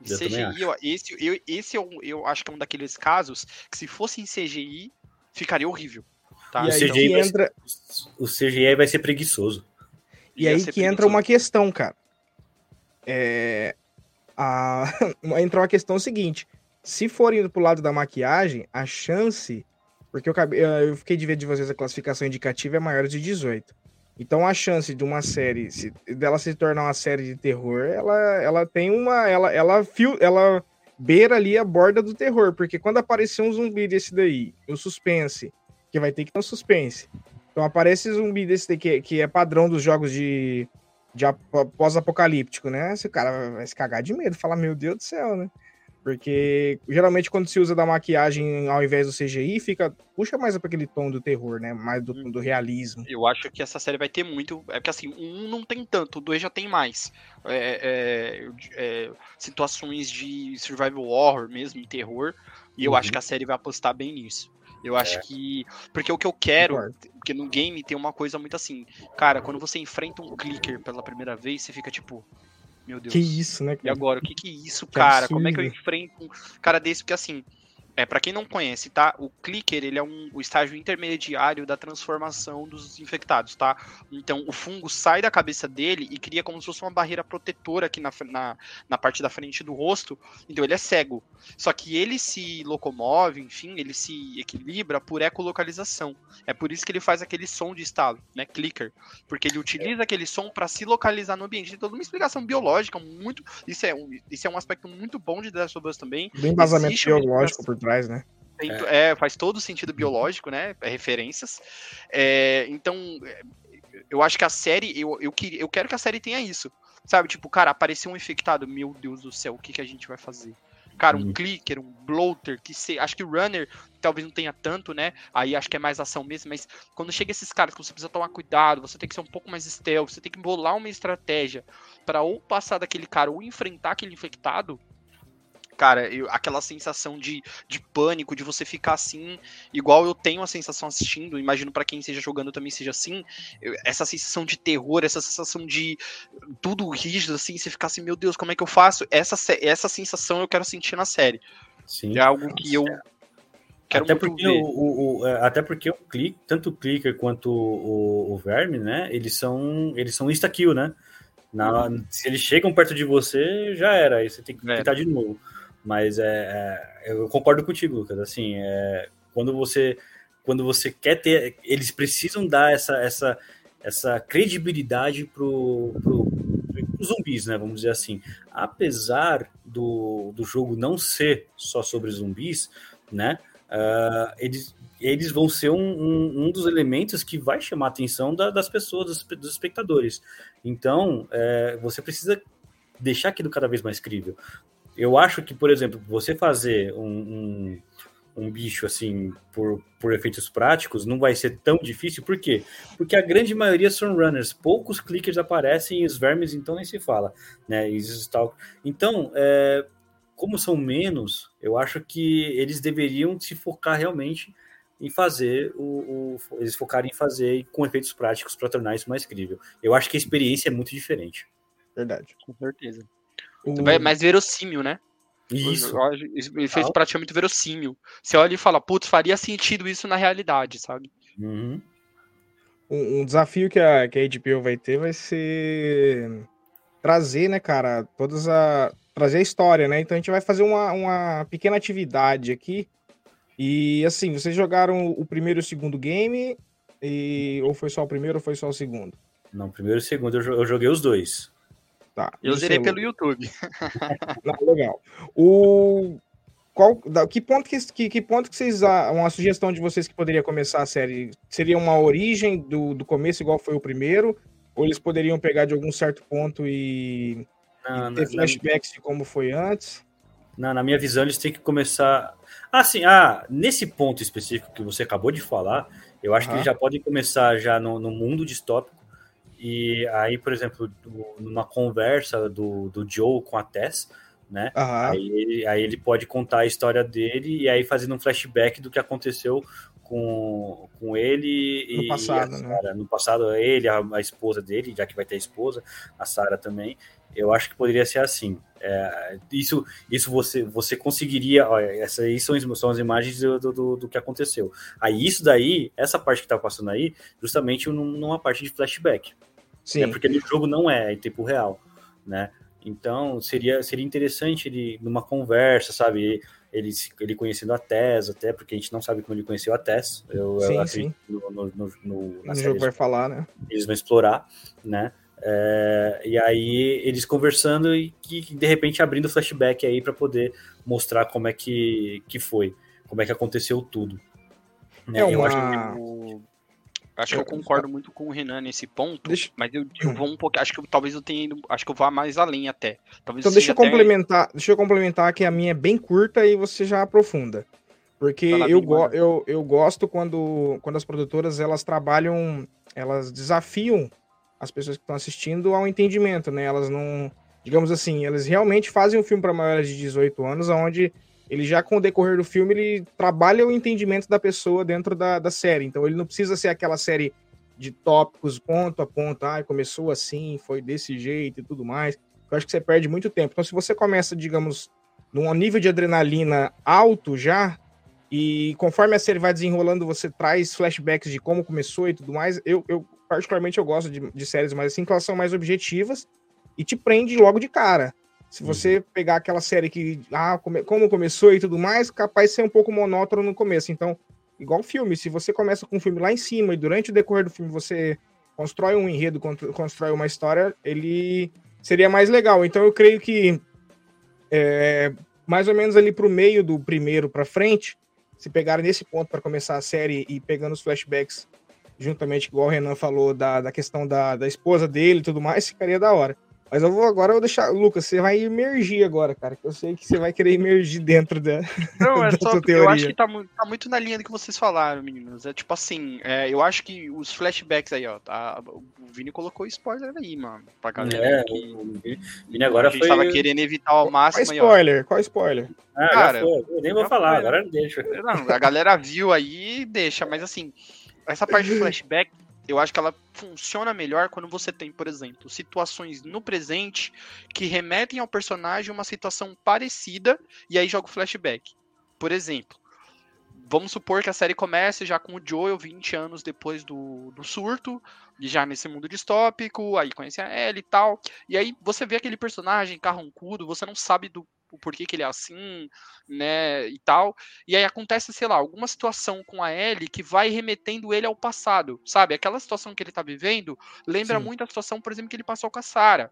Em eu CGI, eu, esse, eu, esse eu, eu acho que é um daqueles casos que se fosse em CGI, ficaria horrível. Tá?
O, CGI então, entra... ser, o CGI vai ser preguiçoso.
E aí que preguiçoso. entra uma questão, cara. É... A... entra uma questão seguinte se for indo pro lado da maquiagem, a chance. Porque eu, eu fiquei de ver de vocês a classificação indicativa é maior de 18. Então a chance de uma série, se, dela se tornar uma série de terror, ela, ela tem uma. Ela, ela, ela beira ali a borda do terror. Porque quando aparecer um zumbi desse daí, o suspense, que vai ter que ter um suspense. Então aparece zumbi desse daí, que, que é padrão dos jogos de, de pós-apocalíptico, né? Esse cara vai se cagar de medo, falar, meu Deus do céu, né? Porque geralmente quando se usa da maquiagem ao invés do CGI, fica. puxa mais para aquele tom do terror, né? Mais do, do, realismo.
Eu acho que essa série vai ter muito. É porque assim, um não tem tanto, o dois já tem mais. É, é, é, situações de survival horror mesmo, terror. E eu uhum. acho que a série vai apostar bem nisso. Eu acho é. que. Porque o que eu quero. Porque no game tem uma coisa muito assim. Cara, quando você enfrenta um clicker pela primeira vez, você fica tipo. Meu Deus.
Que isso, né?
Cara? E agora, o que que é isso, que cara? Absurdo. Como é que eu enfrento um cara desse? Porque assim, é, para quem não conhece, tá? O clicker, ele é um, o estágio intermediário da transformação dos infectados, tá? Então, o fungo sai da cabeça dele e cria como se fosse uma barreira protetora aqui na, na, na parte da frente do rosto. Então, ele é cego. Só que ele se locomove, enfim, ele se equilibra por ecolocalização. É por isso que ele faz aquele som de estalo, né? Clicker. Porque ele utiliza aquele som para se localizar no ambiente. Tem toda uma explicação biológica muito. Isso é um, isso é um aspecto muito bom de The Last of Us também.
Bem embasamento biológico por trás trás, né?
É. é. faz todo sentido biológico, né? É referências. É, então, eu acho que a série, eu, eu, eu quero que a série tenha isso. Sabe, tipo, cara, apareceu um infectado, meu Deus do céu, o que, que a gente vai fazer? Cara, um hum. clicker, um bloater, que se, acho que o runner talvez não tenha tanto, né? Aí acho que é mais ação mesmo, mas quando chega esses caras que você precisa tomar cuidado, você tem que ser um pouco mais stealth, você tem que bolar uma estratégia para ou passar daquele cara ou enfrentar aquele infectado, cara, eu, aquela sensação de, de pânico, de você ficar assim, igual eu tenho a sensação assistindo, imagino para quem esteja jogando também seja assim, eu, essa sensação de terror, essa sensação de tudo rígido, assim, você ficar assim, meu Deus, como é que eu faço? Essa, essa sensação eu quero sentir na série. Sim. É algo que eu
Quero até porque o, o, o, é, até porque o click, tanto o clicker quanto o, o, verme, né? Eles são eles são insta kill, né? Na, uhum. Se eles chegam perto de você, já era. Aí você tem que é. tentar de novo. Mas é, é, eu concordo contigo, Lucas. Assim, é, quando você quando você quer ter, eles precisam dar essa essa essa credibilidade pro, pro, pro zumbis, né? Vamos dizer assim. Apesar do, do jogo não ser só sobre zumbis, né? Uh, eles, eles vão ser um, um, um, dos elementos que vai chamar a atenção da, das pessoas, dos, dos espectadores. Então, é, você precisa deixar aquilo cada vez mais crível. Eu acho que, por exemplo, você fazer um, um, um, bicho assim por, por efeitos práticos não vai ser tão difícil, por quê? Porque a grande maioria são runners, poucos clickers aparecem e os vermes então nem se fala, né? Então, é, como são menos, eu acho que eles deveriam se focar realmente em fazer o, o eles focarem em fazer com efeitos práticos para tornar isso mais crível. Eu acho que a experiência é muito diferente.
Verdade, com certeza. O... Mais verossímil, né?
Isso.
Ele fez praticamente verossímil. Você olha e fala, putz, faria sentido isso na realidade, sabe?
Uhum. Um, um, desafio que a, que a HBO vai ter vai ser trazer, né, cara, todas a. trazer a história, né? Então a gente vai fazer uma, uma pequena atividade aqui. E assim, vocês jogaram o primeiro e o segundo game? E, ou foi só o primeiro ou foi só o segundo?
Não, primeiro e o segundo eu joguei os dois.
Tá. Eu zerei pelo YouTube.
Não, legal. O qual, que ponto que, que, que, ponto que vocês uma sugestão de vocês que poderia começar a série seria uma origem do, do começo igual foi o primeiro ou eles poderiam pegar de algum certo ponto e, não, e ter não, flashbacks não. de como foi antes?
Não, na minha visão eles têm que começar assim, ah, nesse ponto específico que você acabou de falar, eu acho uhum. que eles já podem começar já no, no mundo distópico e aí, por exemplo, numa conversa do, do Joe com a Tess, né? Uhum. Aí, aí ele pode contar a história dele e aí fazendo um flashback do que aconteceu com, com ele
no e passado,
a
Sarah.
Né? No passado, ele, a, a, esposa dele, já que vai ter a esposa, a Sara também. Eu acho que poderia ser assim. É, isso isso você, você conseguiria. Olha, essas aí são, são as imagens do, do, do, que aconteceu. Aí, isso daí, essa parte que tá passando aí, justamente numa parte de flashback. Sim. É porque no jogo não é em tempo real, né? Então seria, seria interessante ele numa conversa, sabe? Ele, ele conhecendo a Tess, até porque a gente não sabe como ele conheceu a Tess. Eu,
sim, eu sim.
No, no, no, no,
no jogo vai falar, né?
Eles vão explorar, né? É, e aí eles conversando e que de repente abrindo flashback aí para poder mostrar como é que, que foi, como é que aconteceu tudo.
Né? É uma... Eu acho que Acho que eu concordo muito com o Renan nesse ponto, deixa... mas eu, eu, vou um pouco. Acho que eu, talvez eu tenha ido. Acho que eu vá mais além até. Talvez
então deixa eu até... complementar. Deixa eu complementar que a minha é bem curta e você já aprofunda. Porque eu, go eu, eu gosto quando, quando as produtoras elas trabalham, elas desafiam as pessoas que estão assistindo ao entendimento, né? Elas não, digamos assim, elas realmente fazem um filme para maiores de 18 anos, onde ele já com o decorrer do filme, ele trabalha o entendimento da pessoa dentro da, da série. Então ele não precisa ser aquela série de tópicos ponto a ponto, ah, começou assim, foi desse jeito e tudo mais. Eu acho que você perde muito tempo. Então se você começa, digamos, num nível de adrenalina alto já, e conforme a série vai desenrolando, você traz flashbacks de como começou e tudo mais. Eu, eu particularmente, eu gosto de, de séries mais assim, que elas são mais objetivas e te prende logo de cara. Se você uhum. pegar aquela série que, ah, come, como começou e tudo mais, capaz de ser um pouco monótono no começo. Então, igual filme, se você começa com um filme lá em cima e durante o decorrer do filme você constrói um enredo, constrói uma história, ele seria mais legal. Então, eu creio que é, mais ou menos ali pro meio do primeiro para frente, se pegarem nesse ponto para começar a série e pegando os flashbacks juntamente, igual o Renan falou, da, da questão da, da esposa dele e tudo mais, ficaria da hora. Mas eu vou agora eu vou deixar. Lucas, você vai emergir agora, cara. Que eu sei que você vai querer emergir dentro da.
Não, é só porque eu acho que tá, tá, muito na linha do que vocês falaram, meninos. É tipo assim, é, eu acho que os flashbacks aí, ó. Tá, o Vini colocou spoiler aí, mano. Pra galera. É, que... o
Vini agora
a gente foi. tava querendo evitar ao máximo.
Qual spoiler? Aí, Qual spoiler?
Ah, cara, eu nem vou falar, foi, agora deixa.
Não, a galera viu aí, deixa, mas assim, essa parte de flashback eu acho que ela funciona melhor quando você tem, por exemplo, situações no presente que remetem ao personagem uma situação parecida e aí joga o flashback. Por exemplo, vamos supor que a série comece já com o Joel 20 anos depois do, do surto, e já nesse mundo distópico, aí conhece a Ellie e tal. E aí você vê aquele personagem carrancudo, você não sabe do o porquê que ele é assim, né, e tal. E aí acontece, sei lá, alguma situação com a Ellie que vai remetendo ele ao passado, sabe? Aquela situação que ele tá vivendo lembra Sim. muito a situação, por exemplo, que ele passou com a Sarah.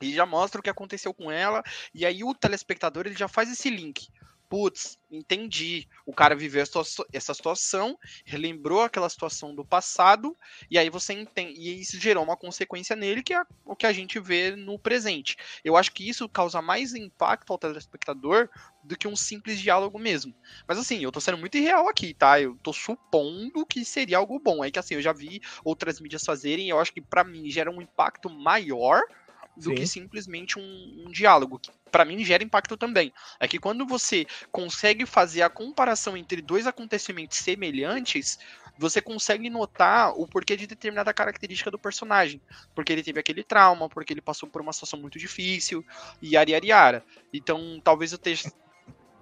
E já mostra o que aconteceu com ela, e aí o telespectador ele já faz esse link putz, entendi. O cara viveu essa situação, relembrou aquela situação do passado, e aí você entende. E isso gerou uma consequência nele, que é o que a gente vê no presente. Eu acho que isso causa mais impacto ao telespectador do que um simples diálogo mesmo. Mas assim, eu tô sendo muito irreal aqui, tá? Eu tô supondo que seria algo bom. É que assim, eu já vi outras mídias fazerem, e eu acho que para mim gera um impacto maior do Sim. que simplesmente um, um diálogo, que para mim gera impacto também. É que quando você consegue fazer a comparação entre dois acontecimentos semelhantes, você consegue notar o porquê de determinada característica do personagem. Porque ele teve aquele trauma, porque ele passou por uma situação muito difícil, e ari, ari, ara. Então, talvez eu esteja,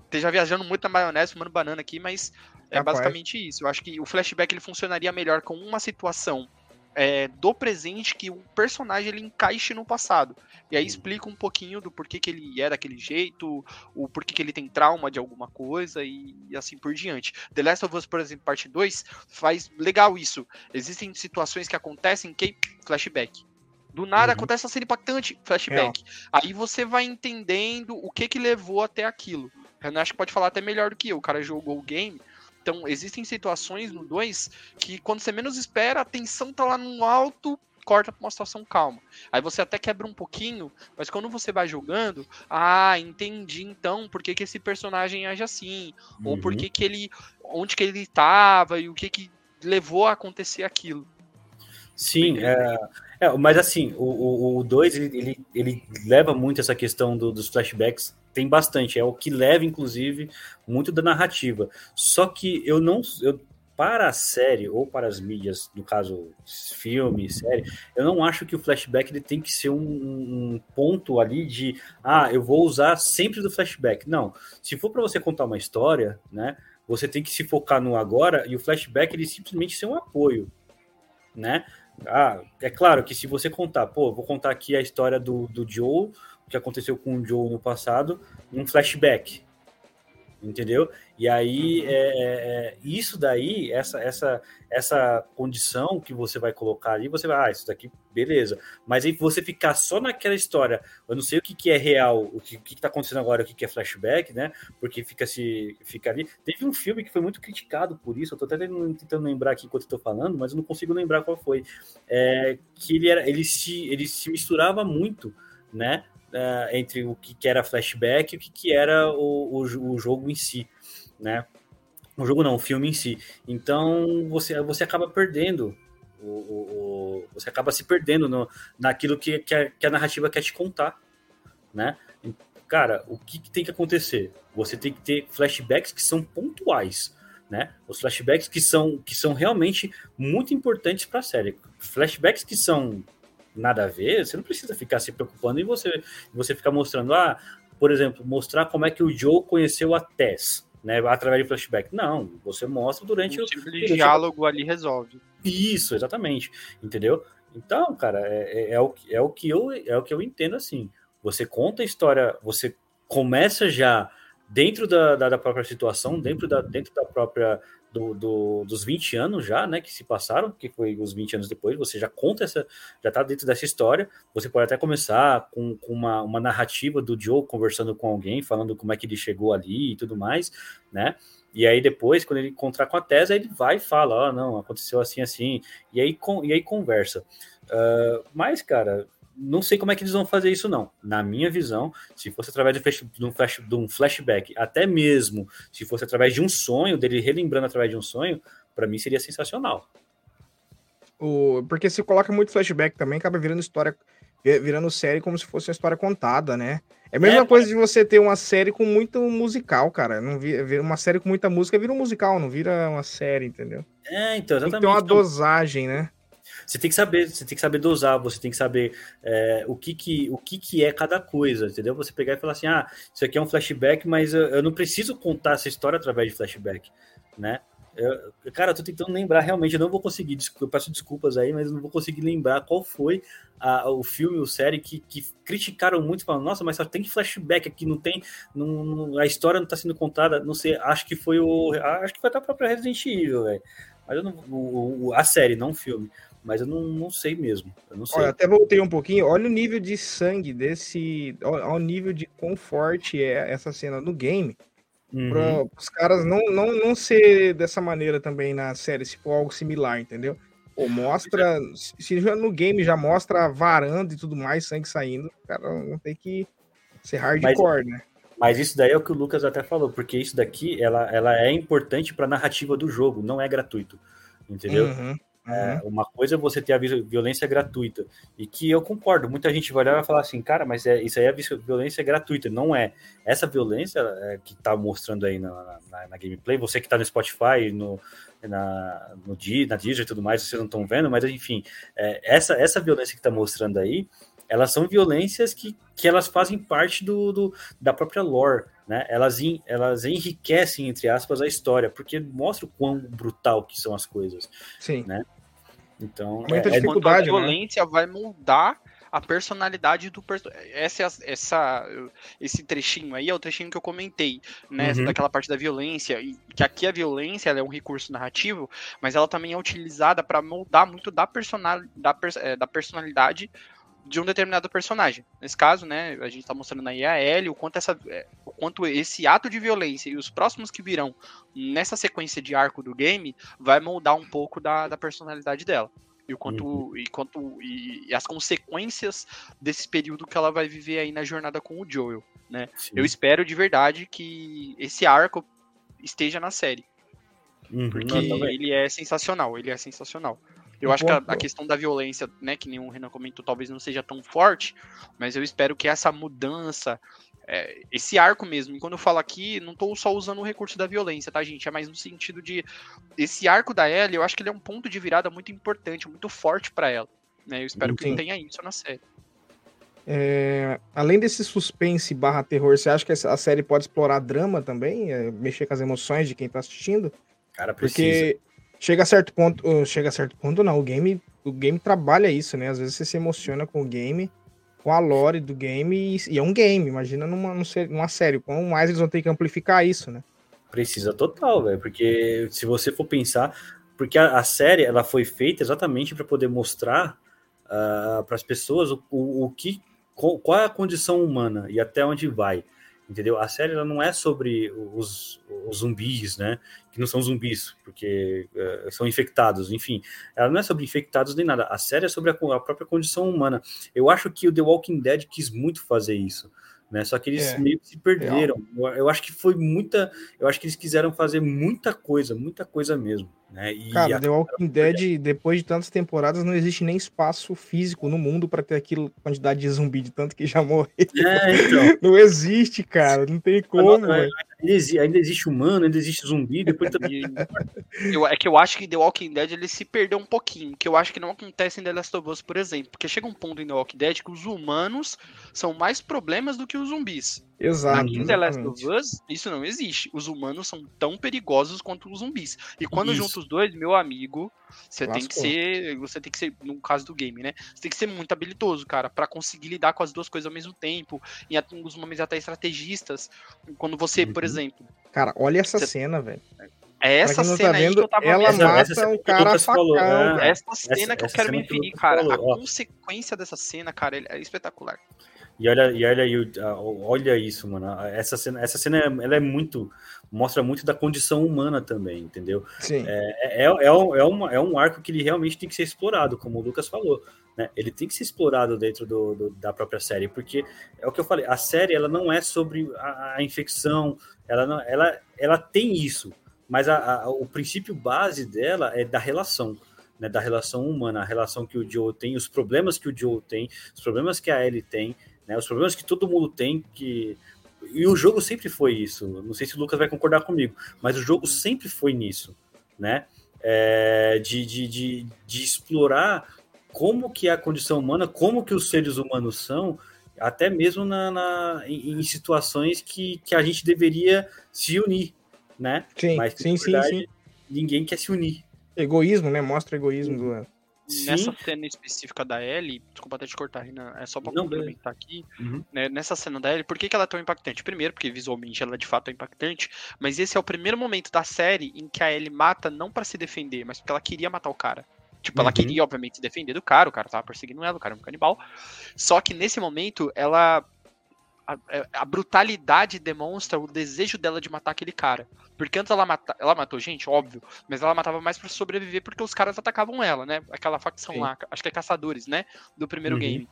esteja viajando muito na maionese, fumando banana aqui, mas é basicamente isso. Eu acho que o flashback ele funcionaria melhor com uma situação é, do presente que o personagem ele encaixe no passado. E aí explica um pouquinho do porquê que ele é daquele jeito, o porquê que ele tem trauma de alguma coisa e, e assim por diante. The Last of Us, por exemplo, parte 2, faz legal isso. Existem situações que acontecem que flashback. Do nada uhum. acontece uma cena impactante, flashback. É. Aí você vai entendendo o que que levou até aquilo. Eu acho que pode falar até melhor do que eu. O cara jogou o game, então, existem situações no 2 que quando você menos espera, a tensão tá lá no alto, corta pra uma situação calma. Aí você até quebra um pouquinho, mas quando você vai jogando, ah, entendi então por que, que esse personagem age assim, uhum. ou por uhum. que, que ele. onde que ele estava e o que, que levou a acontecer aquilo.
Sim, é, é, mas assim, o 2 ele, ele, ele, leva muito essa questão do, dos flashbacks, tem bastante, é o que leva, inclusive, muito da narrativa. Só que eu não. Eu, para a série ou para as mídias, no caso filme, série, eu não acho que o flashback ele tem que ser um, um ponto ali de ah, eu vou usar sempre do flashback. Não, se for para você contar uma história, né, você tem que se focar no agora e o flashback ele simplesmente ser um apoio, né? Ah, é claro que se você contar, pô, vou contar aqui a história do, do Joe, o que aconteceu com o Joe no passado, num flashback entendeu? E aí, uhum. é, é, é, isso daí, essa, essa, essa condição que você vai colocar ali, você vai, ah, isso daqui, beleza. Mas aí você ficar só naquela história, eu não sei o que, que é real, o que, que tá acontecendo agora, o que, que é flashback, né? Porque fica se fica ali. Teve um filme que foi muito criticado por isso, eu tô até tentando lembrar aqui enquanto eu tô falando, mas eu não consigo lembrar qual foi. É, que ele era, ele se, ele se misturava muito, né? Uh, entre o que, que, era flashback e o que, que era o, o, o, jogo em si, né? O jogo não, o filme em si. Então você, você acaba perdendo o, o, você acaba se perdendo no, naquilo que, que, a, que a narrativa quer te contar, né? Cara, o que, que, tem que acontecer? Você tem que ter flashbacks que são pontuais, né? Os flashbacks que são, que são realmente muito importantes para a série. Flashbacks que são nada a ver, você não precisa ficar se preocupando e você, você ficar mostrando, ah, por exemplo, mostrar como é que o Joe conheceu a Tess, né, através de flashback. Não, você mostra durante
um o tipo de diálogo ali resolve.
Isso, exatamente, entendeu? Então, cara, é, é, é, o, é, o que eu, é o que eu entendo assim. Você conta a história, você começa já dentro da, da, da própria situação, dentro da, dentro da própria do, do, dos 20 anos já, né, que se passaram, que foi os 20 anos depois, você já conta essa, já tá dentro dessa história, você pode até começar com, com uma, uma narrativa do Joe conversando com alguém, falando como é que ele chegou ali e tudo mais, né, e aí depois, quando ele encontrar com a Tesa, ele vai e fala, ó, oh, não, aconteceu assim, assim, e aí, com, e aí conversa. Uh, mas, cara, não sei como é que eles vão fazer isso, não. Na minha visão, se fosse através de, flash, de, um, flash, de um flashback, até mesmo se fosse através de um sonho, dele relembrando através de um sonho, para mim seria sensacional.
O, porque se coloca muito flashback também, acaba virando história, virando série como se fosse uma história contada, né? É a mesma é, coisa de você ter uma série com muito musical, cara. Não vira, uma série com muita música vira um musical, não vira uma série, entendeu?
É, então, exatamente. Tem que
ter uma
então,
dosagem, né?
Você tem que saber, você tem que saber dosar, você tem que saber é, o, que, que, o que, que é cada coisa, entendeu? Você pegar e falar assim, ah, isso aqui é um flashback, mas eu, eu não preciso contar essa história através de flashback, né? Eu, cara, eu tô tentando lembrar, realmente, eu não vou conseguir, eu peço desculpas aí, mas não vou conseguir lembrar qual foi a, o filme ou série que, que criticaram muito, falando, nossa, mas só tem flashback aqui, não tem, não, a história não tá sendo contada, não sei, acho que foi o, acho que foi a própria Resident Evil, velho, mas eu não, o, o, a série, não o filme, mas eu não, não sei mesmo, eu não sei.
Olha, até voltei um pouquinho, olha o nível de sangue desse, olha o nível de conforto é essa cena no game, Uhum. Para os caras não, não, não ser dessa maneira também na série, se for algo similar, entendeu? Ou mostra, se no game já mostra varanda e tudo mais, sangue saindo, o cara não tem que ser hardcore,
mas,
né?
Mas isso daí é o que o Lucas até falou, porque isso daqui ela, ela é importante para a narrativa do jogo, não é gratuito, entendeu? Uhum. É, uhum. uma coisa é você ter a violência gratuita, e que eu concordo, muita gente vai olhar e vai falar assim, cara, mas é, isso aí é violência gratuita, não é. Essa violência é, que tá mostrando aí na, na, na gameplay, você que tá no Spotify, no, na, no, na Deezer e tudo mais, vocês não estão vendo, mas enfim, é, essa, essa violência que tá mostrando aí, elas são violências que, que elas fazem parte do, do da própria lore, né? Elas, in, elas enriquecem, entre aspas, a história, porque mostra o quão brutal que são as coisas.
Sim.
Né? Então,
muita é, é dificuldade. A né? violência né? vai moldar a personalidade do personagem. Essa, essa, esse trechinho aí é o trechinho que eu comentei, né? Uhum. Daquela parte da violência. E que aqui a violência é um recurso narrativo, mas ela também é utilizada para moldar muito da, personal, da, é, da personalidade de um determinado personagem. Nesse caso, né, a gente está mostrando aí a Ellie, o quanto, essa, é, o quanto esse ato de violência e os próximos que virão nessa sequência de arco do game vai moldar um pouco da, da personalidade dela. E o quanto, uhum. e, quanto e, e, as consequências desse período que ela vai viver aí na jornada com o Joel, né? Eu espero de verdade que esse arco esteja na série. Uhum, porque ele é sensacional, ele é sensacional. Eu acho que a, a, questão da violência, né, que nenhum Renan comentou, talvez não seja tão forte, mas eu espero que essa mudança, é, esse arco mesmo, e quando eu falo aqui, não estou só usando o recurso da violência, tá, gente? É mais no sentido de esse arco da Ellie, eu acho que ele é um ponto de virada muito importante, muito forte para ela. Né? Eu espero Sim. que tenha isso na série.
É, além desse suspense barra terror, você acha que a série pode explorar drama também? É, mexer com as emoções de quem tá assistindo?
Cara, precisa. Porque
chega a certo ponto, uh, chega a certo ponto não, o game, o game trabalha isso, né? Às vezes você se emociona com o game, com a lore do game e, é um game, imagina numa, numa série, como mais eles vão ter que amplificar isso, né?
Precisa total, velho, porque se você for pensar, porque a, a série ela foi feita exatamente para poder mostrar uh, para as pessoas o, o, o que qual é a condição humana e até onde vai entendeu? A série ela não é sobre os, os zumbis, né? Que não são zumbis, porque uh, são infectados, enfim. Ela não é sobre infectados nem nada. A série é sobre a, a, própria condição humana. Eu acho que o The Walking Dead quis muito fazer isso. Né? Só que eles é, meio que se perderam. Eu, eu, acho que foi muita. Eu acho que eles quiseram fazer muita coisa, muita coisa mesmo. Né?
E Cara, The Walking Dead, depois de tantas temporadas, não existe nem espaço físico no mundo para ter aquilo quantidade de zumbi de tanto que já morreu. É, então. Não existe, cara, não tem como. Não,
ainda, existe humano, ainda existe zumbi, depois também.
eu, é que eu acho que The Walking Dead ele se perdeu um pouquinho, que eu acho que não acontece em The Last of Us, por exemplo, porque chega um ponto em The Walking Dead que os humanos são mais problemas do que os zumbis.
Exato.
Aqui em The Last of Us, isso não existe. Os humanos são tão perigosos quanto os zumbis. E quando junta os dois, meu amigo, você tem que ser. Você tem que ser, no caso do game, né? Você tem que ser muito habilidoso, cara, para conseguir lidar com as duas coisas ao mesmo tempo. Em alguns momentos até estrategistas. Quando você, uhum. por exemplo.
Cara, olha essa você... cena, velho.
É essa tá cena tá vendo, aí que eu tava
ela vendo. mata o cara facão.
É. Essa cena essa, que eu quero me referir, cara. Falou, a consequência dessa cena, cara, é espetacular.
E olha, e olha, olha isso, mano. Essa cena, essa cena ela é muito. Mostra muito da condição humana também, entendeu?
Sim.
É, é, é, é, uma, é um arco que ele realmente tem que ser explorado, como o Lucas falou. Né? Ele tem que ser explorado dentro do, do, da própria série, porque é o que eu falei, a série ela não é sobre a, a infecção, ela, não, ela, ela tem isso, mas a, a, o princípio base dela é da relação né, da relação humana, a relação que o Joe tem, os problemas que o Joe tem, os problemas que a Ellie tem, né, os problemas que todo mundo tem, que e o jogo sempre foi isso. Não sei se o Lucas vai concordar comigo, mas o jogo sempre foi nisso, né? É, de, de, de, de, explorar como que é a condição humana, como que os seres humanos são, até mesmo na, na em, em, situações que, que a gente deveria se unir, né?
Sim, mas sim, verdade, sim, sim.
ninguém quer se unir,
Egoísmo, né? Mostra egoísmo do.
Sim. Nessa cena específica da Ellie, desculpa até te cortar, Renan, é só pra Não, complementar aqui. Uhum. Né, nessa cena da Ellie, por que, que ela é tão impactante? Primeiro, porque visualmente ela de fato é impactante, mas esse é o primeiro momento da série em que a Ellie mata não para se defender, mas porque ela queria matar o cara. Tipo, uhum. ela queria, obviamente, se defender do cara, o cara tava perseguindo ela, o cara é um canibal. Só que nesse momento, ela a, é, a, brutalidade demonstra o desejo dela de matar aquele cara. Porque antes ela, mata, ela matou gente, óbvio, mas ela matava mais para sobreviver porque os caras atacavam ela, né? Aquela facção Sim. lá, acho que é caçadores, né? Do primeiro uhum. game.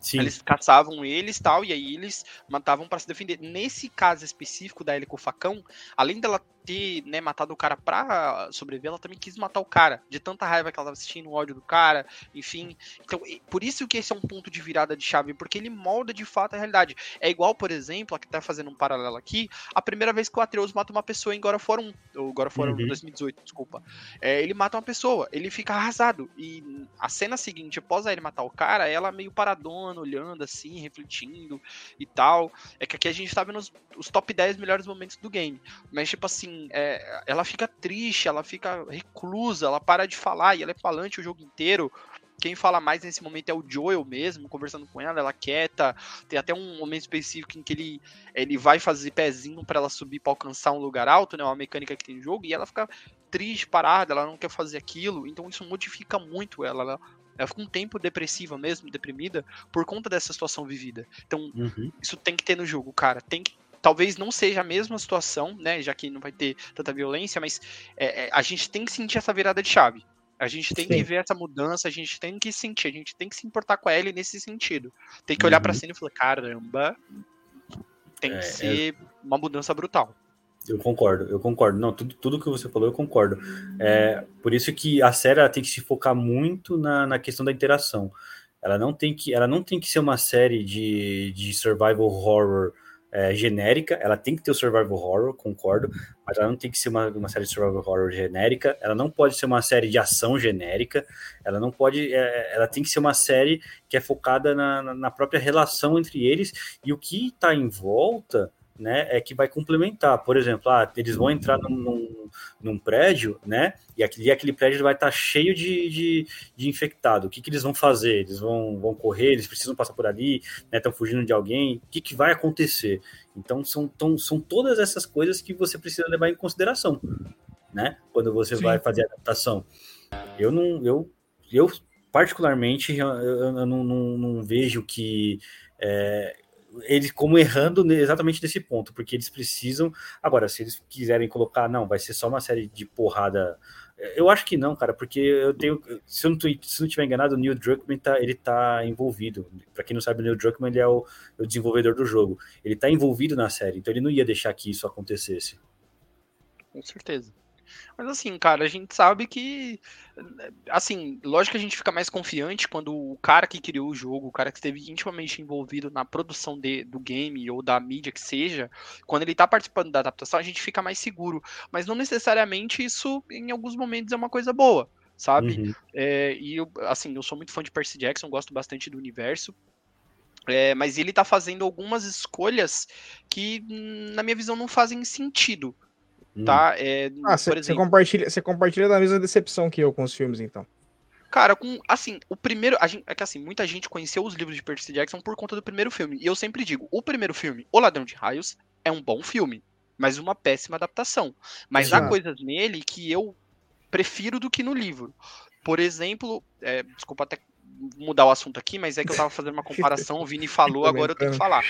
Sim. Eles caçavam eles tal, e aí eles matavam para se defender. Nesse caso específico da Ellie com o facão, além dela ter né, matado o cara pra sobreviver, ela também quis matar o cara, de tanta raiva que ela tava assistindo, o ódio do cara, enfim. Então, por isso que esse é um ponto de virada de chave, porque ele molda de fato a realidade. É igual, por exemplo, aqui tá fazendo um paralelo aqui, a primeira vez que o Atreus mata uma pessoa em God of War 1, ou God of War uhum. 2018, desculpa. É, ele mata uma pessoa, ele fica arrasado, e a cena seguinte, após ele matar o cara, ela meio paradona, olhando assim, refletindo e tal. É que aqui a gente tá vendo os, os top 10 melhores momentos do game, mas tipo assim, assim, é, ela fica triste, ela fica reclusa, ela para de falar e ela é falante o jogo inteiro. Quem fala mais nesse momento é o Joel mesmo, conversando com ela, ela quieta. Tem até um momento específico em que ele, ele vai fazer pezinho para ela subir para alcançar um lugar alto, né? Uma mecânica que tem no jogo, e ela fica triste, parada, ela não quer fazer aquilo. Então isso modifica muito ela. Ela, ela fica um tempo depressiva mesmo, deprimida, por conta dessa situação vivida. Então, uhum. isso tem que ter no jogo, cara. Tem que talvez não seja a mesma situação, né? Já que não vai ter tanta violência, mas é, é, a gente tem que sentir essa virada de chave. A gente tem Sim. que ver essa mudança, a gente tem que sentir, a gente tem que se importar com ela nesse sentido. Tem que olhar uhum. para cima e falar, caramba, tem é, que ser uma mudança brutal.
Eu concordo, eu concordo. Não, tudo, tudo que você falou eu concordo. É, por isso que a série tem que se focar muito na, na questão da interação. Ela não tem que, ela não tem que ser uma série de, de survival horror é, genérica, ela tem que ter o survival horror, concordo, mas ela não tem que ser uma, uma série de survival horror genérica, ela não pode ser uma série de ação genérica, ela não pode, é, ela tem que ser uma série que é focada na, na própria relação entre eles e o que está em volta né, é que vai complementar. Por exemplo, ah, eles vão entrar num, num, num prédio, né, e aquele, aquele prédio vai estar cheio de, de, de, infectado. O que, que eles vão fazer? Eles vão, vão correr, eles precisam passar por ali, estão né, fugindo de alguém. O que, que vai acontecer? Então, são, tão, são todas essas coisas que você precisa levar em consideração, né, quando você Sim. vai fazer a adaptação. Eu não, eu, eu particularmente, eu, eu não, não, não vejo que é, eles como errando exatamente nesse ponto, porque eles precisam. Agora, se eles quiserem colocar, não, vai ser só uma série de porrada. Eu acho que não, cara, porque eu tenho. Se eu não, se não tiver enganado, o Neil Druckmann tá, ele tá envolvido. Para quem não sabe, o Neil Druckmann ele é o, o, desenvolvedor do jogo. Ele tá envolvido na série, então ele não ia deixar que isso acontecesse.
Com certeza. Mas assim, cara, a gente sabe que. Assim, lógico que a gente fica mais confiante quando o cara que criou o jogo, o cara que esteve intimamente envolvido na produção de, do game ou da mídia que seja, quando ele tá participando da adaptação, a gente fica mais seguro. Mas não necessariamente isso, em alguns momentos, é uma coisa boa sabe? Uhum. É, e eu, assim, eu sou muito fã de Percy Jackson, gosto bastante do universo. É, mas ele tá fazendo algumas escolhas que, na minha visão, não fazem sentido. Hum. Tá? É,
ah, você compartilha, você compartilha da mesma decepção que eu com os filmes, então.
Cara, com assim, o primeiro. Gente, é que assim, muita gente conheceu os livros de Percy Jackson por conta do primeiro filme. E eu sempre digo: o primeiro filme, O Ladrão de Raios, é um bom filme, mas uma péssima adaptação. Mas Exato. há coisas nele que eu prefiro do que no livro. Por exemplo, é, desculpa até mudar o assunto aqui, mas é que eu tava fazendo uma comparação, o Vini falou, agora eu tenho que falar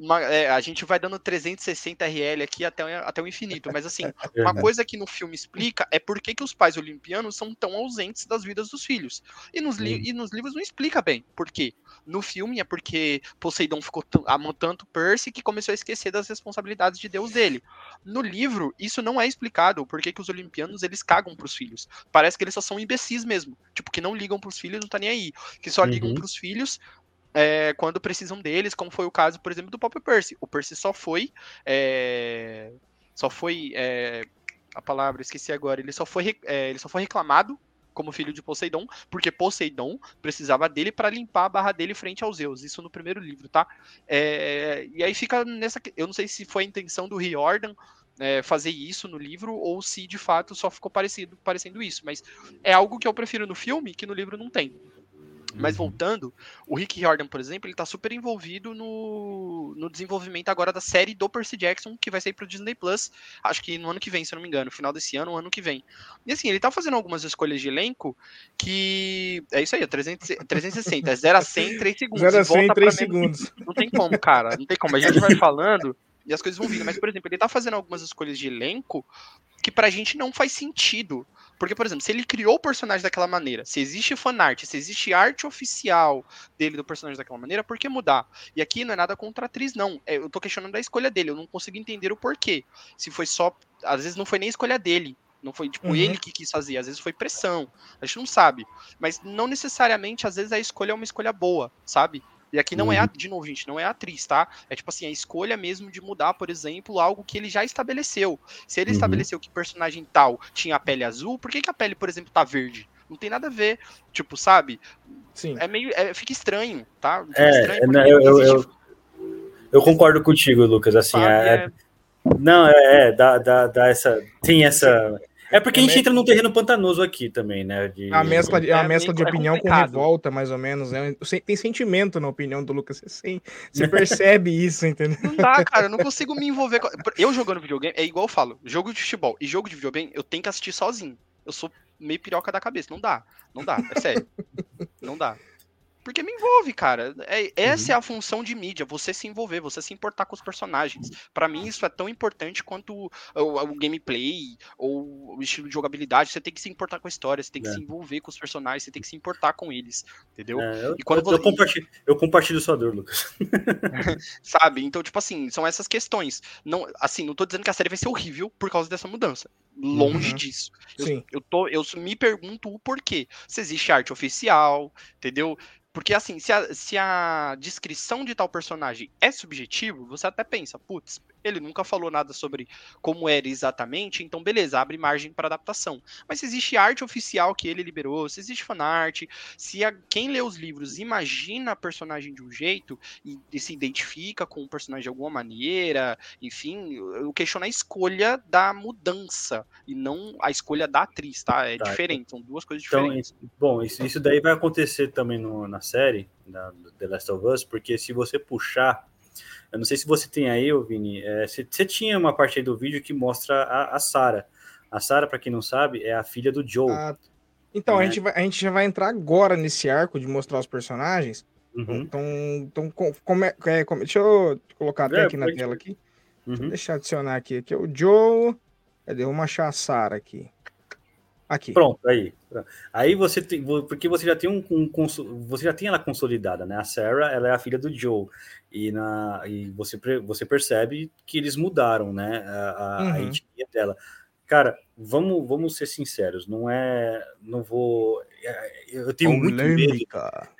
uma, é, a gente vai dando 360 RL aqui até, até o infinito, mas assim, uma coisa que no filme explica é por que, que os pais olimpianos são tão ausentes das vidas dos filhos. E nos, li e nos livros não explica bem por quê. No filme é porque Poseidon ficou amando tanto Percy que começou a esquecer das responsabilidades de Deus dele. No livro, isso não é explicado, por que, que os olimpianos eles cagam pros filhos. Parece que eles só são imbecis mesmo. Tipo, que não ligam pros filhos, não tá nem aí. Que só ligam uhum. pros filhos é, quando precisam deles, como foi o caso, por exemplo, do Pop Percy. O Percy só foi. É, só foi. É, a palavra, esqueci agora. Ele só foi, é, ele só foi reclamado como filho de Poseidon, porque Poseidon precisava dele para limpar a barra dele frente aos Zeus. Isso no primeiro livro, tá? É, e aí fica nessa. Eu não sei se foi a intenção do Riordan. É, fazer isso no livro ou se de fato só ficou parecido parecendo isso, mas é algo que eu prefiro no filme que no livro não tem. Mas uhum. voltando, o Rick Jordan, por exemplo, ele tá super envolvido no, no desenvolvimento agora da série do Percy Jackson, que vai sair pro Disney Plus, acho que no ano que vem, se eu não me engano, final desse ano, ano que vem. E assim, ele tá fazendo algumas escolhas de elenco que. É isso aí, 300, 360, é 0 a 100 em 3 segundos.
0 a 100 em 3 segundos.
Não tem como, cara, não tem como. A gente vai falando e as coisas vão vindo. Mas, por exemplo, ele tá fazendo algumas escolhas de elenco que pra gente não faz sentido. Porque, por exemplo, se ele criou o personagem daquela maneira, se existe fanart, se existe arte oficial dele do personagem daquela maneira, por que mudar? E aqui não é nada contra a atriz, não. É, eu tô questionando a escolha dele, eu não consigo entender o porquê. Se foi só. Às vezes não foi nem escolha dele. Não foi, tipo, uhum. ele que quis fazer, às vezes foi pressão. A gente não sabe. Mas não necessariamente, às vezes, a escolha é uma escolha boa, sabe? E aqui não uhum. é, a, uhum. de novo, gente, não é atriz, tá? É tipo assim, a escolha mesmo de mudar, por exemplo, algo que ele já estabeleceu. Se ele uhum. estabeleceu que personagem tal tinha a pele azul, por que, que a pele, por exemplo, tá verde? Não tem nada a ver. Tipo, sabe?
Sim.
É meio. É, fica estranho, tá?
Fica é, estranho não, eu, eu, eu, eu, concordo contigo, Lucas. Assim, é, é... Não, é, é dá, dá, dá essa. Tem essa. É porque a gente entra num terreno pantanoso aqui também, né? De...
A mescla de, a é mescla de opinião com revolta, mais ou menos. Né? Tem sentimento na opinião do Lucas. Você, você percebe isso, entendeu?
Não dá, cara. Eu não consigo me envolver. Com... Eu jogando videogame, é igual eu falo: jogo de futebol e jogo de videogame, eu tenho que assistir sozinho. Eu sou meio piroca da cabeça. Não dá. Não dá. É sério. não dá. Porque me envolve, cara. É, essa uhum. é a função de mídia, você se envolver, você se importar com os personagens. Para mim, isso é tão importante quanto o, o, o, gameplay ou o estilo de jogabilidade. Você tem que se importar com a história, você tem que é. se envolver com os personagens, você tem que se importar com eles, entendeu?
É, eu, e quando eu, você... eu, compartilho, eu compartilho sua dor, Lucas.
Sabe? Então, tipo assim, são essas questões. Não, assim, não tô dizendo que a série vai ser horrível por causa dessa mudança. Longe uhum. disso. Eu, eu, tô, eu me pergunto o porquê. Se existe arte oficial, entendeu? Porque, assim, se a, se a descrição de tal personagem é subjetivo, você até pensa, putz, ele nunca falou nada sobre como era exatamente, então beleza, abre margem para adaptação. Mas se existe arte oficial que ele liberou, se existe fanart, se a, quem lê os livros imagina a personagem de um jeito e, e, se identifica com o personagem de alguma maneira, enfim, eu questiono a escolha da mudança e não a escolha da atriz, tá? É tá, diferente, são duas coisas então, diferentes.
bom, isso, isso daí vai acontecer também no, na série da The Last of Us, porque se você puxar eu não sei se você tem aí, Vini. É, você, você, tinha uma parte aí do vídeo que mostra a, a Sarah. A Sarah, para quem não sabe, é a filha do Joe. Ah,
então, né? a, gente vai, a gente já vai entrar agora nesse arco de mostrar os personagens. Uhum. Então, então como é, é, como, deixa eu colocar até é, aqui na tela aqui. Uhum. Deixa eu adicionar aqui. Aqui é o Joe. Cadê? Vamos achar a Sarah aqui. Aqui.
Pronto, aí. Aí você tem, porque você já tem um, um, você já tem ela consolidada, né? A Sarah, ela é a filha do Joe e na e você você percebe que eles mudaram, né? A, uhum. a etnia dela. Cara, vamos vamos ser sinceros, não é, não vou, é, eu tenho muito medo.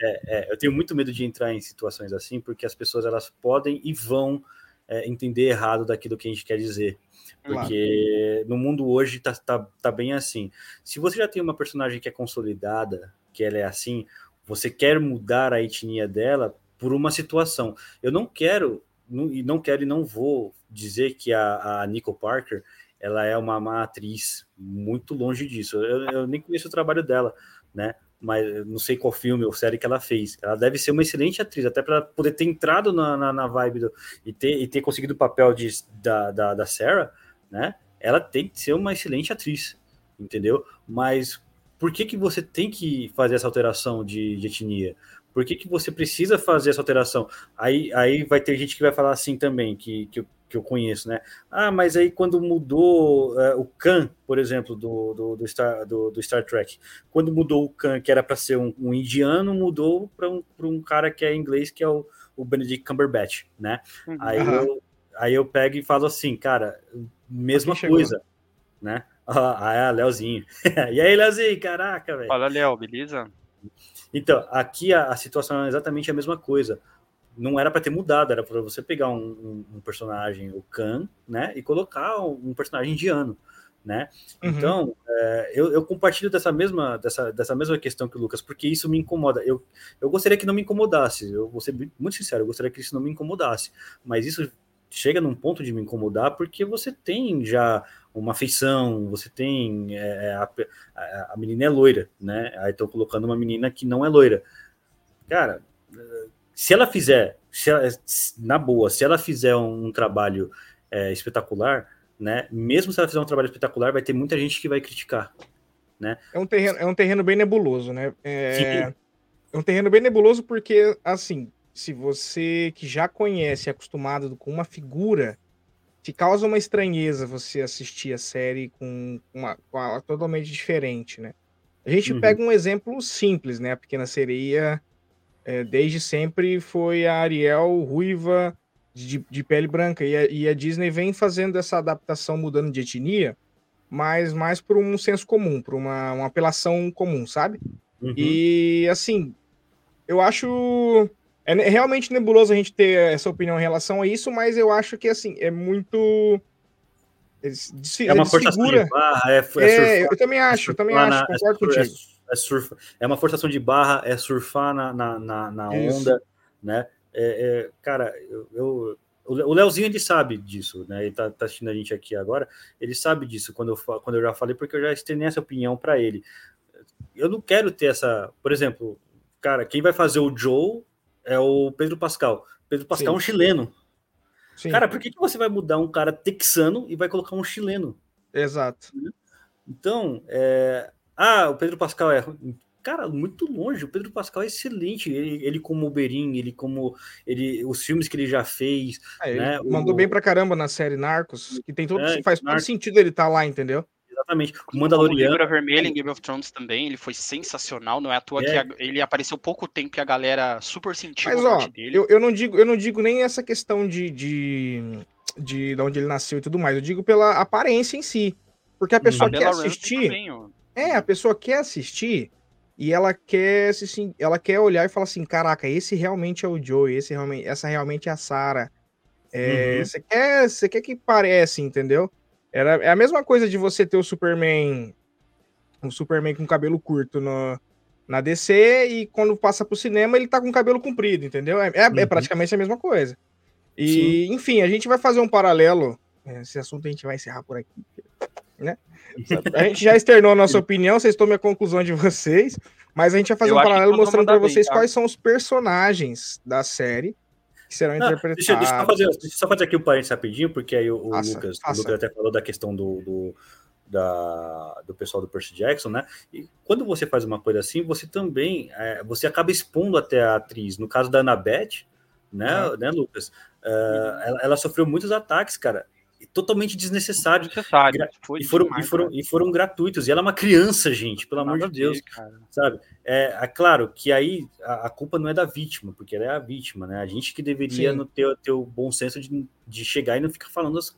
É, é, eu tenho muito medo de entrar em situações assim, porque as pessoas elas podem e vão é, entender errado daquilo que a gente quer dizer. Porque claro. no mundo hoje tá, tá, tá bem assim. Se você já tem uma personagem que é consolidada, que ela é assim, você quer mudar a etnia dela por uma situação. Eu não quero, e não quero e não vou dizer que a, a Nico Parker ela é uma, uma atriz muito longe disso. Eu, eu, nem conheço o trabalho dela, né? Mas não sei qual filme ou série que ela fez. Ela deve ser uma excelente atriz, até para poder ter entrado na, na, na vibe do, e, ter, e ter conseguido o papel de, da, da, da Sarah né? Ela tem que ser uma excelente atriz, entendeu? Mas por que, que você tem que fazer essa alteração de, de etnia? Por que, que você precisa fazer essa alteração? Aí, aí vai ter gente que vai falar assim também, que, que, que eu conheço, né? Ah, mas aí quando mudou uh, o Khan, por exemplo, do, do, do, Star, do, do, Star Trek, quando mudou o Khan, que era para ser um, um, indiano, mudou para um, um cara que é inglês, que é o, o Benedict Cumberbatch, né? Uhum. Aí, eu, aí eu pego e falo assim, cara, mesma coisa, né? Ah, é, Leozinho. e aí, Leozinho, caraca, velho.
Fala, Léo, beleza?
Então, aqui a, a, situação é exatamente a mesma coisa. Não era para ter mudado, era para você pegar um, um, um, personagem, o Khan, né, e colocar um, personagem indiano, né? Uhum. Então, é, eu, eu, compartilho dessa mesma, dessa, dessa mesma questão que o Lucas, porque isso me incomoda. Eu, eu gostaria que não me incomodasse, eu vou ser muito sincero, eu gostaria que isso não me incomodasse, mas isso chega num ponto de me incomodar porque você tem já uma feição, você tem é, é a, a, a, menina é loira, né? Aí estão colocando uma menina que não é loira. Cara, se ela fizer, se ela, na boa, se ela fizer um, um trabalho é, espetacular, né? Mesmo se ela fizer um trabalho espetacular, vai ter muita gente que vai criticar, né?
É um terreno, é um terreno bem nebuloso, né? É, é um terreno bem nebuloso porque, assim, se você que já conhece, é acostumado com uma figura, te causa uma estranheza você assistir a série com uma, com uma totalmente diferente, né? A gente uhum. pega um exemplo simples, né? A Pequena Sereia, é, desde sempre, foi a Ariel ruiva de, de pele branca. E a, e a, Disney vem fazendo essa adaptação, mudando de etnia, mas mais por um senso comum, por uma, uma apelação comum, sabe? Uhum. E, assim, eu acho é realmente nebuloso a gente ter essa opinião em relação a isso, mas eu acho que assim, é muito.
é uma forçação de barra, é, é,
é eu também acho, eu também acho, na, concordo é, contigo.
É, surfa, é uma forçação de barra, é surfar na, na, na, na onda, né? É, é, cara, eu, eu, o Leozinho ele sabe disso, né? Ele tá, tá, assistindo a gente aqui agora, ele sabe disso quando eu, quando eu já falei, porque eu já estendei essa opinião para ele. Eu não quero ter essa, por exemplo, cara, quem vai fazer o Joe é o Pedro Pascal. Pedro Pascal Sim. é um chileno. Sim. Cara, por que, que você vai mudar um cara texano e vai colocar um chileno?
Exato.
Então, é... ah, o Pedro Pascal é. Cara, muito longe. O Pedro Pascal é excelente. Ele, ele como Oberyn, ele como ele, os filmes que ele já fez.
É, né? Mandou o... bem pra caramba na série Narcos, que tem todo, é, faz Narcos. todo sentido ele estar tá lá, entendeu?
Exatamente. O Mandaloriano.
O Vermelho em Game of Thrones também, ele foi sensacional. Não é à toa é. que ele apareceu pouco tempo e a galera super sentiu
Mas, ó, dele. Eu, eu, não digo, eu não digo nem essa questão de, de, de, de onde ele nasceu e tudo mais. Eu digo pela aparência em si. Porque a pessoa a quer assistir. Também, é, a pessoa quer assistir e ela quer se ela quer olhar e falar assim, caraca, esse realmente é o Joe, esse realmente, essa realmente é a Sarah. É, uhum. Você quer, você quer que pareça, entendeu? Era, é a mesma coisa de você ter o Superman. O Superman com cabelo curto no, na DC e quando passa pro cinema ele tá com cabelo comprido, entendeu? É, é, é uhum. é praticamente a mesma coisa. E, Sim. enfim, a gente vai fazer um paralelo. É, esse assunto a gente vai encerrar por aqui, né? A gente já externou a nossa opinião, vocês tomem a conclusão de vocês, mas a gente vai fazer Eu um paralelo mostrando para vocês tá? quais são os personagens da série que serão não, interpretados.
Deixa, deixa, eu fazer, deixa eu só fazer aqui o um parênteses rapidinho, porque aí o, o Lucas, o Lucas até falou da questão do, do, da, do pessoal do Percy Jackson, né? E quando você faz uma coisa assim, você também é, você acaba expondo até a atriz. No caso da Annabeth, né, é. né Lucas? Uh, ela, ela, sofreu muitos ataques, cara totalmente desnecessários. Desnecessário, e, foram, demais, e, foram, e foram gratuitos. E ela é uma criança, gente, pelo amor de Deus. Ver, sabe? É, é, claro que aí a, a, culpa não é da vítima, porque ela é a vítima, né? A gente que deveria no ter, ter o bom senso de, de chegar e não ficar falando as,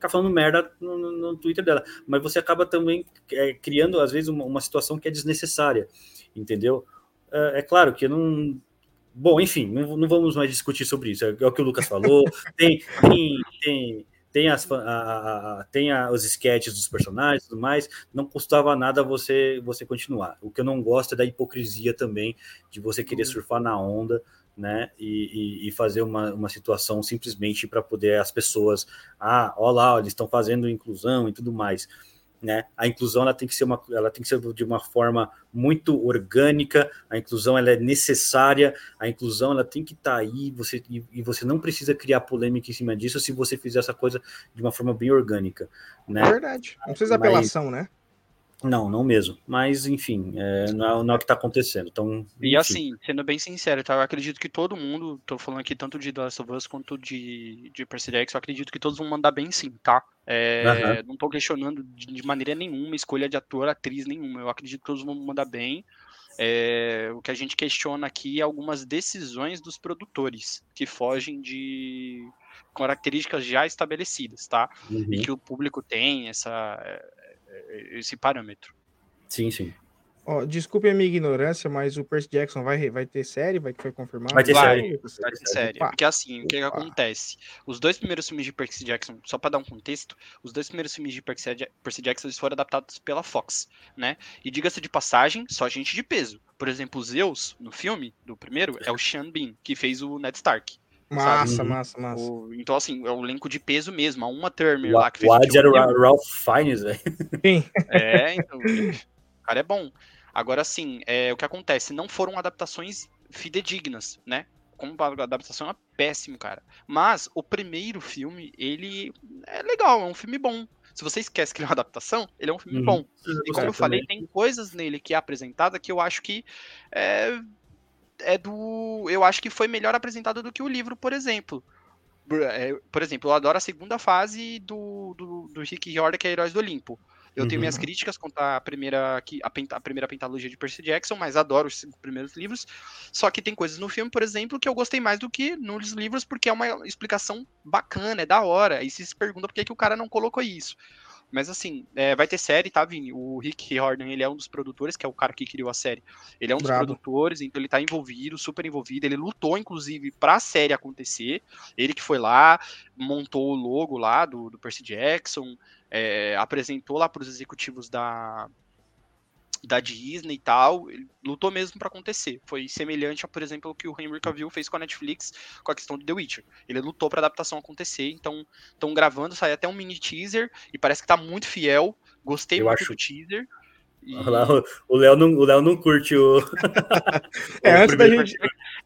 ficar falando merda no, no, no, Twitter dela. Mas você acaba também é, criando, às vezes, uma, uma, situação que é desnecessária, entendeu? É, é claro que não. Bom, enfim, não, não, vamos mais discutir sobre isso. É, é o que o Lucas falou. tem, tem, tem, tem, as, a, a, tem a, os sketches dos personagens e tudo mais, não custava nada você você continuar. O que eu não gosto é da hipocrisia também, de você querer uhum. surfar na onda, né, e, e, e fazer uma, uma situação simplesmente para poder as pessoas, ah, olha lá, eles estão fazendo inclusão e tudo mais né? A inclusão ela tem que ser uma, ela tem que ser de uma forma muito orgânica. A inclusão ela é necessária. A inclusão ela tem que estar tá aí. Você e, e, você não precisa criar polêmica em cima disso se você fizer essa coisa de uma forma bem orgânica, né?
Verdade. Não precisa Mas, apelação, né?
Não, não mesmo. Mas, enfim, é, não, é, não, é, o que está acontecendo. Então,
e assim, sendo bem sincero, tá? eu acredito que todo mundo, tô falando aqui tanto de The Last of Us quanto de, de Percy Jackson, eu acredito que todos vão mandar bem sim, tá? É, uhum. Não tô questionando de, de, maneira nenhuma escolha de ator, atriz nenhuma. Eu acredito que todos vão mandar bem. É, o que a gente questiona aqui é algumas decisões dos produtores que fogem de características já estabelecidas, tá? Uhum. E que o público tem essa esse parâmetro.
Sim, sim.
Oh, desculpe a minha ignorância, mas o Percy Jackson vai, vai ter série? Vai, foi confirmado?
Vai ter vai, série. Vai ter série. Porque assim, o que, que, acontece? Os dois primeiros filmes de Percy Jackson, só para dar um contexto, os dois primeiros filmes de Percy, Percy Jackson eles foram adaptados pela Fox, né? E diga-se de passagem, só gente de peso. Por exemplo, Zeus, no filme, do primeiro, é o Sean Bean, que fez o Ned Stark.
Massa, sabe? massa, massa.
O, então, assim, é o elenco de peso mesmo. A uma Turner
lá que fez. O Ad era o Ralph Fiennes, velho.
Sim. É, então. o cara é bom. Agora, assim, é, o que acontece? Não foram adaptações fidedignas, né? Como a adaptação é péssimo, cara. Mas o primeiro filme, ele é legal, é um filme bom. Se você esquece que ele é uma adaptação, ele é um filme uhum. bom. E como eu falei, tem coisas nele que é apresentada que eu acho que é, é do. Eu acho que foi melhor apresentado do que o livro, por exemplo. É, por exemplo, eu adoro a segunda fase do, do, do Rick Riordan, que é Heróis do Olimpo. Eu uhum. tenho minhas críticas contra a primeira, a, a primeira pentalogia de Percy Jackson, mas adoro os primeiros livros. Só que tem coisas no filme, por exemplo, que eu gostei mais do que nos livros, porque é uma explicação bacana, é da hora. E se se pergunta por que, que o cara não colocou isso. Mas assim, é, vai ter série, tá, Vini? O Rick Riordan, ele é um dos produtores, que é o cara que criou a série. Ele é um dos Bravo. produtores, então ele tá envolvido, super envolvido. Ele lutou, inclusive, pra série acontecer. Ele que foi lá, montou o logo lá do, do Percy Jackson, é, apresentou lá pros executivos da, da Disney e tal, ele lutou mesmo para acontecer. Foi semelhante a, por exemplo, o que o Henry Cavill fez com a Netflix com a questão de The Witcher. Ele lutou para adaptação acontecer, então estão gravando, sai até um mini teaser e parece que tá muito fiel. Gostei Eu muito acho... do teaser.
E... O Léo não, o Léo não curte o.
é, antes da gente.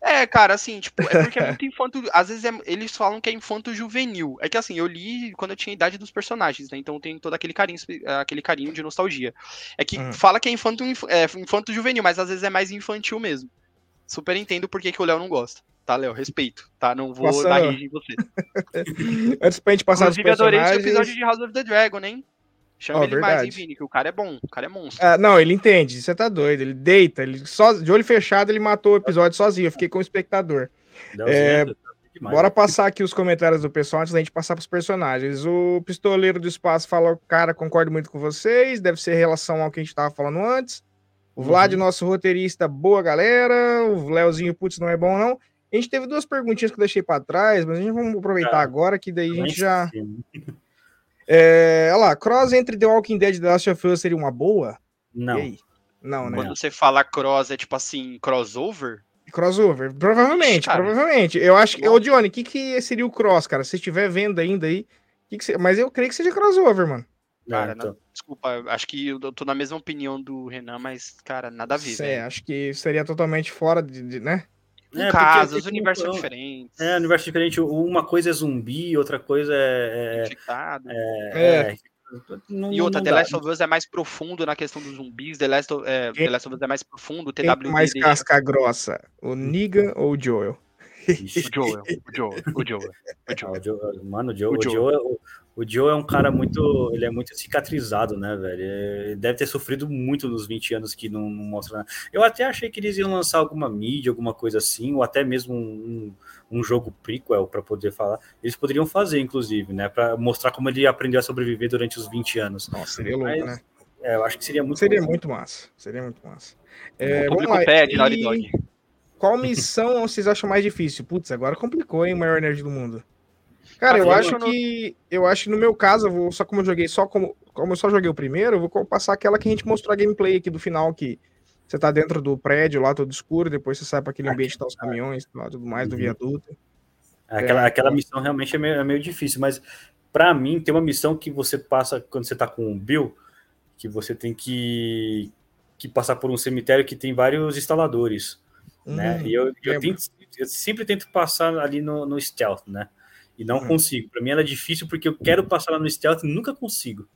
É, cara, assim, tipo, é porque é muito infanto. Às vezes é, eles falam que é infanto juvenil. É que assim, eu li quando eu tinha a idade dos personagens, né? Então tem todo aquele carinho, aquele carinho de nostalgia. É que uhum. fala que é infanto, é infanto juvenil, mas às vezes é mais infantil mesmo. Super entendo por que, que o Léo não gosta. Tá, Léo? Respeito, tá? Não vou dar rage em você.
Antes pra gente passar Inclusive, os personagens... adorei esse
episódio de House of the Dragon, hein? Chama oh, ele verdade. mais, hein, Vini, que o cara é bom, o cara é monstro.
Ah, não, ele entende, você tá doido, ele deita, ele só, de olho fechado ele matou o episódio sozinho, eu fiquei com o espectador. É, bora passar aqui os comentários do pessoal antes da gente passar pros personagens. O Pistoleiro do Espaço falou, cara, concordo muito com vocês, deve ser em relação ao que a gente tava falando antes. O uhum. Vlad, nosso roteirista, boa galera. O Leozinho, putz, não é bom não. A gente teve duas perguntinhas que eu deixei para trás, mas a gente vamos aproveitar tá. agora, que daí a gente já... É, olha lá, cross entre The Walking Dead e The Last of Us seria uma boa?
Não.
Não, né?
Quando você fala cross, é tipo assim, crossover?
Crossover, provavelmente, Ixi, provavelmente. Eu acho que. Ô, Johnny, o que, que seria o cross, cara? Se estiver vendo ainda aí. Que que Mas eu creio que seja crossover, mano.
Cara, não, então. desculpa, acho que eu tô na mesma opinião do Renan, mas, cara, nada a ver.
É, acho que seria totalmente fora de, de né?
É, caso, os universos são diferentes.
É, universo diferente. Uma coisa é zumbi, outra coisa é.
é Infectado.
É, é.
Não, e outra, The. Last of Us é mais profundo na questão dos zumbis, The Last of, é, The Last of Us é mais profundo, o
TWD... mais casca grossa, o Niga ou o Joel?
O Joel, o Joel, o Joel.
O Joel. Mano, o Joel, o Joel, o o Joe é um cara muito. Ele é muito cicatrizado, né, velho? Ele deve ter sofrido muito nos 20 anos que não, não mostra nada. Eu até achei que eles iam lançar alguma mídia, alguma coisa assim, ou até mesmo um, um, jogo prequel para poder falar. Eles poderiam fazer, inclusive, né? Para mostrar como ele aprendeu a sobreviver durante os 20 anos.
Nossa, seria louco, Mas, né?
É, eu acho que seria muito
Seria massa. muito massa. Seria muito massa.
É, o público pede, Dog.
Qual missão vocês acham mais difícil? Putz, agora complicou, hein? O maior nerd do mundo. Cara, eu acho que. Eu acho que no meu caso, eu vou, só como eu joguei só como. Como eu só joguei o primeiro, eu vou passar aquela que a gente mostrou a gameplay aqui do final, que você tá dentro do prédio lá, todo escuro, depois você sai para aquele ambiente que tá os caminhões lá, tudo mais, do uhum. viaduto.
Aquela, é, aquela missão realmente é meio, é meio difícil, mas para mim tem uma missão que você passa quando você tá com o Bill, que você tem que, que passar por um cemitério que tem vários instaladores. Hum, né? E eu, eu, tento, eu, sempre tento passar ali no, no stealth, né? E não hum. consigo. Para mim ela é difícil porque eu quero passar lá no stealth e nunca consigo.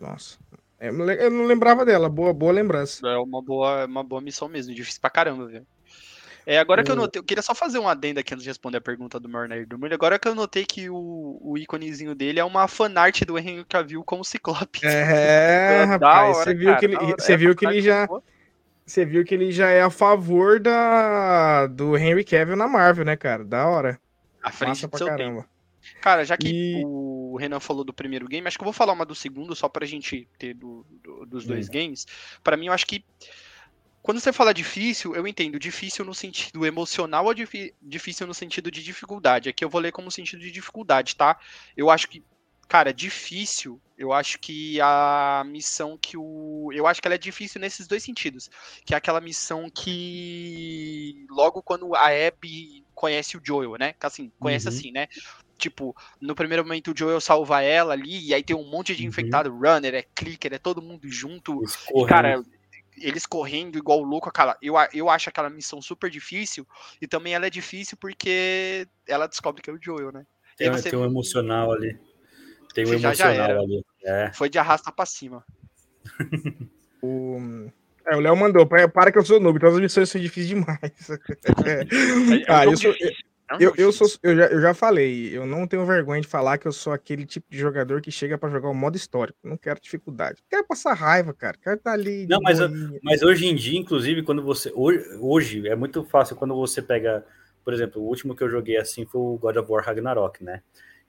Nossa. É, eu não lembrava dela, boa, boa lembrança.
É uma boa, uma boa missão mesmo, difícil pra caramba, velho. É, agora que eu notei, eu queria só fazer um adendo aqui antes de responder a pergunta do Morner do Mulho. Agora que eu notei que o, o íconezinho dele é uma fanart do Henry Cavill como Ciclope.
É, rapaz, hora, você viu cara, que ele, você é, viu que ele já você viu que ele já é a favor da do Henry Cavill na Marvel, né, cara? Da hora.
A frente Massa pra caramba. Tempo. Cara, já que e... o Renan falou do primeiro game, acho que eu vou falar uma do segundo só pra gente ter do, do, dos dois hum. games. Para mim, eu acho que quando você fala difícil, eu entendo difícil no sentido emocional ou difícil no sentido de dificuldade. Aqui eu vou ler como sentido de dificuldade, tá? Eu acho que, cara, difícil, eu acho que a missão que o. Eu acho que ela é difícil nesses dois sentidos. Que é aquela missão que. Logo quando a Abby conhece o Joel, né? Assim, conhece uhum. assim, né? Tipo, no primeiro momento o Joel salva ela ali, e aí tem um monte de uhum. infectado, runner, é clicker, é todo mundo junto. E, cara, eles correndo igual louco, aquela, eu, eu acho aquela missão super difícil, e também ela é difícil porque ela descobre que é o Joel, né?
Tem, você... tem um emocional ali. Tem um já, emocional já ali. É.
Foi de arrasta pra cima.
o... É, o Léo mandou, para que eu sou noob, então as missões são difíceis demais. ah, eu, sou, eu, eu, sou, eu, já, eu já falei, eu não tenho vergonha de falar que eu sou aquele tipo de jogador que chega para jogar o modo histórico. Não quero dificuldade. Quero passar raiva, cara. Quero estar tá ali.
Não, mas, mas hoje em dia, inclusive, quando você. Hoje, hoje é muito fácil quando você pega. Por exemplo, o último que eu joguei assim foi o God of War Ragnarok, né?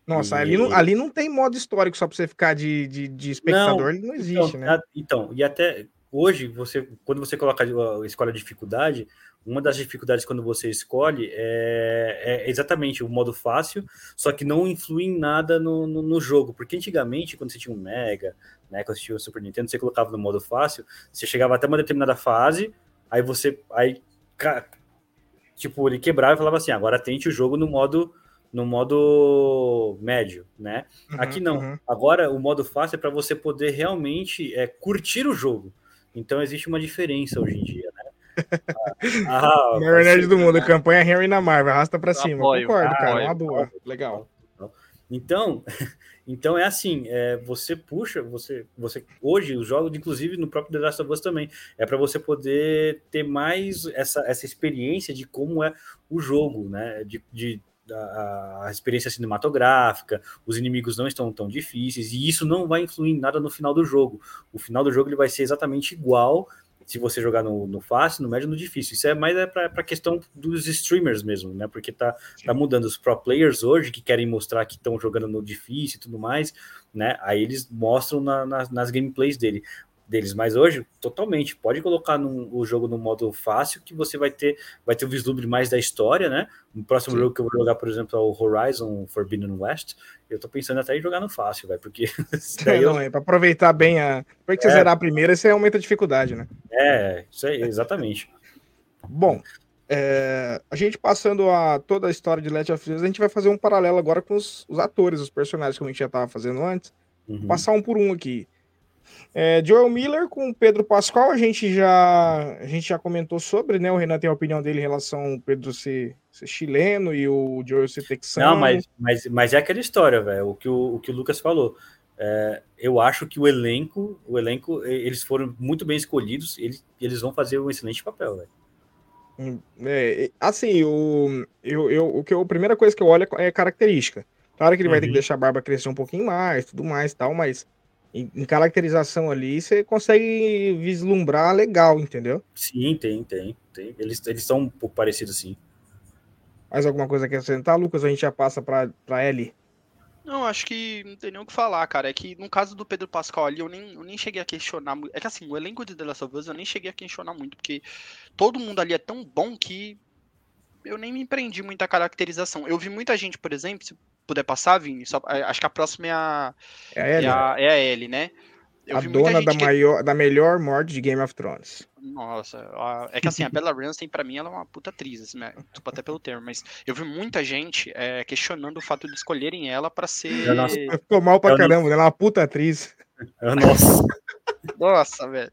Nossa, e... ali, não, ali não tem modo histórico só para você ficar de, de, de espectador, não, ele não existe,
então,
né?
Então, e até hoje, você, quando você coloca a escolha de dificuldade, uma das dificuldades quando você escolhe é, é, exatamente o modo fácil, só que não influi em nada no, no, no, jogo. Porque antigamente, quando você tinha um Mega, né, quando você tinha o Super Nintendo, você colocava no modo fácil, você chegava até uma determinada fase, aí você. Aí, tipo, ele quebrava e falava assim: agora tente o jogo no modo no modo médio, né? Uhum, Aqui não. Uhum. Agora o modo fácil é para você poder realmente é, curtir o jogo. Então existe uma diferença hoje em dia, né?
Ah, ah Maior nerd do mundo, campanha Henry na Marvel, arrasta pra cima. Apoio, Concordo, cara, apoio, uma boa. Legal.
Então, então é assim, é, você puxa, você, você hoje os jogos, inclusive no próprio The Last of Us também, é para você poder ter mais essa, essa experiência de como é o jogo, né? De, de a, a, experiência cinematográfica, os inimigos não estão tão difíceis e isso não vai influir em nada no final do jogo. O final do jogo ele vai ser exatamente igual se você jogar no, no fácil, no médio, no difícil. Isso é mais é para a questão dos streamers mesmo, né? Porque tá, tá mudando os pro players hoje que querem mostrar que estão jogando no difícil e tudo mais, né? Aí eles mostram na, na, nas gameplays dele deles, mas hoje totalmente pode colocar no, o jogo no modo fácil que você vai ter vai ter um vislumbre mais da história, né? No próximo Sim. jogo que eu vou jogar, por exemplo, é o Horizon Forbidden West, eu tô pensando até em jogar no fácil, vai, porque
é, não, é para aproveitar bem a, porque você é, zerar a primeira, você aumenta a dificuldade, né?
É, isso aí, exatamente.
Bom, é, a gente passando a toda a história de Last of Us, a gente vai fazer um paralelo agora com os, os atores, os personagens que a gente já tava fazendo antes. Uhum. Passar um por um aqui. É, Joel Miller com Pedro Pascal, a gente já a gente já comentou sobre, né? O Renan tem a opinião dele em relação ao Pedro ser, ser chileno e o Joel ser texano.
Não, mas, mas, mas é aquela história, velho. O que o, o que o Lucas falou. É, eu acho que o elenco, o elenco, eles foram muito bem escolhidos. Eles, eles vão fazer um excelente papel, velho.
Hum, é, assim, o, eu, eu, o que eu, a primeira coisa que eu olho é característica. Claro que ele uhum. vai ter que uhum. deixar a barba crescer um pouquinho mais, tudo mais tal, mas em, em, caracterização ali, você consegue vislumbrar legal, entendeu?
Sim, tem, tem. tem. Eles, eles são um pouco parecidos, sim.
Mais alguma coisa que acrescentar, Lucas? A gente já passa para Ellie.
Não, acho que não tem nem o que falar, cara. É que no caso do Pedro Pascal ali, eu nem, eu nem cheguei a questionar muito. É que assim, o elenco de The Last of Us eu nem cheguei a questionar muito, porque todo mundo ali é tão bom que eu nem me empreendi muita caracterização. Eu vi muita gente, por exemplo, puder passar, Vini, só, acho que a próxima é a, é a, Ellie, é a, é a Ellie né?
Eu a dona da, que... maior, da melhor morte de Game of Thrones.
Nossa, a, é que assim, a Bella Ramsey, pra mim, ela é uma puta atriz, assim, né? Desculpa até pelo termo, mas eu vi muita gente é, questionando o fato de escolherem ela pra ser.
Nossa, ficou mal pra caramba, ela é uma puta atriz.
Nossa.
Nossa, velho.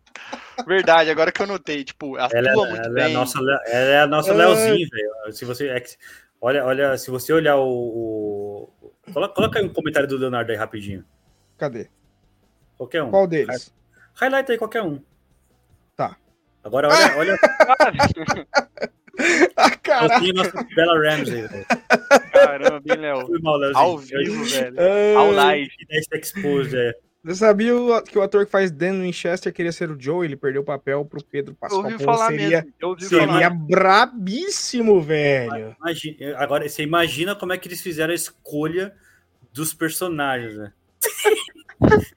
Verdade, agora que eu notei, tipo, atua ela, muito
ela
bem.
É a nossa, ela é a nossa é... Leozinho, velho. Se você, é que, olha, olha, se você olhar o, o... Coloca, coloca aí um comentário do Leonardo aí rapidinho.
Cadê?
Qualquer um.
Qual deles?
Highlight aí qualquer um.
Tá.
Agora olha. olha...
ah, caralho.
nossa Bela Ramsey, velho.
Caramba, bem, Léo. Ao vivo, velho. Ao live.
Exposed, é.
Você sabia que o ator que faz Dan Winchester queria ser o Joe? Ele perdeu o papel pro Pedro Pascal.
Eu ouvi falar
seria,
mesmo. Eu ouvi
seria
falar.
brabíssimo, velho.
Imagina, agora, você imagina como é que eles fizeram a escolha dos personagens, né?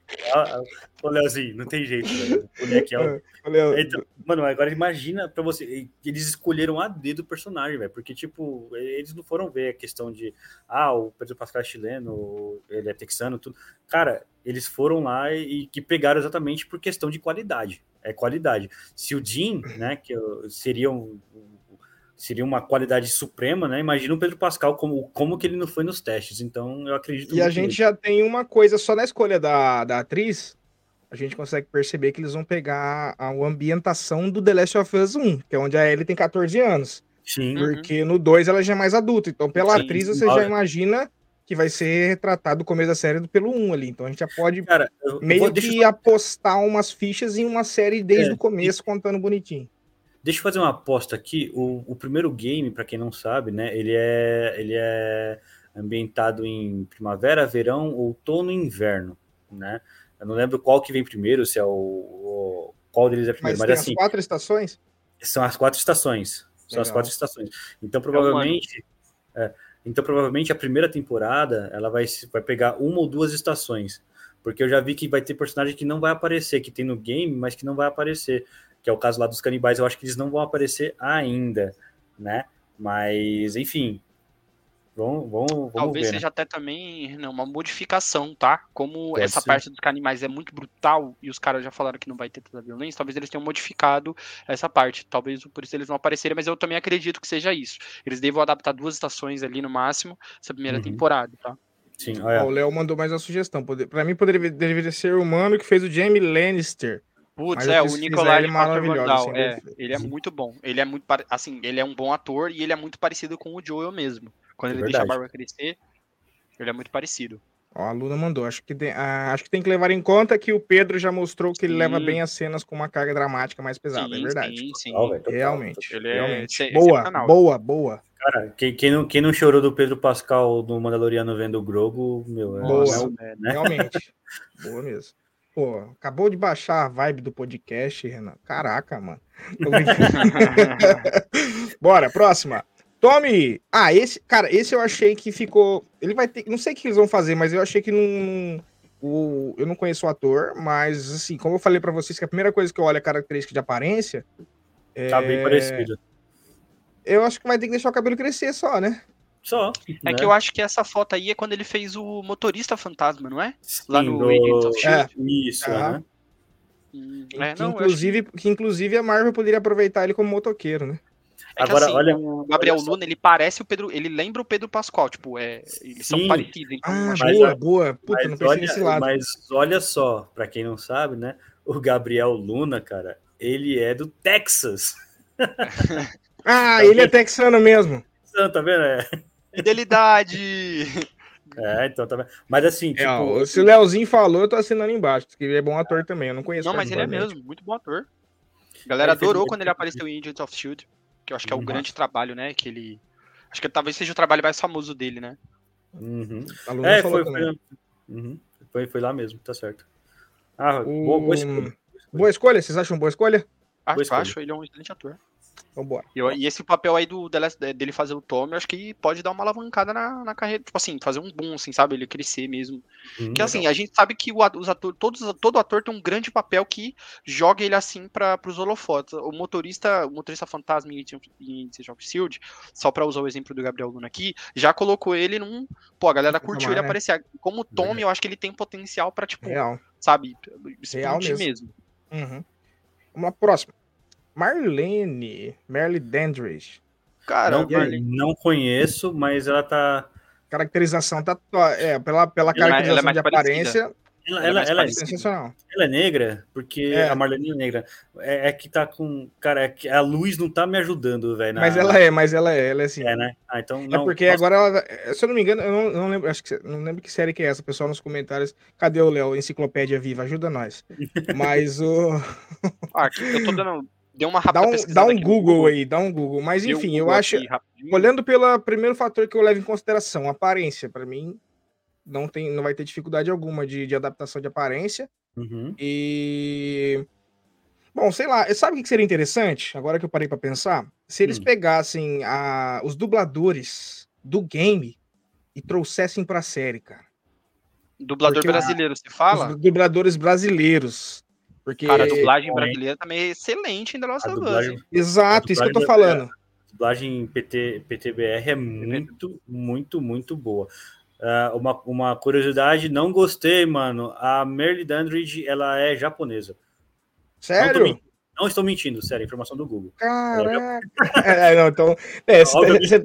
Ô, Leozinho, não tem jeito, velho. O moleque é o... Então, mano, agora imagina pra você. Eles escolheram a dedo do personagem, velho. Porque, tipo, eles não foram ver a questão de. Ah, o Pedro Pascal é chileno, ele é texano, tudo. Cara, eles foram lá e que pegaram exatamente por questão de qualidade. É qualidade. Se o Jim, né, que seria um, seria uma qualidade suprema, né? Imagina o Pedro Pascal como, como que ele não foi nos testes. Então, eu acredito.
E a gente já tem uma coisa só na escolha da, da atriz, a gente consegue perceber que eles vão pegar a, a ambientação do The Last of Us 1, que é onde a Ellie tem 14 anos.
Sim.
Porque no 2 ela já é mais adulta. Então, pela Sim, atriz, você já imagina que vai ser retratado o começo da série pelo 1 ali. Então a gente já pode
Cara, eu,
meio
eu vou,
que apostar umas fichas em uma série desde é, o começo, e... contando bonitinho.
Deixa eu fazer uma aposta aqui. O, o primeiro game, para quem não sabe, né? Ele é, ele é ambientado em primavera, verão, outono e inverno, né? Eu não lembro qual que vem primeiro, se é o, o qual deles é primeiro,
mas,
mas assim.
As quatro estações?
São as quatro estações. São Legal. as quatro estações. Então provavelmente, é, então provavelmente a primeira temporada ela vai vai pegar uma ou duas estações, porque eu já vi que vai ter personagem que não vai aparecer, que tem no game, mas que não vai aparecer, que é o caso lá dos canibais. Eu acho que eles não vão aparecer ainda, né? Mas enfim, Vamos, vamos, vamos
Talvez
ver,
seja
né?
até também né, uma modificação, tá? Como
Pode
essa
ser.
parte dos animais é muito brutal e os caras já falaram que não vai ter tanta violência, talvez eles tenham modificado essa parte. Talvez por isso eles não aparecerem, mas eu também acredito que seja isso. Eles devam adaptar duas estações ali no máximo, essa primeira
Uhum.
temporada, tá?
Sim, olha.
o Léo mandou mais uma sugestão. Poder- Pra mim, poderia, deveria ser o mano que fez o Jamie Lannister.
Putz, é, o
fiz
Nicolai
ele maravilhoso, assim,
é,
ele-
ele é muito bom. Ele é muito, assim, ele é um bom ator e ele é muito parecido com o Joel mesmo. Quando
É
ele deixa a
verdade.
barba crescer, ele é muito parecido.
Ó, a Luna mandou. Acho que, tem, ah, acho que tem que levar em conta que o Pedro já mostrou que ele
Sim.
leva bem as cenas com uma carga dramática mais pesada. é
Sim,
verdade.
Sim, sim.
Realmente.
Ele é
realmente. boa,
excepcional.
boa, boa.
Cara, quem, quem, não, quem não chorou do Pedro Pascal do Mandaloriano vendo o Grogu, meu, é,
Boa.
é né?
Realmente. boa mesmo. Pô, acabou de baixar a vibe do podcast, Renan. Caraca, mano. Bora, próxima. Tome! Ah, esse, cara, esse eu achei que ficou. Ele vai ter. Não sei o que eles vão fazer, mas eu achei que não. O, eu não conheço o ator, mas assim, como eu falei pra vocês, que a primeira coisa que eu olho é a característica de aparência.
Tá
é,
bem parecido.
Eu acho que vai ter que deixar o cabelo crescer só, né?
Só.
É
né?
que eu acho que essa foto aí é quando ele fez o motorista fantasma, não é?
Sim,
lá no
do-
Agents of S.H.I.E.L.D..
Isso, né?
Que,
é,
que
não, eu acho
inclusive, que... inclusive a Marvel poderia aproveitar ele como motoqueiro, né?
É que,
Agora,
assim,
olha-
o Gabriel
olha.
Luna, ele parece o Pedro, ele lembra o Pedro Pascoal, tipo, é, eles são
Sim.
parecidos. Então,
Ah,
Mas
boa, boa. Puta, não
Mas
pensei
olha, mas olha só, pra quem não sabe, né? O Gabriel Luna, cara, ele é do Texas.
Ah, ele é texano mesmo.
Tá vendo? É,
Fidelidade!
é, então tá vendo? Mas assim,
É,
tipo.
se o Leozinho falou, eu tô assinando embaixo. Que ele é bom ator também, eu não conheço.
não, mas ele é mesmo, muito bom ator. A galera
Ele fez
adorou quando ele apareceu em Agents of S.H.I.E.L.D., que eu acho que é o
Uhum.
grande trabalho, né, que ele... Acho que talvez seja o trabalho mais famoso dele, né?
Uhum. É, foi, uhum. foi, foi lá mesmo, tá certo. Ah,
O-
boa, boa escolha.
Boa escolha? Vocês acham boa escolha?
Acho,
escolha.
acho ele é um excelente ator.
Vambora.
E, eu- e esse papel aí do, dele fazer o Tommy, eu acho que pode dar uma alavancada na, na carreira. Tipo assim, fazer um boom, assim, sabe? Ele crescer mesmo.
Uhum.
Que assim, a gente sabe que o, os ator, todos, todo ator tem um grande papel que joga ele assim para os holofotes. O motorista, o motorista fantasma em Agents- of Shield, só para usar o exemplo do Gabriel Luna aqui, já colocou ele num. Pô, a galera curtiu ele
né?
aparecer. Como o Tommy, eu acho que ele tem potencial pra, tipo,
Real.
sabe,
Real mesmo.
mesmo.
Uhum. Vamos lá, próximo. Marlene. Marley Dandridge.
Cara,
Não,
Marlene-
não conheço, mas ela tá.
Caracterização tá. É, pela, pela
Ela é- ela é
caracterização
mais
de aparência.
Ela, ela, ela, é sensacional. Ela é negra, porque é. a Marlene é negra. É, é, que tá com. Cara, é que a luz não tá me ajudando, velho.
Mas ela é, mas ela é, ela é assim.
É, né? Ah, então.
Não, é porque posso... agora ela. Se eu não me engano, eu não, não, lembro. Acho que não lembro que série que é essa. Pessoal nos comentários. Cadê o Léo? Enciclopédia Viva, ajuda nós. Mas o.
ah, aqui, eu tô dando. Deu uma
rápida dá um, dá um Google, Google, aí, dá um Google. Mas enfim, Google eu acho. Olhando pelo primeiro fator que eu levo em consideração, aparência, para mim, não, tem, não vai ter dificuldade alguma de, de adaptação de aparência. Uhum. E. Bom, sei lá, sabe o que seria interessante? Agora que eu parei para pensar, se eles hum. pegassem a, os dubladores do game e trouxessem pra série, cara.
Dublador Porque brasileiro, você fala?
Os dubladores brasileiros. Porque...
Cara, a dublagem brasileira também é excelente em The Last of Us.
Exato, isso que eu tô falando.
A dublagem PT, PTBR é muito, muito, muito boa. Uh, uma, uma curiosidade, não gostei, mano. A Merle Dandridge, ela é japonesa.
Sério?
Não, não estou mentindo, sério, informação do Google.
Caraca. É, não, então,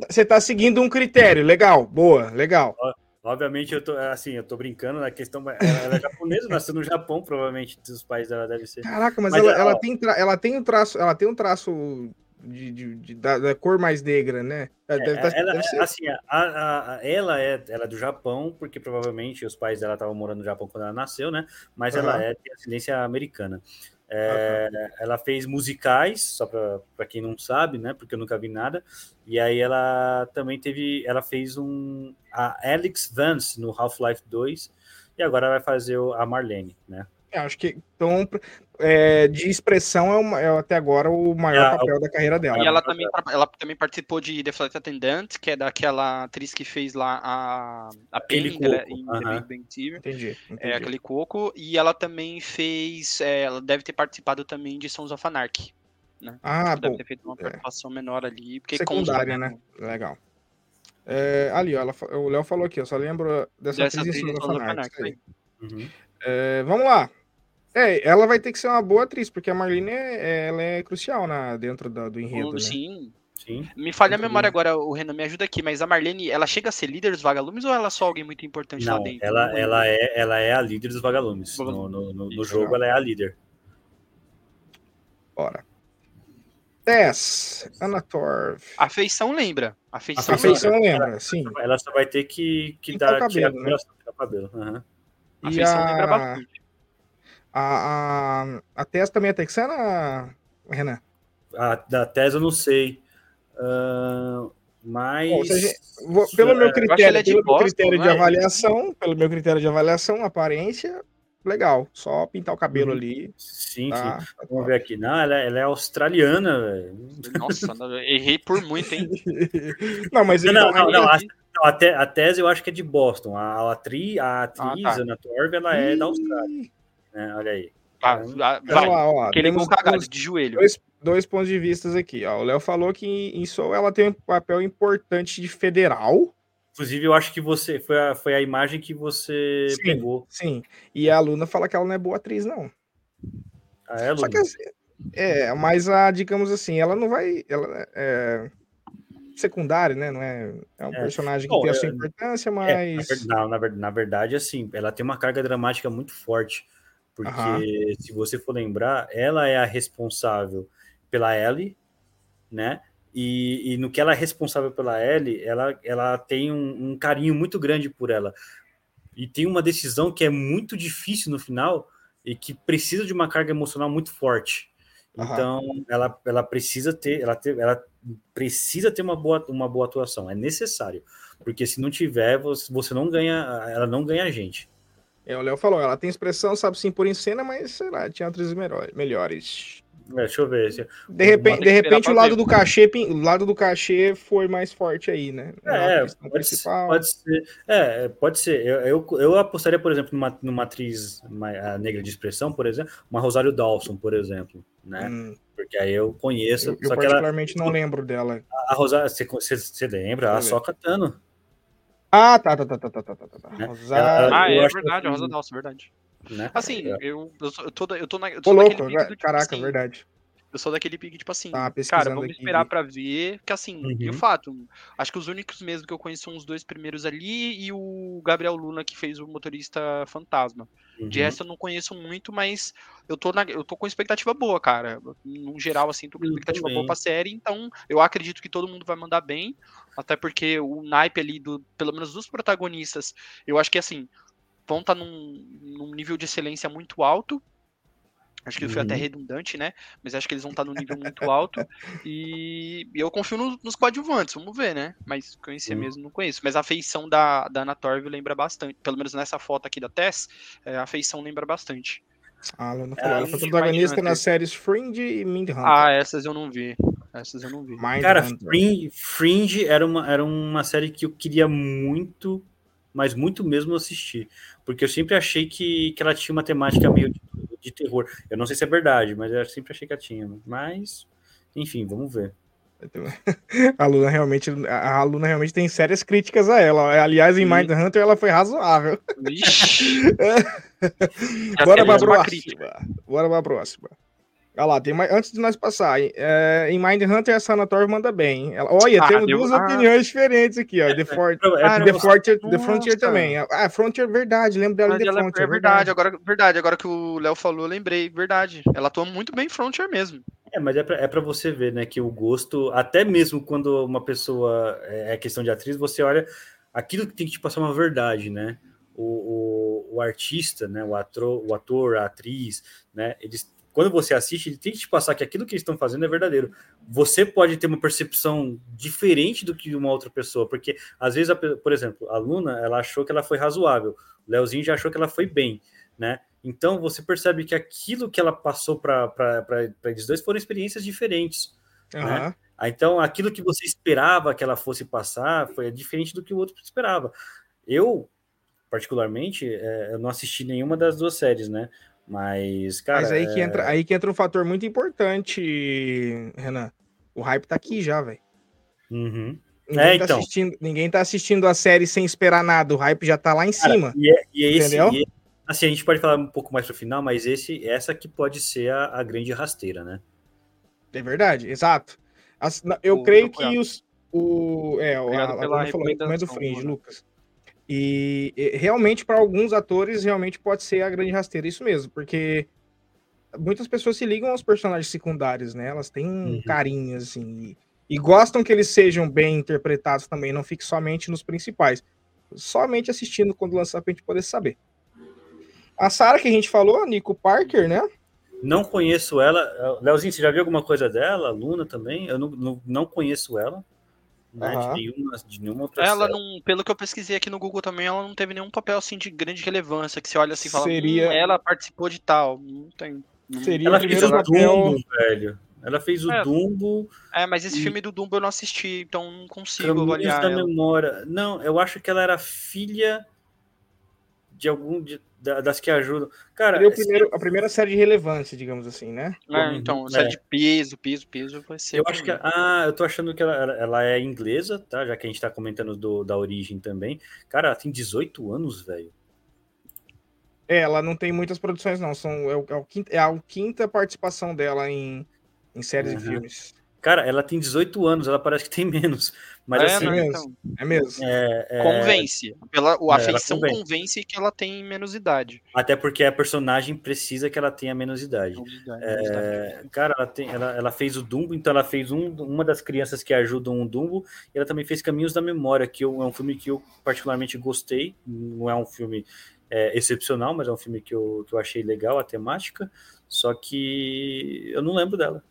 você é, tá seguindo um critério, legal, boa, legal.
Obviamente, eu tô assim, eu tô brincando na questão. Ela é japonesa, nasceu no Japão, provavelmente, dos países dela deve ser.
Caraca, mas, mas ela, ela, tem, ela tem um traço, ela tem um traço de, de, de da, da, cor mais negra, né?
É, tá, ela, assim, a, a, a, ela é ela é do Japão, porque provavelmente os pais dela estavam morando no Japão quando ela nasceu, né? Mas uhum. ela é de ascendência americana. É. Ela fez musicais, só para quem não sabe, né? Porque eu nunca vi nada. E aí ela também teve, ela fez um a Alex Vance no Half-Life 2 e agora vai fazer a Marlene, né?
É, acho que então é, de expressão é, uma, é, até agora o maior é, papel da carreira dela.
E ela também, ela também participou de The Flight Attendant, que é daquela atriz que fez lá a, a Penny né, em
uh -huh. The Big Entendi, entendi,
É, aquele coco. E ela também fez. É, ela deve ter participado também de Sons of Anarchy. Né?
Ah,
deve bom. ter feito uma é. participação menor ali. Porque
Secundária, né? né? Legal. É, ali, ó, ela, o Léo falou aqui, eu só lembro dessa, dessa atriz em Sons of Anarchy. Uhum. É, vamos lá. É, ela vai ter que ser uma boa atriz, porque a Marlene é, ela é crucial na, dentro da, do enredo, oh, né?
Sim. Sim. Me falha a memória agora, o Renan me ajuda aqui, mas a Marlene, ela chega a ser líder dos vagalumes ou ela é só alguém muito importante
Não,
lá dentro?
Ela, Não, ela, é, ela é a líder dos vagalumes. No, no, no, no jogo, ela é a líder.
Bora. Tess, Anator.
A feição lembra. A feição,
a feição lembra, lembra, sim.
Ela só vai ter que, que dar
o cabelo, né?
cabelo. Uhum.
A e feição a... lembra bastante.
A, a, a Tess também é texana, Renan?
A da Tess eu não sei. Uh, mas. Bom,
gente, vou, pelo meu critério, é pelo Boston, critério de avaliação, pelo meu critério de avaliação, aparência, legal. Só pintar o cabelo uhum. ali.
Sim, tá, sim. Tá Vamos ver aqui. Não, ela, é, ela é australiana, velho.
Nossa, errei por muito, hein?
não, mas
não, então, não, não, a, a, a, tese eu acho que é de Boston. A, a atriz, a atriz, ah, tá. Ana Torv, ela é da Austrália. Né? Olha aí.
Ah, vai, lá, ó, temos, cagado de joelho.
Dois, dois pontos de vista aqui. Ó. O Léo falou que em Soul ela tem um papel importante de federal.
Inclusive, eu acho que você foi a, foi a imagem que você
sim,
pegou.
Sim. E a Luna fala que ela não é boa atriz, não.
Ah, é, Luna? Só que
assim, é, mas a, digamos assim, ela não vai. Ela é secundária, né? Não é, é um é. personagem que Bom, tem a sua importância, mas.
É, na, na, na verdade, assim, ela tem uma carga dramática muito forte. Porque, uhum. se você for lembrar, ela é a responsável pela Ellie, né? E, e, no que ela é responsável pela Ellie, ela, ela tem um, um, carinho muito grande por ela. E tem uma decisão que é muito difícil no final e que precisa de uma carga emocional muito forte. Uhum. Então, ela, ela precisa ter, ela, ter, ela precisa ter uma boa, uma boa atuação. É necessário. Porque se não tiver, você não ganha, ela não ganha a gente.
É, o Léo falou, ela tem expressão, sabe sim por em cena, mas sei lá, tinha outras melhores.
É, deixa eu ver.
De repente, de repente o lado do cachê, o lado do cachê foi mais forte aí, né?
É, pode, pode, ser. É, pode ser. Eu, eu, eu, apostaria, por exemplo, numa, numa atriz uma, negra de expressão, por exemplo, uma Rosário Dawson, por exemplo, né? Hum. Porque aí eu conheço.
Eu, eu particularmente ela, não lembro dela.
A Rosário, você, você, você lembra? A Soca Tano.
Ah, tá, tá, tá, tá, tá, tá, tá. tá.
Né? Rosário. Ah, é verdade, Rosa Dawson, verdade. Né? Assim, é. eu, eu, tô, eu tô, na, eu tô
Ô, louco, caraca, verdade.
Eu sou daquele pique, tipo assim, tá, cara, vamos esperar aqui. pra ver. Que assim, uhum. e o fato, acho que os únicos mesmo que eu conheço são os dois primeiros ali e o Gabriel Luna, que fez o motorista fantasma. Uhum. De resto eu não conheço muito, mas eu tô, na, eu tô com expectativa boa, cara. No geral, assim, tô com expectativa boa pra série, então eu acredito que todo mundo vai mandar bem. Até porque o naipe ali, do, pelo menos dos protagonistas, eu acho que assim, vão estar tá num, num nível de excelência muito alto Acho que uhum. foi até uhum. redundante, né? Mas acho que eles vão estar no nível muito alto. E, e eu confio no, nos coadjuvantes, vamos ver, né? Mas conhecer uhum. mesmo não conheço. Mas a feição da, da Ana Torv lembra bastante. Pelo menos nessa foto aqui da Tess, é, a feição lembra bastante.
Ah, ela não falou. É, ela foi protagonista nas séries Fringe e Mindhunter.
Ah, essas eu não vi. Essas eu não vi.
Mind Cara, Fringe, Fringe era, uma, era uma série que eu queria muito, mas muito mesmo assistir. Porque eu sempre achei que, que ela tinha uma temática meio de de terror. Eu não sei se é verdade, mas eu sempre achei que tinha. Mas, enfim, vamos ver.
A Luna realmente, a Luna realmente tem sérias críticas a ela. Aliás, em Mind Hunter ela foi razoável. Bora pra próxima. Bora pra próxima. Olha lá, tem mais, antes de nós passar, é, em Mind Hunter a Sanator manda bem. Ela, olha, ah, temos duas ah, opiniões diferentes aqui, ó. The, For, é, The, Fortier, The Frontier também. Ah, Frontier, verdade, lembro dela
The Frontier. É verdade, agora, verdade, agora que o Léo falou, eu lembrei, verdade. Ela atua muito bem Frontier mesmo.
É, mas é pra, é pra você ver, né, que o gosto, até mesmo quando uma pessoa é, é questão de atriz, você olha aquilo que tem que te passar uma verdade, né? O, o, o artista, né, o ator, o ator, a atriz, né, eles quando você assiste, ele tem que te passar que aquilo que eles estão fazendo é verdadeiro. Você pode ter uma percepção diferente do que uma outra pessoa, porque às vezes, a, por exemplo, a Luna, ela achou que ela foi razoável, o Leozinho já achou que ela foi bem, né? Então você percebe que aquilo que ela passou para eles dois foram experiências diferentes, uhum. né? Então aquilo que você esperava que ela fosse passar foi diferente do que o outro esperava. Eu, particularmente, é, eu não assisti nenhuma das duas séries, né? Mas, cara.
Mas aí, é... que entra, aí que entra um fator muito importante, Renan. O hype tá aqui já, velho.
Uhum.
Ninguém, é, tá então. assistindo, ninguém tá assistindo a série sem esperar nada. O hype já tá lá em cara, cima.
E é, e é esse, entendeu? E é, assim, a gente pode falar um pouco mais pro final, mas esse, essa que pode ser a, a grande rasteira, né?
É verdade, exato. As, eu o, creio que os. O, é, o, a, a, falou do Fringe, Lucas. E, e realmente, para alguns atores, realmente pode ser a grande rasteira, isso mesmo, porque muitas pessoas se ligam aos personagens secundários, né? Elas têm um uhum. carinho, assim, e, e, gostam que eles sejam bem interpretados também, não fique somente nos principais. Somente assistindo quando lançar pra gente poder saber. A Sarah que a gente falou, a Nico Parker, né?
Não conheço ela. Leozinho, você já viu alguma coisa dela? Luna também? Eu não, não, não conheço ela né? Uhum. De, nenhuma, de nenhuma outra
Ela série. não, pelo que eu pesquisei aqui no Google também, ela não teve nenhum papel assim de grande relevância, que você olha assim e fala, Seria... Hum, ela participou de tal. Não tem.
Seria ela fez o Dumbo, velho. Ela fez o é, Dumbo.
É, mas esse e... filme do Dumbo eu não assisti, então não consigo Caminhos avaliar. da
ela. memória. Não, eu acho que ela era filha de algum de, das que ajudam. Cara,
Seria primeiro, a primeira série de relevância, digamos assim, né?
É, então, série é. de peso, peso, peso vai ser.
Eu acho que. Ah, eu tô achando que ela, ela é inglesa, tá? Já que a gente tá comentando do, da origem também. Cara, ela tem 18 anos, velho.
É, ela não tem muitas produções, não. São, é, o, é, o quinta, é a quinta participação dela em, em séries uhum. e filmes.
Cara, ela tem 18 anos, ela parece que tem menos. Mas é, assim.
É mesmo. Então, é mesmo.
É, é...
Convence. Pela, a afeição convence. convence. que ela tem menos idade.
Até porque a personagem precisa que ela tenha menos idade. Menos idade, é, cara, ela, tem, ela, ela, fez o Dumbo, então ela fez um, uma das crianças que ajudam o Dumbo, e ela também fez Caminhos da Memória, que eu, é um filme que eu particularmente gostei. Não é um filme é, excepcional, mas é um filme que eu, que eu achei legal, a temática. Só que eu não lembro dela.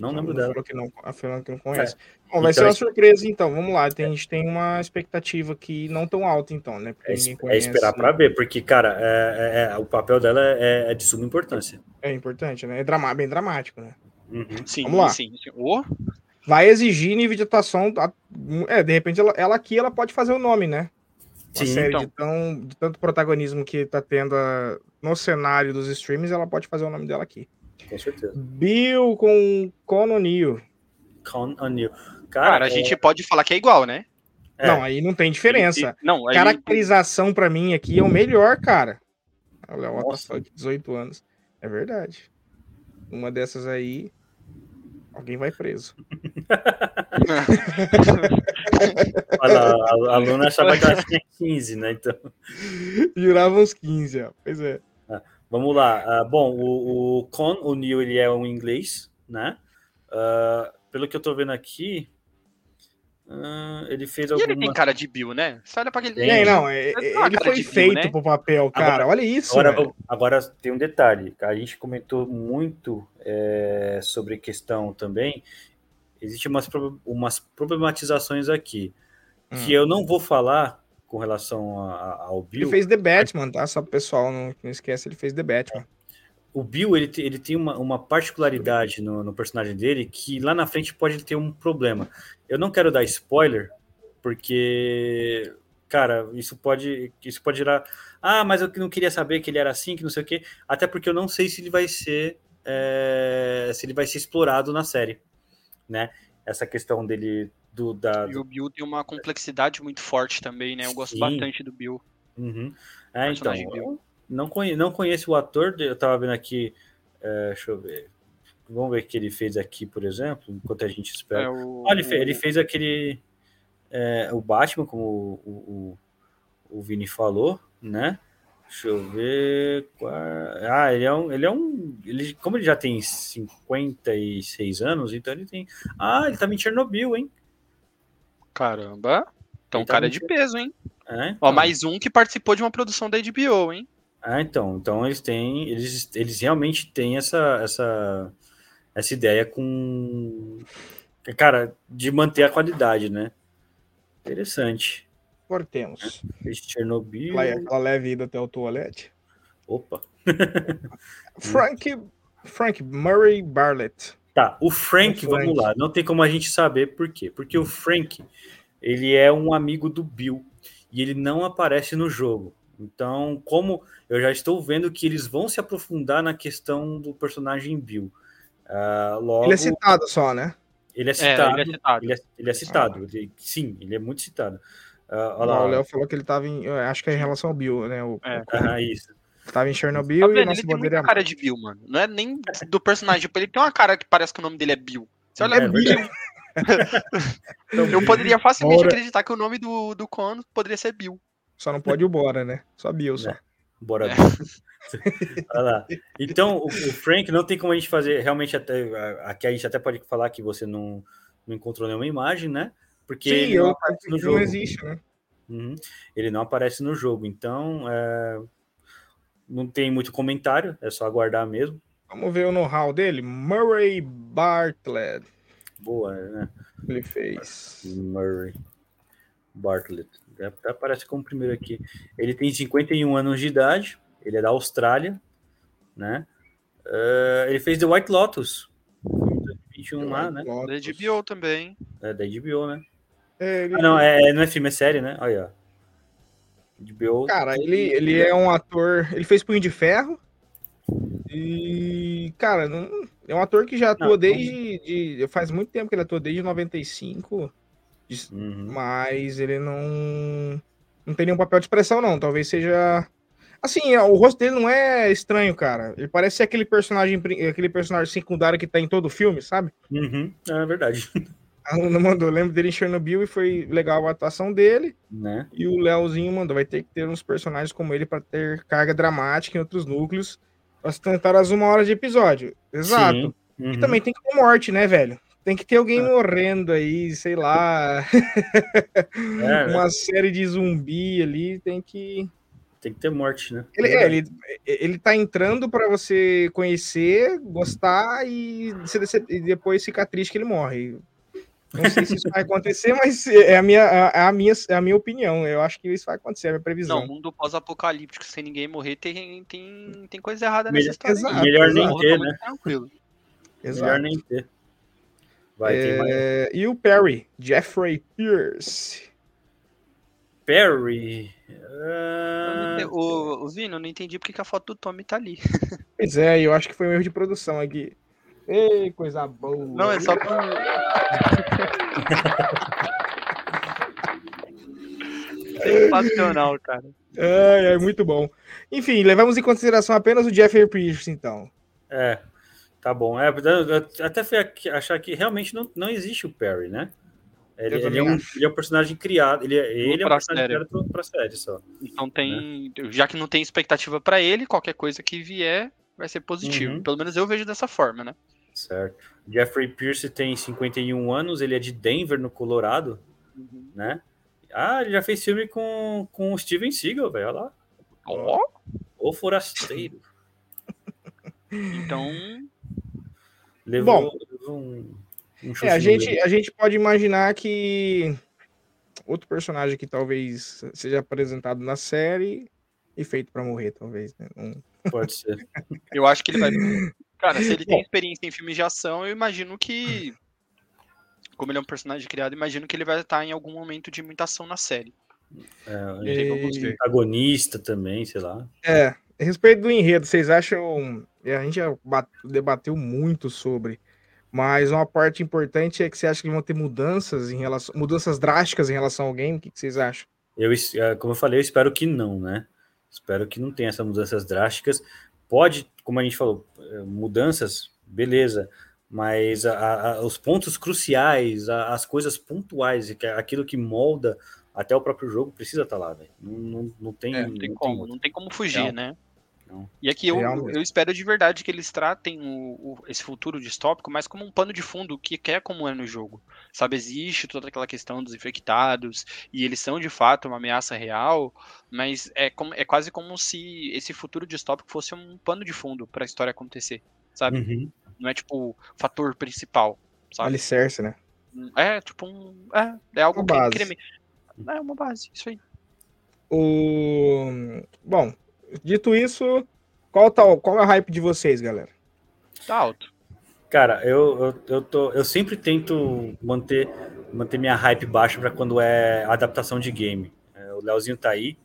Não lembro dela.
Falou que não, a Fernanda que não conhece. É. Bom, vai então, ser uma surpresa, então. Vamos lá. Tem, a gente tem uma expectativa aqui não tão alta, então, né?
Porque é, ninguém conhece. é esperar para ver, porque, cara, é, é, é, o papel dela é, é, de suma importância.
É importante, né? É drama, bem dramático, né?
Uhum. Sim, Vamos lá. Sim, sim. Oh.
Vai exigir nível de atuação. É, de repente, ela, ela aqui ela pode fazer o nome, né? Uma sim, série então. de, tão, de tanto protagonismo que tá tendo a, no cenário dos streams, ela pode fazer o nome dela aqui.
Com certeza.
Bill com Con O'Neill.
Cara, Cara, a é... gente pode falar que é igual, né?
É. Não, aí não tem diferença.
Não,
aí... Caracterização para mim aqui é o melhor, cara. Olha, o Nossa. 18 anos. É verdade. uma dessas aí, alguém vai preso.
Olha, a, a Luna achava que ela tinha 15, né? Então.
Jurava uns 15, ó. Pois é.
Vamos lá. Uh, bom, o, o Con, o Neil, ele é um inglês, né? Uh, pelo que eu tô vendo aqui, Uh, ele fez
e ele tem cara de Bill, né?
Você olha pra aquele. Tem, não, é, ele foi feito Bill, né? pro papel, cara. Agora, olha isso.
Agora, agora, tem um detalhe. A gente comentou muito é, sobre questão também. Existem umas, umas problematizações aqui hum. que eu não vou falar com relação a, ao Bill.
Ele fez The Batman, tá? Só pro pessoal não, não esquece, ele fez The Batman
o Bill ele, ele tem uma, uma particularidade no, no, personagem dele que lá na frente pode ter um problema. Eu não quero dar spoiler, porque, cara, isso pode, isso pode gerar. Ah, mas eu não queria saber que ele era assim, que não sei o quê. Até porque eu não sei se ele vai ser. É, se ele vai ser explorado na série. Né? Essa questão dele. Do, da,
e o Bill tem uma complexidade muito forte também, né? Eu gosto Sim. bastante do Bill.
Uhum. É, então. Bill. Não, conhe, não conheço o ator, eu tava vendo aqui. É, deixa eu ver. Vamos ver o que ele fez aqui, por exemplo, enquanto a gente espera. É o, Olha, ele, fez, ele fez aquele. É, o Batman, como o, o, o Vini falou, né? Deixa eu ver. Ah, ele é um. Ele é um. Ele, como ele já tem 56 anos, então ele tem. Ah, ele tava em Chernobyl, hein?
Caramba! Então o cara é de peso, hein? É, então. Ó, mais um que participou de uma produção da HBO, hein?
Ah, então, então eles têm, eles, eles realmente têm essa, essa, essa ideia com, cara, de manter a qualidade, né? Interessante.
Cortemos.
Fez Chernobyl.
Aquela leve ida até o toalete.
Opa.
Frank, Frank Murray Bartlett.
Tá, o Frank, o Frank, vamos lá. Não tem como a gente saber por quê. Porque o Frank, ele é um amigo do Bill e ele não aparece no jogo. Então, como eu já estou vendo que eles vão se aprofundar na questão do personagem Bill. Uh, logo,
ele é citado só, né?
Ele é citado. É, ele é citado. Ele é, ele é citado. Ele, sim, ele é muito citado.
Uh, o Léo falou que ele estava em. Acho que é em relação ao Bill, né? O,
é, o, ah, isso.
Tava em Chernobyl tá
e nossa ele tem cara de Bill, mano. Não é nem do personagem. Tipo, ele tem uma cara que parece que o nome dele é Bill. Você olha, é, é Bill. eu poderia facilmente acreditar que o nome do, do Conan poderia ser Bill.
Só não pode o Bora, né? Só Bill, só. É.
Bora é. Olha lá. Então, o, o, Frank não tem como a gente fazer. Realmente, até, aqui a gente até pode falar que você não, não encontrou nenhuma imagem, né? Porque Sim, ele não aparece no jogo. Não existe, né? Uhum. Ele não aparece no jogo. Então, é... não tem muito comentário. É só aguardar mesmo.
Vamos ver o know-how dele. Murray Bartlett.
Boa, né?
Ele fez.
Murray Bartlett até aparece como primeiro aqui. Ele tem 51 anos de idade, ele é da Austrália, né? Uh, ele fez The White Lotus, 2021 lá, né?
Da HBO também.
É, da HBO, né? É, ele... ah, não, é, não é filme, é série, né? Olha,
HBO. Cara, ele, ele é um ator. Ele fez Punho de Ferro. E, cara, não, é um ator que já atua não, desde. De, faz muito tempo que ele atua, desde 95. Uhum. Mas ele não. Não tem nenhum papel de expressão, não. Talvez seja. Assim, o rosto dele não é estranho, cara. Ele parece ser aquele personagem, aquele personagem secundário que tá em todo o filme, sabe?
Uhum. É verdade.
A Luna mandou, lembro dele em Chernobyl e foi legal a atuação dele.
Né?
E o Leozinho mandou, vai ter que ter uns personagens como ele para ter carga dramática em outros núcleos para sustentar as uma hora de episódio. Exato. Uhum. E também tem que ter morte, né, velho? Tem que ter alguém ah. morrendo aí, sei lá. É, Uma né? série de zumbi ali, tem que.
Tem que ter morte, né?
Ele, é, ele, ele tá entrando para você conhecer, gostar e, e depois ficar triste que ele morre. Não sei se isso vai acontecer, mas é a minha, é a minha, é a minha opinião. Eu acho que isso vai acontecer, é a minha previsão.
Não, mundo pós-apocalíptico sem ninguém morrer tem, tem, tem coisa errada nessa
história. Exato, melhor nem ter, né? Tranquilo.
Exato. Melhor nem ter. Vai, é... E o Perry, Jeffrey Pierce.
Perry.
Uh... O, o Vino, eu não entendi porque que a foto do Tommy tá ali.
Pois é, eu acho que foi um erro de produção aqui. Ei, coisa boa.
Não, é só pra. Sensacional, cara.
É, é muito bom. Enfim, levamos em consideração apenas o Jeffrey Pierce, então.
É. Tá bom. É, eu até fui achar que realmente não, não existe o Perry, né? Ele, ele, é um, ele, é um, personagem criado. Ele, é, ele é um personagem série. criado pra série só.
Então tem. Né? Já que não tem expectativa para ele, qualquer coisa que vier vai ser positivo. Uhum. Pelo menos eu vejo dessa forma, né?
Certo. Jeffrey Pierce tem 51 anos, ele é de Denver, no Colorado, uhum. né? Ah, ele já fez filme com, com o Steven Seagal, velho. Olha lá. Ó. Oh. O Forasteiro.
então.
Levou, Bom, levou um, um é, a, gente, a gente pode imaginar que outro personagem que talvez seja apresentado na série e feito para morrer, talvez. Né?
Um... Pode ser.
Eu acho que ele vai. Cara, se ele tem experiência em filmes de ação, eu imagino que. Como ele é um personagem criado, imagino que ele vai estar em algum momento de muita ação na série.
É, e... Antagonista também, sei lá.
É, a respeito do enredo, vocês acham. A gente já debateu muito sobre, mas uma parte importante é que você acha que vão ter mudanças em relação. mudanças drásticas em relação ao game. O que vocês acham?
Eu, é, como eu falei, eu espero que não, né? Espero que não tenha essas mudanças drásticas. Pode, como a gente falou, eh, mudanças, beleza, mas a, a, os pontos cruciais, a, as coisas pontuais, aquilo que molda até o próprio jogo precisa estar tá lá, velho. Não, não, não, tem,
é, não, tem, como, não tem como fugir, né? Não. E aqui eu, eu espero de verdade que eles tratem o, o, esse futuro distópico mais como um pano de fundo que quer como é no jogo. Sabe, existe toda aquela questão dos infectados e eles são de fato uma ameaça real, mas é, como, é quase como se esse futuro distópico fosse um pano de fundo para a história acontecer, sabe? Uhum. Não é tipo o fator principal, sabe?
Alicerce, né?
É, tipo um. É, é algo uma que. Base. É uma base, isso aí.
O... Bom, Dito isso, qual, tá, qual é a hype de vocês, galera?
Tá alto.
Cara, eu, eu, eu, tô, eu sempre tento manter, manter minha hype baixa para quando é adaptação de game. É, o Leozinho tá aí,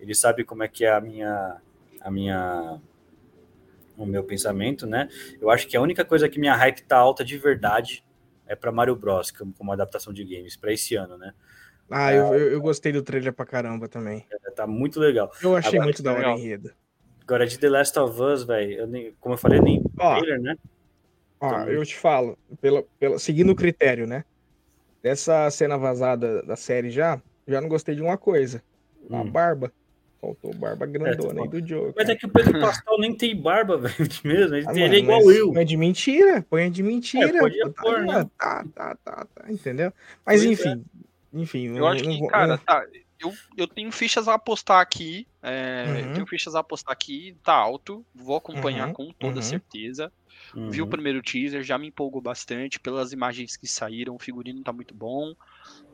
ele sabe como é que é a minha, a minha, o meu pensamento, né? Eu acho que a única coisa que minha hype tá alta de verdade é para Mario Bros, como, como adaptação de games, para esse ano, né?
Ah, eu, eu, eu, gostei do trailer pra caramba também.
É, tá muito legal.
Eu achei Agora, muito da hora enredo.
Agora, de The Last of Us, velho, como eu falei, nem ó, trailer, né?
Ó, então, eu te falo, pela, pela, seguindo o critério, né? Dessa cena vazada da série já, já não gostei de uma coisa. A hum. barba. Faltou barba grandona é, aí do jogo.
Mas é que o Pedro Pascal nem tem barba, velho, mesmo. Ele, ah, ele é igual eu.
Põe de mentira, põe de mentira. É, podia tá, pôr, né? tá, tá, tá, tá, entendeu? Mas pois é. enfim, é. Enfim,
eu acho que, cara, tá, eu, eu tenho fichas a apostar aqui. É, uhum. Tenho fichas a apostar aqui, tá alto. Vou acompanhar uhum. com toda uhum. certeza. Vi o uhum. primeiro teaser, já me empolgou bastante pelas imagens que saíram. O figurino tá muito bom.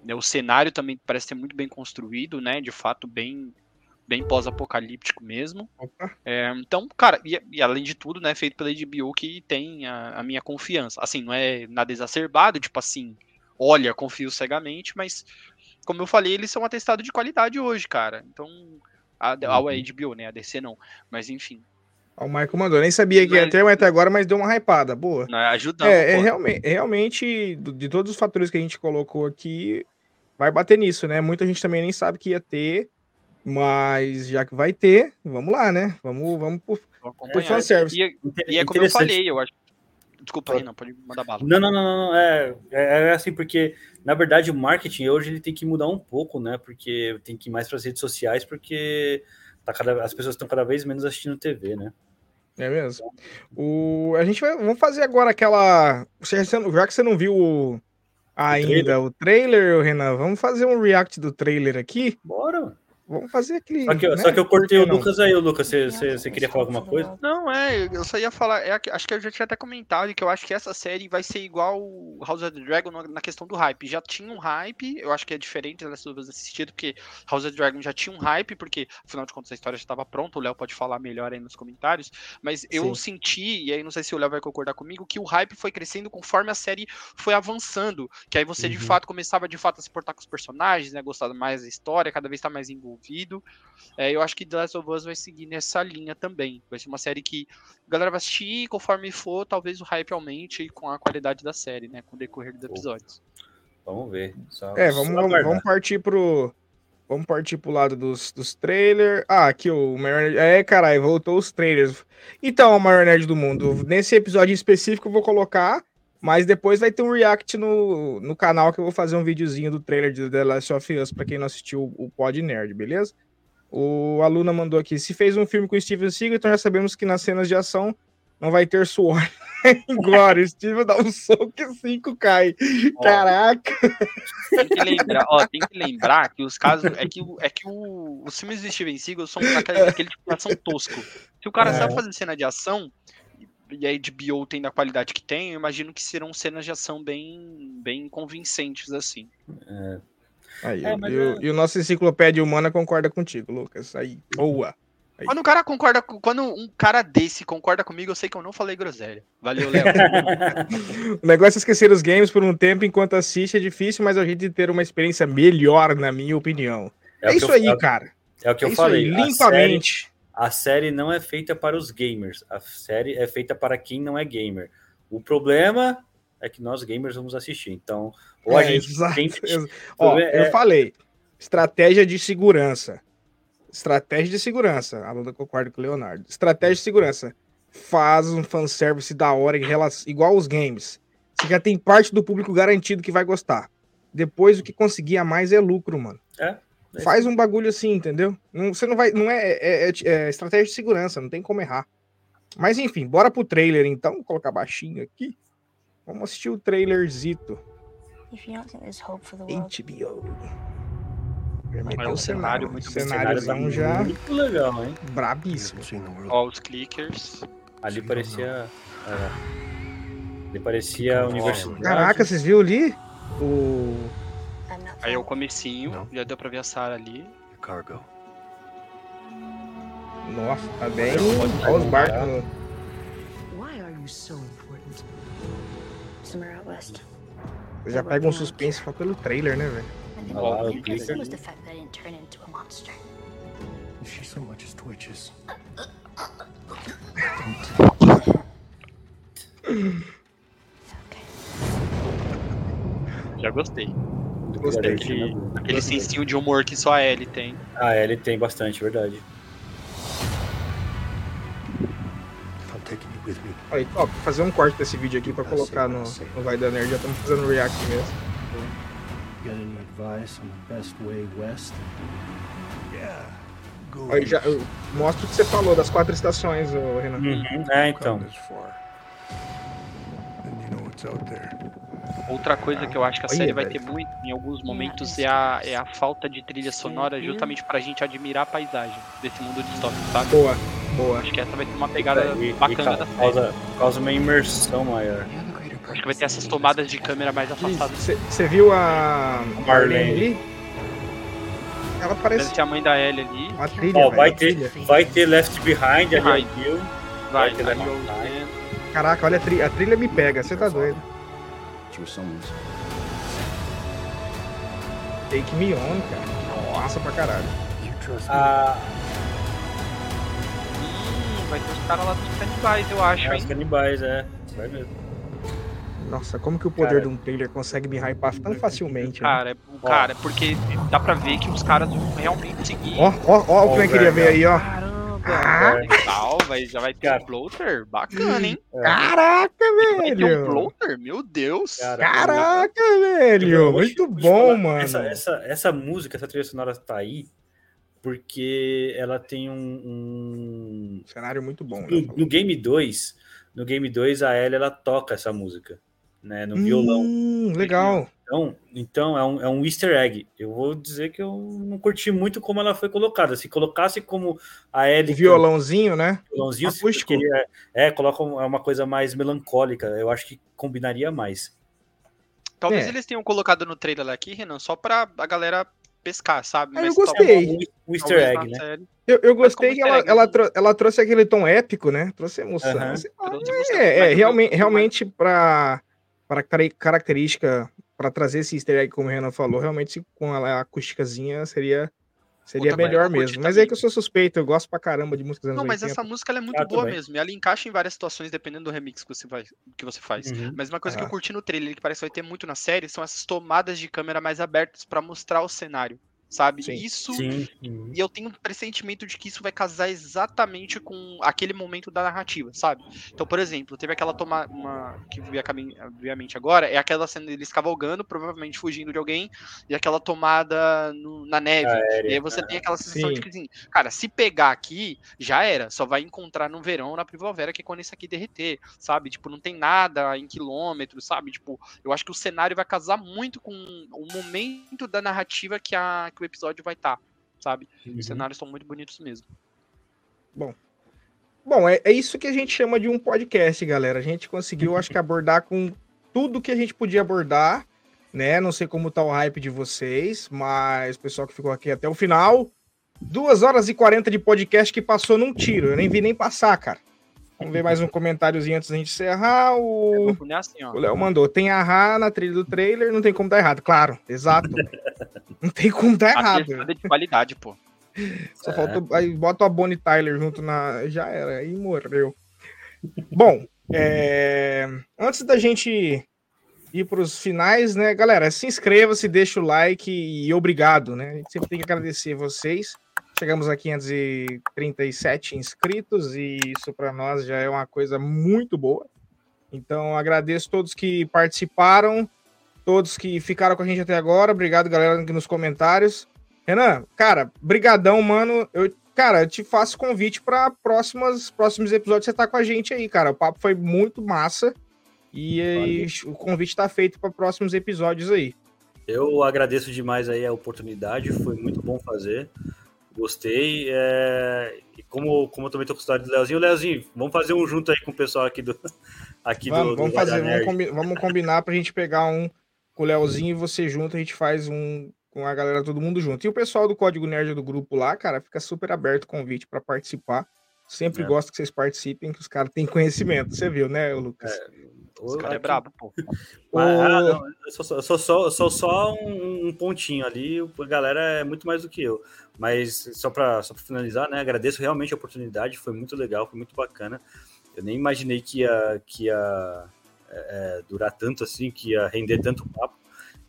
Né, o cenário também parece ser muito bem construído, né? De fato, bem bem pós-apocalíptico mesmo. É, então, cara, e, e, além de tudo, né, feito pela HBO que tem a, a, minha confiança. Assim, não é nada exacerbado, tipo assim, olha, confio cegamente, mas como eu falei, eles são atestado de qualidade hoje, cara. Então, a, a, a HBO, né? A DC não. Mas enfim.
O Michael mandou, nem sabia que ia ter até agora, mas deu uma hypada, boa.
Não, é
é, é, realmente, realmente, de todos os fatores que a gente colocou aqui, vai bater nisso, né? Muita gente também nem sabe que ia ter, mas já que vai ter, vamos lá, né? Vamos, vamos por, por
fanservice. E, e é como eu falei, eu acho Desculpa, aí, não, pode mandar bala.
Não, não, não, não, é, é, é assim, porque, na verdade, o marketing hoje ele tem que mudar um pouco, né? Porque tem que ir mais para as redes sociais, porque tá cada, as pessoas estão cada vez menos assistindo TV, né?
É mesmo. O, a gente vai vamos fazer agora aquela. Já que você não viu ainda o trailer, o trailer, Renan, vamos fazer um react do trailer aqui.
Bora.
Vamos fazer aquele.
Só que, né? só que eu cortei o Lucas aí, o Lucas. Você, você, você queria falar alguma coisa?
Não, é, eu só ia falar. É, acho que eu já tinha até comentado que eu acho que essa série vai ser igual House of the Dragon na questão do hype. Já tinha um hype, eu acho que é diferente das duas assistidas, porque House of the Dragon já tinha um hype, porque afinal de contas a história já estava pronta. O Léo pode falar melhor aí nos comentários. Mas eu Sim. senti, e aí não sei se o Léo vai concordar comigo, que o hype foi crescendo conforme a série foi avançando. Que aí você uhum. de fato começava de fato a se portar com os personagens, né? Gostar mais da história, cada vez tá mais envolvido. É, eu acho que The Last of Us vai seguir nessa linha também. Vai ser uma série que a galera vai assistir conforme for, talvez o hype aumente com a qualidade da série, né? Com o decorrer dos episódios.
Vamos ver.
Só, é, vamos, vamos, vamos partir pro, Vamos partir pro lado dos, dos trailers. Ah, aqui o maior nerd. É, caralho, voltou os trailers. Então, o maior nerd do mundo. Nesse episódio específico eu vou colocar, mas depois vai ter um react no, no canal que eu vou fazer um videozinho do trailer de The Last of Us pra quem não assistiu o Pod Nerd, beleza? O Aluna mandou aqui. Se fez um filme com o Steven Seagal, então já sabemos que nas cenas de ação não vai ter suor Glória, Steve dá um soco e cinco cai. Ó, Caraca!
Tem que lembrar, ó, tem que lembrar que os casos. É que, é que o, os filmes do Steven Seagal são aquele, aquele de ação tosco. Se o cara é. sabe fazer cena de ação, e a HBO tem da qualidade que tem, eu imagino que serão cenas de ação bem, bem convincentes, assim.
É. Aí, é, e, o, e o nosso enciclopédia humana concorda contigo, Lucas. Aí, boa.
Quando um cara concorda, quando um cara desse concorda comigo, eu sei que eu não falei groselha. Valeu, Léo.
o negócio é esquecer os games por um tempo enquanto assiste é difícil, mas a gente ter uma experiência melhor, na minha opinião. É, é isso eu, aí, cara.
É o que eu é falei. Aí, limpamente. A série, a não é feita para os gamers. A série é feita para quem não é gamer. O problema é que nós gamers vamos assistir. Então,
ou a é, gente exato, tem... Ó, é... eu falei, estratégia de segurança. Estratégia de segurança. A Lula concorda com o Leonardo. Estratégia de segurança. Faz um fanservice da hora em relação, igual os games. Você já tem parte do público garantido que vai gostar. Depois o que conseguir a mais é lucro, mano. É. é Faz um bagulho assim, entendeu? Não, você não vai. Não é, é, é, é, estratégia de segurança, não tem como errar. Mas enfim, bora pro trailer então. Vou colocar baixinho aqui. Vamos assistir o trailerzito. HBO.
É um cenário muito
cenáriozão já
muito legal, hein?
Brabíssimo.
Ó, os clickers.
Ali parecia. É, ali parecia a universidade.
Caraca, vocês viram ali? O.
Aí é o comecinho, já deu pra ver a Sarah ali.
Cargo. Nossa, tá bem. Olha os barcos. Why are you so important? Somewhere out west. Eu já pega um suspense só pelo trailer, né, velho? Oh, o clicker. was the fact that I didn't turn into a monster. If she so much as twitches.
Já gostei. Gostei. Aquele, aquele sensinho de humor que só a Ellie tem.
A Ellie tem bastante, verdade.
Aí, ó, fazer um corte desse vídeo aqui pra colocar no, no Vai da Nerd. Já estamos fazendo react mesmo. Got any advice on the best way west? Yeah. Go Aí já eu mostro o que você falou das quatro estações, Renan.
Uhum. É, então.
Outra coisa que eu acho que a série vai ter muito em alguns momentos é a, é a falta de trilha sonora, justamente pra gente admirar a paisagem desse mundo distópico, sabe?
Boa, boa.
Acho que essa vai ter uma pegada e, bacana e da série.
Causa, causa uma imersão maior.
Acho que vai ter essas tomadas de câmera mais afastadas.
Você viu a Marlene ali? Ela parece.
Deve ter a mãe da Ellie ali.
A trilha, oh, vai, ter, vai ter Left Behind, ali
Vai, vai ter Left
Behind. Caraca, olha a trilha, a trilha me pega, você tá doido. Take me on, cara. Massa pra caralho.
Ah. Hum, vai ter os caras lá dos canibais, eu acho, é, hein?
Os canibais, é. Vai mesmo.
Nossa, como que o poder cara, de um trailer consegue me hypar tão facilmente?
Cara, né? cara, porque dá pra ver que os caras vão realmente seguir.
Ó, ó, ó o que eu queria ver aí, ó.
Caramba, ah, legal, vai, já vai ter cara. um bloater? Bacana, hein?
É. Caraca, velho! Vai ter
um bloater? Meu Deus!
Caraca, velho! Muito bom, mano.
Essa, essa, essa música, essa trilha sonora tá aí porque ela tem um. um...
Cenário muito bom.
No, né? no Game 2, no Game 2, a Ellie ela toca essa música né, no violão.
Hum, legal.
Então, então é, um, é um easter egg. Eu vou dizer que eu não curti muito como ela foi colocada. Se colocasse como a Ellie... O
violãozinho, né?
Violãozinho, Acústico. Queria, é, coloca uma coisa mais melancólica. Eu acho que combinaria mais.
Talvez é. eles tenham colocado no trailer aqui, Renan, só pra a galera pescar, sabe?
Ah, eu gostei.
Um easter egg, né?
Eu, eu gostei que ela, ela, trou ela, trouxe aquele tom épico, né? Trouxe emoção. Uhum. Ah, é, é, realmente, realmente pra para característica, para trazer esse easter egg, como o Renan falou, realmente com a acústicazinha seria Seria melhor mesmo. Mas é que eu sou suspeito, eu gosto pra caramba de músicas
Não, mas 80. essa música é muito ah, boa também. mesmo. E ela encaixa em várias situações, dependendo do remix que você, vai, que você faz. Uhum. Mas uma coisa ah. que eu ah. curti no trailer, que parece que vai ter muito na série, são essas tomadas de câmera mais abertas para mostrar o cenário. Sabe? Sim, isso. Sim. E eu tenho um pressentimento de que isso vai casar exatamente com aquele momento da narrativa, sabe? Então, por exemplo, teve aquela tomada que veio a mente agora, é aquela cena deles cavalgando, provavelmente fugindo de alguém, e aquela tomada no, na neve. Aérea, e aí você tem aquela sensação sim. de que, assim, cara, se pegar aqui, já era. Só vai encontrar no verão, na primavera, que é quando isso aqui derreter, sabe? Tipo, não tem nada em quilômetros, sabe? Tipo, eu acho que o cenário vai casar muito com o momento da narrativa que a que o episódio vai estar, tá, sabe? Uhum. Os cenários são muito bonitos mesmo.
Bom. Bom, é, é isso que a gente chama de um podcast, galera. A gente conseguiu, acho que, abordar com tudo que a gente podia abordar, né? Não sei como tá o hype de vocês, mas o pessoal que ficou aqui até o final. Duas horas e 40 de podcast que passou num tiro. Eu nem vi nem passar, cara. Vamos ver mais um comentáriozinho antes da gente encerrar. O assim, o Léo mandou. Tem a na trilha do trailer, não tem como dar errado. Claro, exato. não tem como dar errado.
É de qualidade, pô.
Só é. falta. Aí bota a Bonnie Tyler junto na. Já era, aí morreu. Bom, é... antes da gente ir para os finais, né, galera? Se inscreva, se deixa o like e obrigado, né? A gente sempre tem que agradecer vocês. Chegamos a 537 inscritos e isso para nós já é uma coisa muito boa. Então agradeço todos que participaram, todos que ficaram com a gente até agora. Obrigado, galera, aqui nos comentários. Renan, cara, brigadão, mano. Eu, cara, eu te faço convite para próximos próximos episódios você tá com a gente aí, cara. O papo foi muito massa e aí, o convite está feito para próximos episódios aí.
Eu agradeço demais aí a oportunidade, foi muito bom fazer. Gostei. É... E como, como eu também tô com o história do Leozinho, Leozinho, vamos fazer um junto aí com o pessoal aqui do. Aqui
vamos, do, vamos fazer, vamos, combi vamos combinar pra gente pegar um com o Leozinho e você junto, a gente faz um com a galera, todo mundo junto. E o pessoal do Código Nerd do grupo lá, cara, fica super aberto o convite para participar. Sempre é. gosto que vocês participem, que os caras têm conhecimento. Você viu, né, Lucas? É,
Esse cara é brabo, pô.
ah, não, eu sou, eu sou, só, eu sou só um, um, pontinho ali, a galera é muito mais do que eu. Mas só para só finalizar, né? Agradeço realmente a oportunidade, foi muito legal, foi muito bacana. Eu nem imaginei que ia, que ia é, é durar tanto assim, que ia render tanto papo.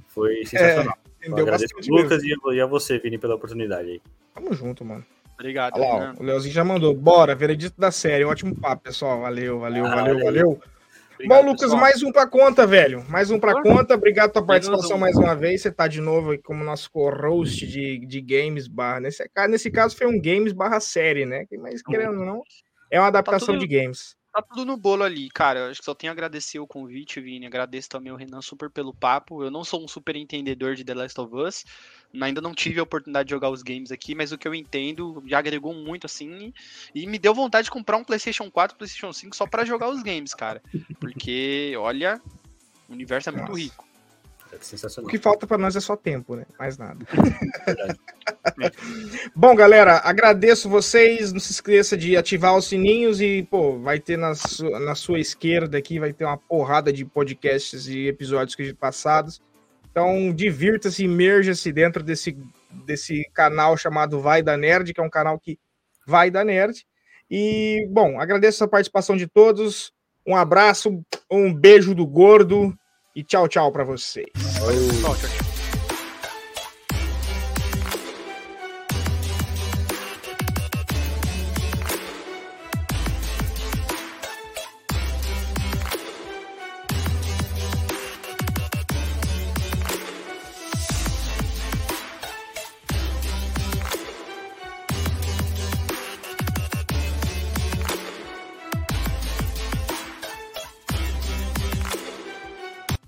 Foi sensacional. É, agradeço o Lucas e a você, Vini, pela oportunidade aí.
Tamo junto, mano.
Obrigado.
Lá, o Leozinho já mandou. Bora, veredito da série. Ótimo papo, pessoal. Valeu, valeu, ah, valeu, valeu. Obrigado, Bom, Lucas, pessoal. mais um para conta, velho. Mais um para conta. Obrigado pela participação mais uma vez. Você está de novo aqui como nosso co-host de, de games barra. Nesse, nesse caso foi um games barra série, né? Mas querendo ou não, é uma adaptação tá tudo, de games.
Tá tudo no bolo ali, cara. Acho que só tenho a agradecer o convite, Vini. Agradeço também o Renan super pelo papo. Eu não sou um super entendedor de The Last of Us. Ainda não tive a oportunidade de jogar os games aqui, mas o que eu entendo já agregou muito, assim. E me deu vontade de comprar um PlayStation 4, PlayStation 5 só para jogar os games, cara. Porque, olha, o universo é muito Nossa. rico.
É sensacional. O que falta para nós é só tempo, né? Mais nada. Bom, galera, agradeço vocês. Não se esqueça de ativar os sininhos e, pô, vai ter na, su na sua esquerda aqui, vai ter uma porrada de podcasts e episódios que passados. Então, divirta-se, imerja-se dentro desse, desse canal chamado Vai da Nerd, que é um canal que vai da Nerd. E, bom, agradeço a participação de todos. Um abraço, um beijo do gordo e tchau, tchau para vocês.
Tchau, tchau.